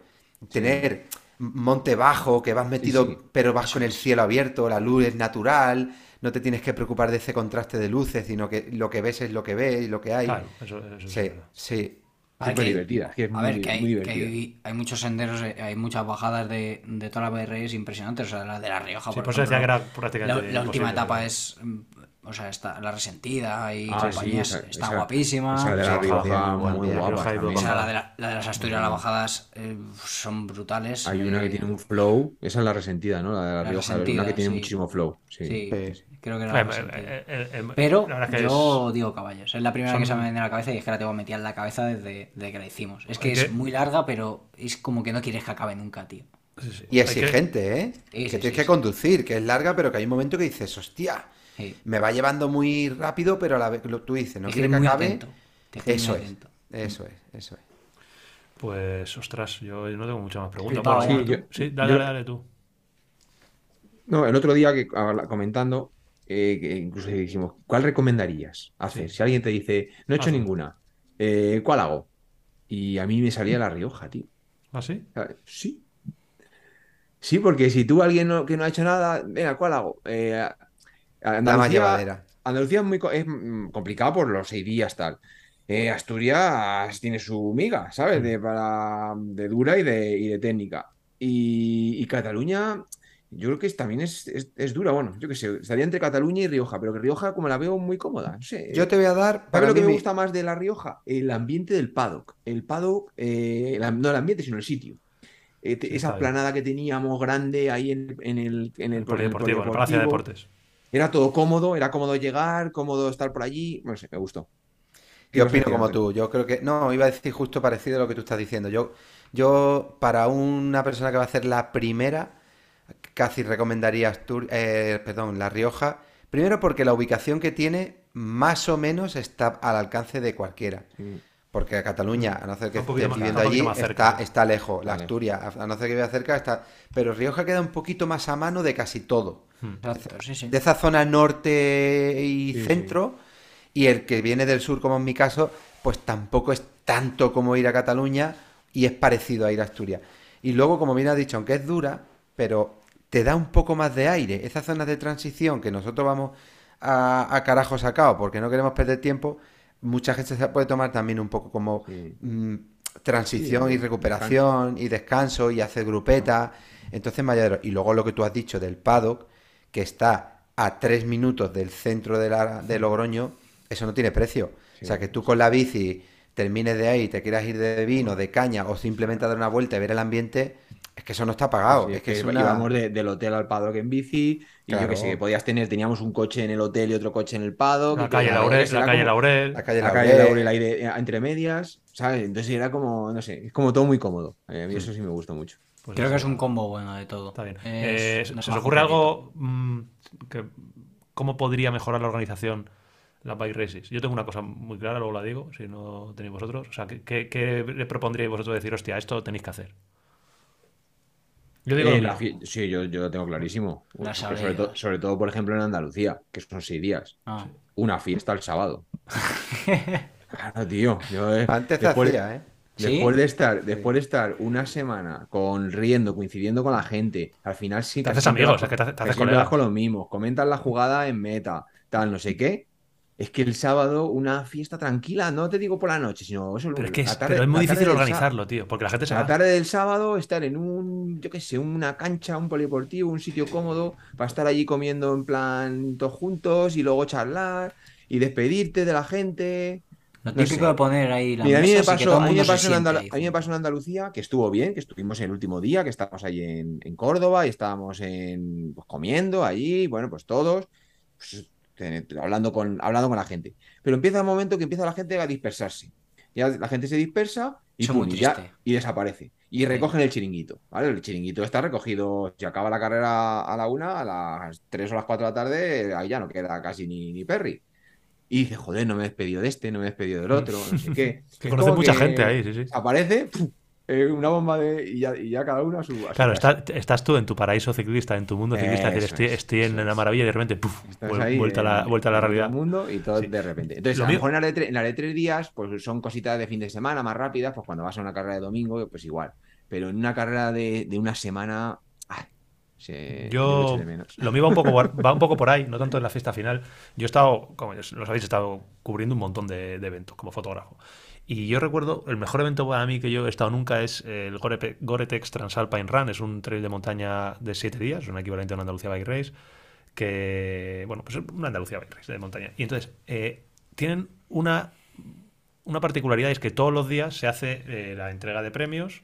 Speaker 2: tener monte bajo, que vas metido,
Speaker 3: sí.
Speaker 2: pero vas con el cielo abierto, la luz es natural, no te tienes que preocupar de ese contraste de luces, sino que lo que ves es lo que ves y lo que hay.
Speaker 1: Claro, eso, eso
Speaker 2: Sí, sí.
Speaker 4: A ver,
Speaker 3: Súper
Speaker 4: que-
Speaker 3: divertida, es que es
Speaker 4: a
Speaker 3: muy,
Speaker 4: ver, que hay,
Speaker 3: muy
Speaker 4: que hay, hay muchos senderos, eh, hay muchas bajadas de, de toda la BRS impresionantes. O sea, la de La Rioja,
Speaker 1: Sí,
Speaker 4: por
Speaker 1: por eso decía que
Speaker 4: ejemplo,
Speaker 1: era prácticamente.
Speaker 4: La, la última etapa es. mm, O sea, está la resentida y
Speaker 3: Ah,
Speaker 4: compañía
Speaker 3: sí,
Speaker 4: es-
Speaker 3: esa-
Speaker 4: está
Speaker 3: esa-
Speaker 4: guapísima.
Speaker 3: esa de la
Speaker 1: Rioja,
Speaker 3: muy,
Speaker 1: Rioja
Speaker 4: de, la- la de las Asturias, las bajadas eh, son brutales.
Speaker 3: Hay una que
Speaker 4: eh,
Speaker 3: tiene un flow, esa es la resentida, ¿no? La de la,
Speaker 4: La
Speaker 3: Rioja, una que tiene
Speaker 4: sí.
Speaker 3: muchísimo flow. Sí.
Speaker 4: Sí,
Speaker 2: Sí.
Speaker 4: Creo que era
Speaker 1: Eh, eh, eh, eh, eh,
Speaker 4: Pero
Speaker 1: es
Speaker 4: yo digo caballos. Es la primera
Speaker 1: son-
Speaker 4: que se me viene a la cabeza y es que la tengo metida en la cabeza desde, desde que la hicimos. Es que es
Speaker 1: que-
Speaker 4: muy larga, pero es como que no quieres que acabe nunca, tío.
Speaker 1: es- sí, sí.
Speaker 2: Y exigente, ¿eh?
Speaker 4: Sí,
Speaker 2: que
Speaker 4: sí,
Speaker 2: tienes
Speaker 4: sí,
Speaker 2: que
Speaker 4: sí.
Speaker 2: conducir, que es larga, pero que hay un momento que dices, hostia,
Speaker 4: Sí.
Speaker 2: me va llevando muy rápido, pero a la vez lo tú dices, no
Speaker 4: Tienes que
Speaker 2: acabe.
Speaker 4: atento.
Speaker 2: Eso
Speaker 4: muy
Speaker 2: es, eso es, eso es.
Speaker 1: Pues, ostras, yo no tengo muchas más preguntas. Bueno,
Speaker 3: yo-
Speaker 1: sí, dale,
Speaker 3: yo-
Speaker 1: dale, dale tú.
Speaker 3: No, el otro día que comentando, eh, incluso dijimos, ¿cuál recomendarías hacer? Si alguien te dice, no he hecho ninguna, eh, ¿cuál hago? Y a mí me salía La Rioja, tío.
Speaker 1: ¿Ah, sí?
Speaker 3: Sí. Sí, porque si tú alguien no- que no ha hecho nada, venga, ¿cuál hago? Eh, a-
Speaker 2: La más
Speaker 3: Andalucía,
Speaker 2: llevadera.
Speaker 3: Andalucía es muy es mm, complicado por los seis días, tal. Eh, Asturias tiene su miga, ¿sabes? De, para, de dura y de, y de técnica. Y, y Cataluña, yo creo que es- también es, es, es dura. Bueno, yo qué sé, estaría entre Cataluña y Rioja, pero que Rioja, como la veo muy cómoda, no sé.
Speaker 2: Yo te voy a dar,
Speaker 3: ¿Sabes
Speaker 2: para
Speaker 3: lo que me gusta más de La Rioja? El ambiente del paddock. El paddock, eh, la- no el ambiente, sino el sitio. Eh,
Speaker 1: Sí,
Speaker 3: esa planada que teníamos grande ahí en, en el, en el,
Speaker 1: El polideportivo, el
Speaker 3: polideportivo.
Speaker 1: Palacio de Deportes.
Speaker 3: Era todo cómodo, era cómodo llegar, cómodo estar por allí. No sé, me gustó. ¿Qué
Speaker 2: Yo opino como tú. Yo creo que. No, iba a decir justo parecido a lo que tú estás diciendo. Yo, yo para una persona que va a hacer la primera, casi recomendaría Astur- eh, perdón, La Rioja. Primero porque la ubicación que tiene, más o menos, está al alcance de cualquiera.
Speaker 3: Sí.
Speaker 2: Porque Cataluña, a no ser que
Speaker 1: más-
Speaker 2: viviendo allí, está,
Speaker 1: cerca.
Speaker 2: está lejos. La
Speaker 3: Vale.
Speaker 2: Asturias, a no ser que viva cerca, está. Pero Rioja queda un poquito más a mano de casi todo.
Speaker 4: Exacto, sí, sí.
Speaker 2: De esa zona norte y
Speaker 3: Sí, sí.
Speaker 2: centro, y el que viene del sur, como en mi caso, pues tampoco es tanto como ir a Cataluña y es parecido a ir a Asturias. Y luego, como bien has dicho, aunque es dura, pero te da un poco más de aire. Esas zonas de transición que nosotros vamos a, a carajo sacado porque no queremos perder tiempo, mucha gente se puede tomar también un poco como
Speaker 3: Sí.
Speaker 2: mm, transición
Speaker 3: Sí,
Speaker 2: y recuperación y descanso y hacer grupeta. Entonces, Mayadero. Y luego lo que tú has dicho del paddock, que está a tres minutos del centro de, la, de Logroño, eso no tiene precio.
Speaker 3: Sí.
Speaker 2: O sea, que tú con la bici termines de ahí, y te quieras ir de vino, de caña o simplemente a dar una vuelta y ver el ambiente, es que eso no está pagado.
Speaker 3: Sí,
Speaker 2: es que es una...
Speaker 3: íbamos de- del hotel al paddock en bici y yo que sé, que podías tener, teníamos un coche en el hotel y otro coche en el paddock.
Speaker 1: La calle Laurel, la calle Laurel.
Speaker 2: La calle
Speaker 3: La
Speaker 2: Laurel.
Speaker 3: ahí de- entre medias, ¿sabes? Entonces era como, no sé, es como todo muy cómodo. Eh, A mí eso sí me gusta mucho.
Speaker 1: Pues
Speaker 4: Creo que es un combo bueno de todo.
Speaker 1: Está bien.
Speaker 4: Es-
Speaker 1: Eh, ¿se-
Speaker 4: nos
Speaker 1: ¿Se os ocurre algo mm, que cómo podría mejorar la organización la Bike Races? Yo tengo una cosa muy clara, luego la digo, si no tenéis vosotros. O sea, ¿qué, qué- qué le propondríais vosotros decir, hostia, esto tenéis que hacer? Yo digo,
Speaker 3: Eh, la sí, yo, yo lo tengo clarísimo. Sobre, to- sobre todo, por ejemplo, en Andalucía, que son seis días.
Speaker 4: Ah.
Speaker 3: Una fiesta el sábado. <laughs> Claro, tío. Yo, eh,
Speaker 2: Antes
Speaker 3: después-
Speaker 2: hacía, ¿eh?
Speaker 4: ¿Sí?
Speaker 3: Después de estar, después de estar una semana con riendo, coincidiendo con la gente, al final sí
Speaker 1: Te haces amigos,
Speaker 3: vas-
Speaker 1: es que te haces- te haces
Speaker 3: con los mismos, comentan la jugada en meta, tal, no sé qué. Es que el sábado una fiesta tranquila, no te digo por la noche, sino eso
Speaker 1: Pero es, que es,
Speaker 3: la tarde-
Speaker 1: pero es muy difícil organizarlo, tío, porque la gente se
Speaker 3: la
Speaker 1: va.
Speaker 3: tarde del sábado estar en un, yo qué sé, una cancha, un polideportivo, un sitio cómodo, para estar allí comiendo en plan todos juntos y luego charlar y despedirte de la gente.
Speaker 4: Lo
Speaker 3: No
Speaker 4: típico
Speaker 3: sé.
Speaker 4: de poner ahí la
Speaker 3: Mira, a mí, me
Speaker 4: mesa
Speaker 3: pasó, a, mí me pasó
Speaker 4: siente
Speaker 3: a mí me pasó en Andalucía que estuvo bien, que estuvimos el último día, que estábamos ahí en, en Córdoba y estábamos en, pues, comiendo allí, bueno, pues todos, pues, hablando, con, hablando con la gente. Pero empieza el momento que empieza la gente a dispersarse. Ya la gente se dispersa y, pum, ya- y desaparece. Y recogen el chiringuito, ¿vale? El chiringuito está recogido, si acaba la carrera a la una, a las tres o las cuatro de la tarde, ahí ya no queda casi ni, ni Perry. Y dice, joder, no me he despedido de este, no me he despedido del otro, no sé qué. <laughs>
Speaker 1: Que
Speaker 3: como
Speaker 1: mucha
Speaker 3: que
Speaker 1: gente ahí, sí, sí.
Speaker 3: Aparece, ¡pum! Eh, una bomba de. Y ya, y ya cada uno a su. a su
Speaker 1: Claro, está- estás tú en tu paraíso ciclista, en tu mundo ciclista, es decir, estoy,
Speaker 3: es,
Speaker 1: estoy en la maravilla y de repente, ¡puf!
Speaker 3: Ahí
Speaker 1: vuelta, a la, vuelta a la realidad.
Speaker 3: mundo y todo
Speaker 1: Sí.
Speaker 3: de repente. Entonces,
Speaker 1: Lo
Speaker 3: a lo mejor en la, de en la de tres días, pues son cositas de fin de semana más rápidas, pues cuando vas a una carrera de domingo, pues igual. Pero en una carrera de, de una semana, se, yo lo de
Speaker 1: mío va un, poco, va un poco por ahí, <laughs> no tanto en la fiesta final. Yo he estado, como ya lo sabéis, he estado cubriendo un montón de, de eventos como fotógrafo. Y yo recuerdo, el mejor evento para mí que yo he estado nunca es el Gore- Gore-Tex Transalpine Run. Es un trail de montaña de 7 días, es un equivalente a una Andalucía Bike Race. Que, bueno, pues es una Andalucía Bike Race de montaña. Y entonces, eh, tienen una, una particularidad, es que todos los días se hace eh, la entrega de premios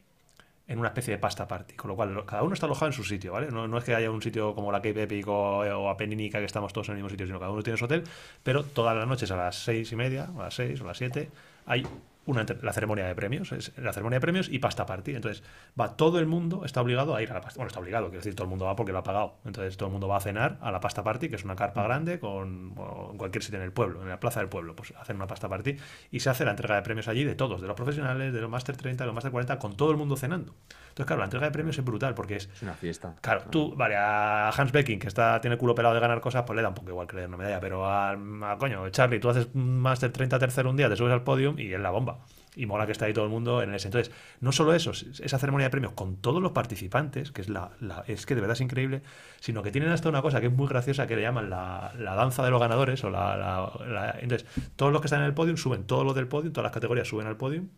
Speaker 1: en una especie de pasta party, con lo cual cada uno está alojado en su sitio, ¿vale? No, no es que haya un sitio como la Cape Epic o, o Apenninica que estamos todos en el mismo sitio, sino cada uno tiene su hotel, pero todas las noches a las seis y media, a las seis o a las siete, hay una, la ceremonia de premios, es la ceremonia de premios y pasta party. Entonces, va todo el mundo, está obligado a ir a la pasta. Bueno, está obligado, quiero decir, todo el mundo va porque lo ha pagado. Entonces, todo el mundo va a cenar a la pasta party, que es una carpa grande con en cualquier sitio en el pueblo, en la plaza del pueblo, pues hacen una pasta party y se hace la entrega de premios allí de todos, de los profesionales, de los Master 30, de los Master 40, con todo el mundo cenando. Entonces, claro, la entrega de premios es brutal porque es
Speaker 3: Es una fiesta.
Speaker 1: Claro, tú, vale, a Hans Becking, que está, tiene el culo pelado de ganar cosas, pues le da un poco igual que le den una medalla, pero a, a, coño, Charlie, tú haces un Master 30 tercero un día, te subes al podium y es la bomba. Y mola que está ahí todo el mundo en ese. Entonces, no solo eso, esa ceremonia de premios con todos los participantes, que es la, la- es que de verdad es increíble, sino que tienen hasta una cosa que es muy graciosa que le llaman la, la danza de los ganadores. o la, Entonces, todos los que están en el podium suben, todos los del podium, todas las categorías suben al podium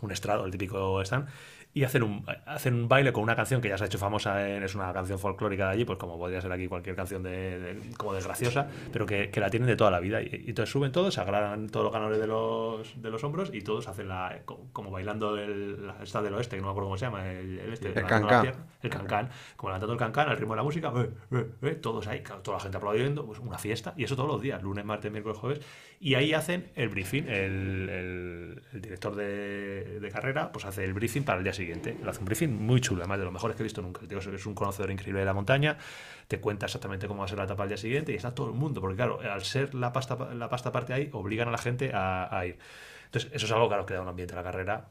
Speaker 1: un estrado, el típico stand, y hacen un, hacen un baile con una canción que ya se ha hecho famosa, en- es una canción folclórica de allí, pues como podría ser aquí cualquier canción de, de- como de graciosa, pero que, que la tienen de toda la vida. Y, y entonces suben todos, se agarran todos los ganadores de los, de los hombros y todos hacen la, co- como bailando el, la esta del oeste, que no me acuerdo cómo se llama, el, el este,
Speaker 2: El cancán.
Speaker 1: el cancán, como levantando el cancán al ritmo de la música, eh, eh, eh, todos ahí, toda la gente aplaudiendo, pues una fiesta, y eso todos los días, lunes, martes, miércoles, jueves, y ahí hacen el briefing, el, el- el director de, de carrera, pues hace el briefing para el día siguiente, lo hace un briefing muy chulo, además de los mejores que he visto nunca, el tío es un conocedor increíble de la montaña, te cuenta exactamente cómo va a ser la etapa al día siguiente, y está todo el mundo, porque claro, al ser la pasta, la pasta parte ahí, obligan a la gente a, a ir. Entonces, eso es algo claro que da un ambiente a la carrera,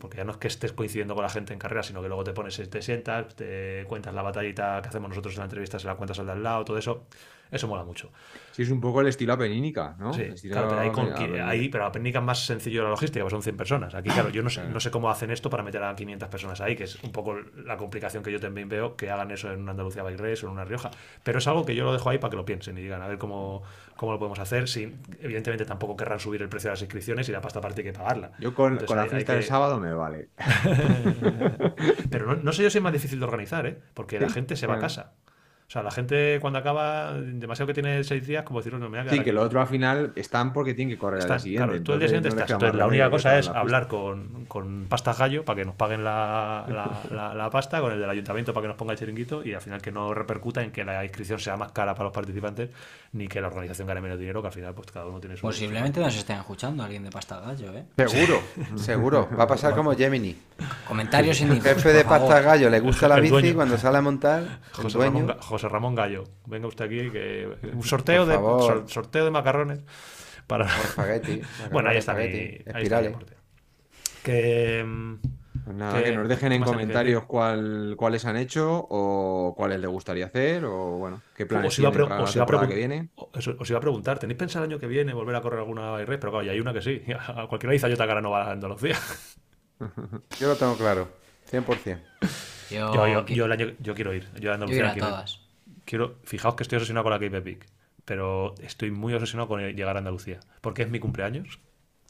Speaker 1: porque ya no es que estés coincidiendo con la gente en carrera, sino que luego te pones, te sientas, te cuentas la batallita que hacemos nosotros en la entrevista, se la cuentas al de al lado, todo eso, eso mola mucho.
Speaker 3: Sí, es un poco el estilo apenínica, ¿no?
Speaker 1: Sí,
Speaker 3: estilo
Speaker 1: claro, pero ahí, con,
Speaker 3: ape-
Speaker 1: ahí, pero a Pénica es más sencillo la logística, pues son 100 personas. Aquí, claro, yo no sé, no sé cómo hacen esto para meter a 500 personas ahí, que es un poco la complicación que yo también veo, que hagan eso en una Andalucía Bike Race o en una Rioja. Pero es algo que yo lo dejo ahí para que lo piensen y digan, a ver cómo, cómo lo podemos hacer. Sin, evidentemente tampoco querrán subir el precio de las inscripciones y la pasta aparte hay que pagarla.
Speaker 3: Yo con,
Speaker 1: Entonces,
Speaker 3: con la fiesta
Speaker 1: que-
Speaker 3: del sábado me vale. <laughs>
Speaker 1: Pero no, no sé yo si es más difícil de organizar, ¿eh? Porque la gente se va a casa. O sea, la gente cuando acaba, demasiado que tiene seis días, como decirlo, no me voy a quedar
Speaker 3: Sí, que
Speaker 1: aquí".
Speaker 3: lo otro al final están porque tienen que correr al
Speaker 1: Están-
Speaker 3: día siguiente.
Speaker 1: claro, tú el día siguiente estás. Entonces, la única cosa es hablar con, con Pasta Gallo para que nos paguen la, la- <laughs> la- la pasta, con el del ayuntamiento para que nos ponga el chiringuito y al final que no repercuta en que la inscripción sea más cara para los participantes ni que la organización gane menos dinero, que al final pues cada uno tiene su...
Speaker 4: Posiblemente nos estén escuchando alguien de Pasta Gallo, ¿eh?
Speaker 2: Seguro, <laughs> seguro. Va a pasar como Gemini.
Speaker 4: Comentarios en
Speaker 2: Jefe de pasta gallo, le gusta <laughs> la bici
Speaker 1: dueño.
Speaker 2: cuando sale a montar. El
Speaker 1: José
Speaker 2: dueño.
Speaker 1: José Ramón Gallo, venga usted aquí, que <laughs> un sorteo, de, sor- sorteo de macarrones para...
Speaker 2: Espagueti. <laughs>
Speaker 1: Bueno, ahí está mi, ahí está. Que... mm,
Speaker 3: nada,
Speaker 1: ¿Qué-
Speaker 3: que nos dejen en comentarios cuál, cuáles han hecho o cuáles les gugustaría hacer o bueno, qué planes
Speaker 1: Os iba, a
Speaker 3: tienen para la
Speaker 1: os iba a
Speaker 3: temporada
Speaker 1: pregun-
Speaker 3: que viene.
Speaker 1: Os iba a preguntar, ¿tenéis pensado el año que viene volver a correr alguna race? Pero claro, y hay una que sí. <laughs> A cualquiera dice yo cara no va a Andalucía.
Speaker 2: Yo lo tengo claro. 100%.
Speaker 4: Yo,
Speaker 1: Yo, yo, yo el año- yo quiero ir. Yo a
Speaker 4: yo
Speaker 1: Andalucía
Speaker 4: a
Speaker 1: quiero ir.
Speaker 4: todas.
Speaker 1: Quiero, fijaos que estoy obsesionado con la Cape Epic, pero estoy muy obsesionado con llegar a Andalucía, porque es mi cumpleaños.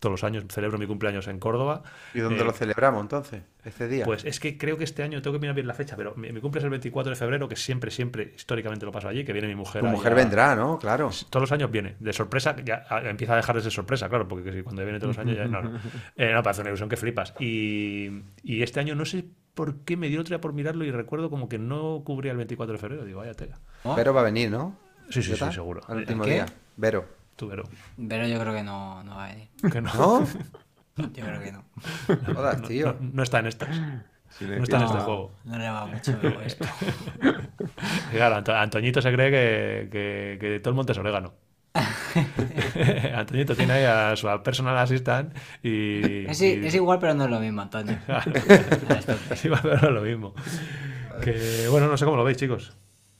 Speaker 1: Todos los años celebro mi cumpleaños en Córdoba.
Speaker 2: ¿Y dónde
Speaker 1: Eh,
Speaker 2: lo celebramos entonces? Este día.
Speaker 1: Pues es que creo que este año tengo que mirar bien la fecha, pero mi, mi cumple es el 24 de febrero, que siempre, siempre, históricamente lo paso allí, que viene mi mujer.
Speaker 2: tu mujer
Speaker 1: a-
Speaker 2: vendrá, ¿no? Claro.
Speaker 1: Todos los años viene, de sorpresa, ya ah, empieza a dejar de ser sorpresa, claro, porque si cuando viene todos los años ya no, no. <laughs> Eh, no, parece una ilusión que flipas. Y, y este año no sé por qué me dio otro día por mirarlo y recuerdo como que no cubría el 24 de febrero. Digo, vaya tela.
Speaker 4: ¿Oh?
Speaker 2: Vero va a venir, ¿no?
Speaker 1: Sí, sí, sí,
Speaker 2: ¿Jota?
Speaker 1: seguro.
Speaker 2: Al último
Speaker 4: ¿Qué?
Speaker 2: día. Vero.
Speaker 1: Tú, Vero.
Speaker 4: Pero yo creo que no, no va a venir.
Speaker 1: Que no,
Speaker 2: ¿No? <laughs>
Speaker 4: Yo creo que no. <laughs>
Speaker 2: Jodas, tío.
Speaker 1: no, no está en estas.
Speaker 3: Silencio.
Speaker 1: No está en este juego.
Speaker 4: no le va mucho luego esto. <laughs>
Speaker 1: Claro, Anto- Antoñito se cree que, que, que todo el monte es orégano. Antoñito tiene ahí a su personal assistant y.
Speaker 4: Es,
Speaker 1: y-
Speaker 4: es igual, pero no es lo mismo, Antonio.
Speaker 1: Es igual, pero no es lo mismo. Que bueno, no sé cómo lo veis, chicos.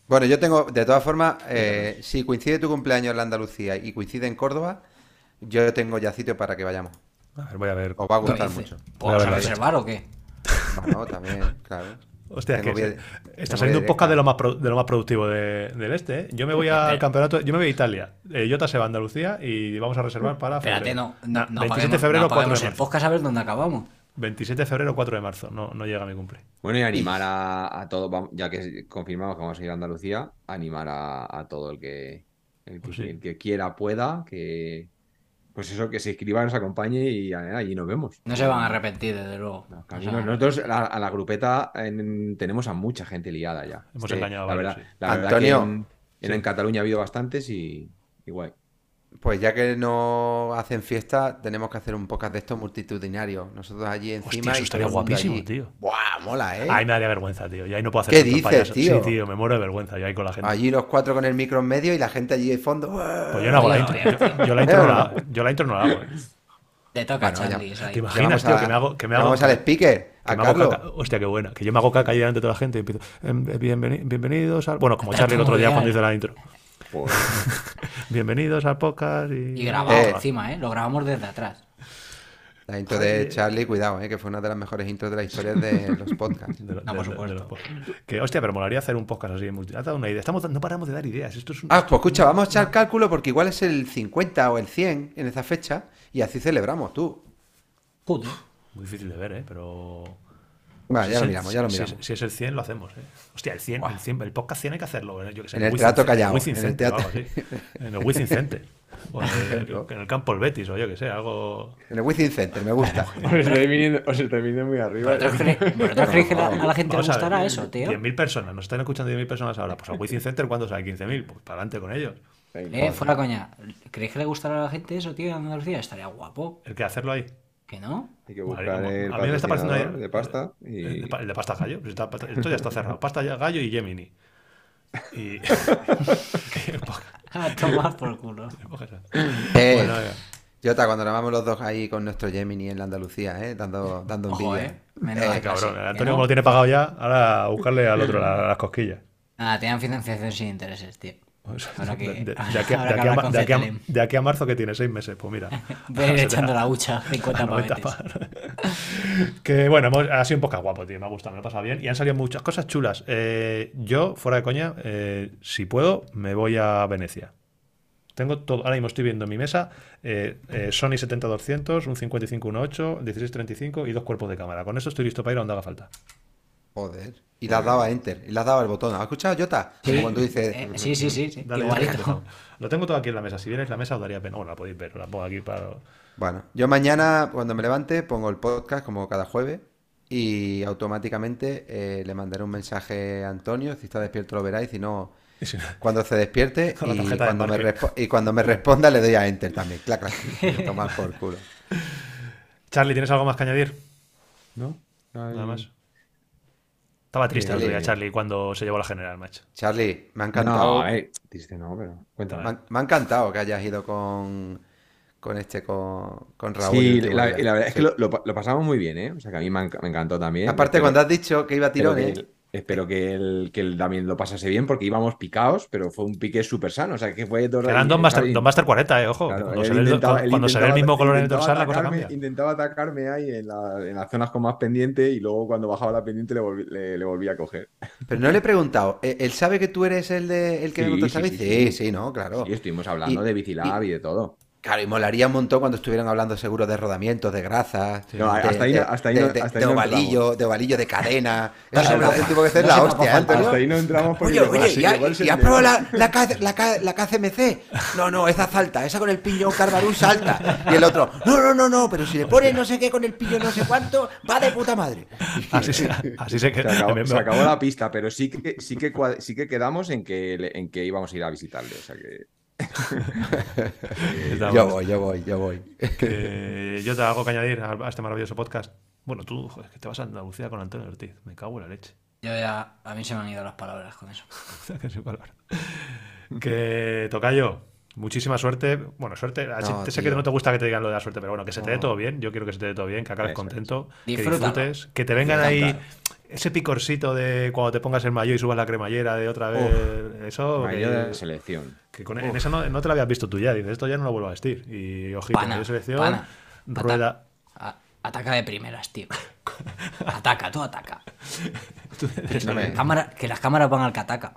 Speaker 2: Bueno, yo tengo, de todas formas, eh, si coincide tu cumpleaños en la Andalucía y coincide en Córdoba, yo tengo ya sitio para que vayamos.
Speaker 1: A ver, voy a ver.
Speaker 2: Os va a
Speaker 4: ¿Qué
Speaker 2: gustar mucho.
Speaker 1: Voy a
Speaker 4: ¿Vas
Speaker 1: ver
Speaker 4: a
Speaker 1: la
Speaker 4: reservar o qué?
Speaker 2: Bueno, también, claro.
Speaker 1: Hostia,
Speaker 2: Tengo
Speaker 1: que
Speaker 2: vía-
Speaker 1: está saliendo un podcast de lo más, pro- de lo más productivo de- del este. ¿eh? Yo me voy al campeonato, yo me voy a Italia. Eh, Jota se va a Andalucía y vamos a reservar para
Speaker 4: Espérate,
Speaker 1: febrero.
Speaker 4: no, no, no
Speaker 1: 27 de
Speaker 4: apaguemos-
Speaker 1: febrero,
Speaker 4: no
Speaker 1: 4
Speaker 4: apaguemos
Speaker 1: de
Speaker 4: el podcast a ver dónde acabamos.
Speaker 1: 27 de febrero, 4 de marzo. No, no llega mi cumple.
Speaker 3: Bueno, y animar a, a todo, ya que confirmamos que vamos a ir a Andalucía, animar a, a todo el que, el que,
Speaker 1: Pues sí.
Speaker 3: el que quiera, pueda, que pues eso, que se inscriba, nos acompañe y allí nos vemos.
Speaker 4: No se van a arrepentir, desde luego.
Speaker 3: No,
Speaker 4: O
Speaker 3: casi
Speaker 4: sea,
Speaker 3: no. Nosotros a, a la grupeta en- tenemos a mucha gente liada ya.
Speaker 1: Hemos
Speaker 3: Sí,
Speaker 1: engañado a
Speaker 3: la
Speaker 1: varios,
Speaker 3: verdad,
Speaker 1: sí.
Speaker 3: la verdad
Speaker 2: Antonio.
Speaker 3: que en, en- en Cataluña ha habido bastantes y, y guay.
Speaker 2: Pues ya que no hacen fiesta, tenemos que hacer un podcast de estos multitudinarios. Nosotros allí encima
Speaker 1: Hostia, eso
Speaker 2: y
Speaker 1: estaría guapísimo,
Speaker 2: allí.
Speaker 1: tío.
Speaker 2: Buah, mola, ¿eh?
Speaker 1: Ahí me daría vergüenza, tío. Y ahí no puedo hacer
Speaker 2: ¿Qué dices, tío?
Speaker 1: Sí, tío, me muero de vergüenza yo ahí con la gente.
Speaker 2: Allí los cuatro con el micro en medio y la gente allí de fondo.
Speaker 1: Pues yo no hago la intro. Yo, yo la intro no la, yo la intro no la hago. eh.
Speaker 4: Te toca,
Speaker 2: Bueno.
Speaker 4: Charlie.
Speaker 1: ¿Te imaginas,
Speaker 2: vamos
Speaker 1: tío,
Speaker 2: a-
Speaker 1: que me hago. Que me hago
Speaker 2: Vamos al speaker, a
Speaker 1: que me hago
Speaker 2: Carlos.
Speaker 1: caca- Hostia, qué buena. Que yo me hago caca ahí delante de toda la gente y empiezo. em, bienveni- bienvenidos al. Bueno, como Charlie el otro día cuando hizo la intro.
Speaker 3: Pues, <laughs>
Speaker 1: Bienvenidos al podcast y.
Speaker 4: Y grabado
Speaker 2: Eh.
Speaker 4: encima, ¿eh? Lo grabamos desde atrás.
Speaker 2: La intro de Charlie, cuidado, ¿eh? que fue una de las mejores intros de la historia de <laughs> los podcasts.
Speaker 1: De lo-
Speaker 4: No,
Speaker 1: de-
Speaker 4: por
Speaker 1: de- de
Speaker 4: supuesto.
Speaker 1: los podcasts. que hostia, pero molaría hacer un podcast así. Has dado una idea. Estamos, no paramos de dar ideas. Esto es un.
Speaker 2: Ah, pues escucha, vamos a echar cálculo porque igual es el 50 o el 100 en esa fecha y así celebramos, tú.
Speaker 4: Joder.
Speaker 1: Muy difícil de ver, ¿eh? Pero.
Speaker 2: Vale,
Speaker 1: Si
Speaker 2: ya lo miramos, ya lo
Speaker 1: si-
Speaker 2: miramos.
Speaker 1: Si, es el 100, lo hacemos, ¿eh? Hostia, el 100, el 100, el podcast 100 hay que hacerlo, ¿eh? Yo que sé,
Speaker 2: En el Teatro
Speaker 1: Wizzing
Speaker 2: en el
Speaker 1: algo
Speaker 2: teatro.
Speaker 1: En el Wizzing Center. O en el, <laughs> en el campo el Betis, o yo que sé, algo.
Speaker 2: En el Wizzing Center, me gusta. <laughs>
Speaker 3: os estáis viniendo, os estáis viniendo muy arriba.
Speaker 4: ¿Vosotros <laughs> cre- vosotros creéis que a la gente le
Speaker 1: Vamos a ver,
Speaker 4: gustará eso, tío?
Speaker 1: 10.000 personas, nos están escuchando 10.000 personas ahora. Pues al Wizzing Center, ¿cuándo sale? 15.000. Pues para adelante con ellos.
Speaker 4: Eh, fuera coña. ¿Creéis que le gustará a la gente eso, tío, en Andalucía? Estaría guapo.
Speaker 1: ¿El que hacerlo ahí?
Speaker 4: ¿Que no?
Speaker 3: Hay que buscar el
Speaker 1: a mí me está pareciendo ahí-
Speaker 3: de pasta y...
Speaker 1: El de, pa- el de pasta gallo. pues está- esto ya está cerrado. <laughs> Pasta gallo y Gemini. Y. ¿Qué poca-
Speaker 4: A tomar por culo. <laughs>
Speaker 2: Eh,
Speaker 1: Bueno.
Speaker 2: Jota, cuando nos vamos los dos ahí con nuestro Gemini en la Andalucía, ¿eh? dando, dando
Speaker 4: Ojo,
Speaker 2: envidia.
Speaker 4: eh. Clase.
Speaker 1: cabrón, el
Speaker 4: ¿Que
Speaker 1: Antonio, como lo tiene pagado ya, ahora a buscarle al otro la- las cosquillas.
Speaker 4: Nada, tenían financiación sin intereses, tío.
Speaker 1: De, aquí, a- marzo que tiene seis meses, pues mira. <laughs>
Speaker 4: Voy <laughs> a ir echando la hucha, 50
Speaker 1: 90
Speaker 4: pavetes.
Speaker 1: pa- que bueno, hemos- ha sido un poco guapo, tío. Me ha gustado, me lo he pasado bien. Y han salido muchas cosas chulas. Eh, yo, fuera de coña, eh, si puedo, me voy a Venecia. Tengo todo, ahora mismo estoy viendo en mi mesa eh, eh, Sony 70-200, un 55-1.8, 16-35 y dos cuerpos de cámara. Con eso estoy listo para ir a donde haga falta.
Speaker 2: Joder. Y le has dado a Enter, y le has dado al botón. ¿Has escuchado, Jota? Como cuando dices.
Speaker 4: Eh, sí, sí, sí, sí.
Speaker 1: Dale,
Speaker 4: Igualito.
Speaker 1: Lo tengo todo aquí en la mesa. Si vienes la mesa os daría pena. Bueno, la podéis ver, la pongo aquí para...
Speaker 2: Bueno, yo mañana cuando me levante pongo el podcast como cada jueves y automáticamente eh, le mandaré un mensaje a Antonio, si está despierto lo verá y si no, cuando se despierte <laughs> y cuando, me y cuando me responda le doy a Enter también. Clac, clac. Tomar por culo. <laughs>
Speaker 1: Charlie, ¿tienes algo más que añadir?
Speaker 3: ¿No?
Speaker 1: Nada más. Estaba triste el otro día. Charlie, cuando se llevó la general, macho.
Speaker 2: Charlie, me ha encantado.
Speaker 3: No, eh, triste no, pero cuéntame.
Speaker 2: Me ha, me ha encantado que hayas ido con, con este, con, con Raúl.
Speaker 3: Sí, la, y la verdad es que lo, lo- lo pasamos muy bien, ¿eh? O sea, que a mí me, enc- me encantó también.
Speaker 2: Aparte,
Speaker 3: Espero-
Speaker 2: cuando has dicho que iba a tirones,
Speaker 3: que, espero que él, que él también lo pasase bien porque íbamos picados, pero fue un pique súper sano. O sea, que fue todo
Speaker 1: Eran Don Master, Don Master 40, eh, ojo.
Speaker 3: Claro,
Speaker 1: cuando se ve el,
Speaker 3: intentaba- él
Speaker 1: cuando se ve el
Speaker 3: intentaba-
Speaker 1: mismo color en el
Speaker 3: intentaba
Speaker 1: dorsal, la cosa
Speaker 3: atacarme-
Speaker 1: cambia.
Speaker 3: Intentaba atacarme ahí en, la- en las zonas con más pendiente y luego cuando bajaba la pendiente le volví, le, le volví a coger.
Speaker 2: pero no le he preguntado, ¿eh, ¿él sabe que tú eres el, de, el que me
Speaker 3: Sí,
Speaker 2: monta esta
Speaker 3: sí,
Speaker 2: bici?
Speaker 3: sí,
Speaker 2: Sí,
Speaker 3: sí.
Speaker 2: sí, no, claro.
Speaker 3: Y estuvimos hablando
Speaker 2: Y-
Speaker 3: de Bicilab y, de todo.
Speaker 2: Claro, y molaría un montón cuando estuvieran hablando seguro de rodamientos, de grasas,
Speaker 3: No,
Speaker 2: de, ovalillo, de ovalillo de cadena. <laughs> Eso tuvo que ser
Speaker 4: no
Speaker 2: la hostia.
Speaker 3: Hasta ahí no entramos porque
Speaker 2: Oye, oye, ¿y, has probado la, la, la, KCMC? No, no, esa salta, esa con el piñón carbarú salta. Y el otro, no, no, no, no, pero si le pones no sé qué con el piñón no sé cuánto, va de puta madre.
Speaker 1: Así se, así se
Speaker 3: acabó, la pista, pero sí que, sí que, sí que quedamos en que, en que íbamos a ir a visitarle. O sea que. <laughs>
Speaker 2: Yo voy, yo voy, yo voy.
Speaker 1: que yo te hago que añadir a, este maravilloso podcast. Bueno, tú, joder, que te vas a Andalucía con Antonio Ortiz. Me cago en la leche.
Speaker 4: Yo ya, a mí se me han ido las palabras con eso. <laughs>
Speaker 1: Que soy palabra. Que toca yo. muchísima suerte. Bueno, suerte.
Speaker 2: No,
Speaker 1: sé que no te gusta que te digan lo de la suerte, pero bueno, que se te dé todo bien. Yo quiero que se te dé todo bien, que acabes
Speaker 3: Eso es.
Speaker 1: contento, que
Speaker 4: Disfrútalo.
Speaker 1: disfrutes, que te vengan ahí ese picorcito de cuando te pongas el mayo y subas la cremallera de otra vez. Eso.
Speaker 3: Mayo de selección.
Speaker 1: Que con, en eso no, no te lo habías visto tú ya, dices, esto ya no lo vuelvo a vestir. Y ojito,
Speaker 4: Pana,
Speaker 1: de selección,
Speaker 4: pana.
Speaker 1: rueda.
Speaker 4: A- ataca de primeras, tío. <laughs> Ataca, tú ataca. Cámara, que las cámaras van al que ataca.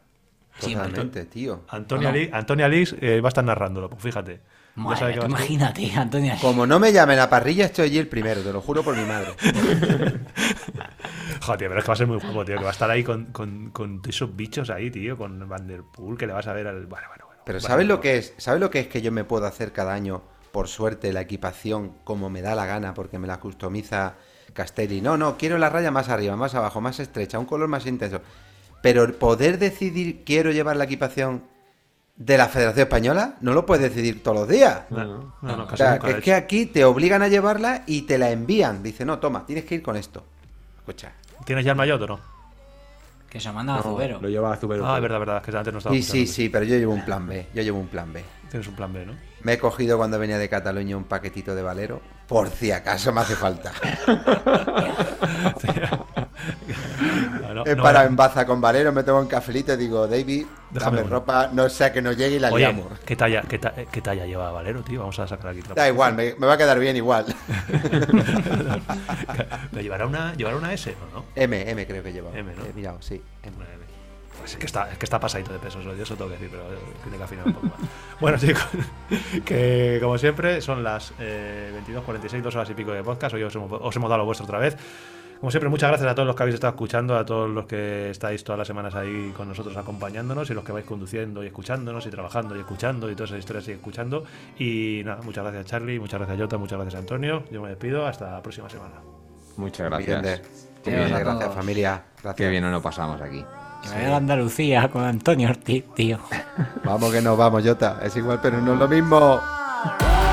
Speaker 4: Siempre.
Speaker 2: Totalmente, tío.
Speaker 1: Antonia,
Speaker 4: No, no.
Speaker 1: Antonia eh, va a estar narrándolo, pues fíjate.
Speaker 4: Madre imagínate, Antonio.
Speaker 2: Como no me llame la parrilla, estoy allí el primero, te lo juro por mi madre. <laughs>
Speaker 1: Joder, tío, pero es que va a ser muy guapo, tío. Que va a estar ahí con, con, con esos bichos ahí, tío. Con Vanderpool, que le vas a ver al. Bueno, bueno, bueno.
Speaker 2: Pero
Speaker 1: Bueno,
Speaker 2: ¿sabes lo que es? ¿Sabes lo que es que yo me puedo hacer cada año, por suerte, la equipación como me da la gana, porque me la customiza Castelli? No, no, quiero la raya más arriba, más abajo, más estrecha, un color más intenso. Pero el poder decidir quiero llevar la equipación de la Federación Española, no lo puedes decidir todos los días.
Speaker 1: No, no, no,
Speaker 2: O
Speaker 1: casi
Speaker 2: sea, que es que aquí te obligan a llevarla y te la envían. Dice, no, toma, tienes que ir con esto. Escucha.
Speaker 1: ¿Tienes ya el maillot o no?
Speaker 4: Que se manda a Zubero.
Speaker 3: Lo lleva a Zubero.
Speaker 1: Ah, es verdad, verdad. Que antes no estaba
Speaker 2: Sí, sí, sí, pero yo llevo un plan B. Yo llevo un plan B.
Speaker 1: Tienes un plan B, ¿no?
Speaker 2: Me he cogido cuando venía de Cataluña un paquetito de Valero, por si acaso me hace falta. <laughs> <laughs>
Speaker 1: No, no, no.
Speaker 2: en Baza con Valero, me tomo un cafelito y digo, David,
Speaker 1: Déjame
Speaker 2: dame
Speaker 1: uno.
Speaker 2: ropa, no sea que no llegue y la
Speaker 1: Oye,
Speaker 2: liamos.
Speaker 1: ¿qué talla, qué, ta- qué talla lleva Valero, tío? Vamos a sacar aquí
Speaker 2: Da igual, me, me va a quedar bien igual. <laughs>
Speaker 1: ¿Pero llevará una, llevará una S o no?
Speaker 2: M, M creo que lleva.
Speaker 1: M, ¿no?
Speaker 2: He mirado, sí. M.
Speaker 1: Una M. Pues es que está, es que está pasadito de peso, eso, tengo que decir, pero eh, tiene que afinar un poco más. <laughs> bueno, chicos, <laughs> que como siempre son las eh, 22.46, dos horas y pico de podcast. Hoy os hemos, os hemos dado lo vuestro otra vez. Como siempre, muchas gracias a todos los que habéis estado escuchando, a todos los que estáis todas las semanas ahí con nosotros acompañándonos y los que vais conduciendo y escuchándonos y trabajando y escuchando y todas esas historias y escuchando. Y nada, muchas gracias Charlie, muchas gracias Jota, muchas gracias Antonio. Yo me despido, hasta la próxima semana.
Speaker 3: Muchas gracias.
Speaker 2: bien,
Speaker 4: bien
Speaker 2: gracias familia. Gracias.
Speaker 3: Qué bien nos lo pasamos aquí.
Speaker 4: Que me voy a Andalucía con Antonio Ortiz, tío. <laughs>
Speaker 2: Vamos que nos vamos, Jota. Es igual, pero no es lo mismo. <laughs>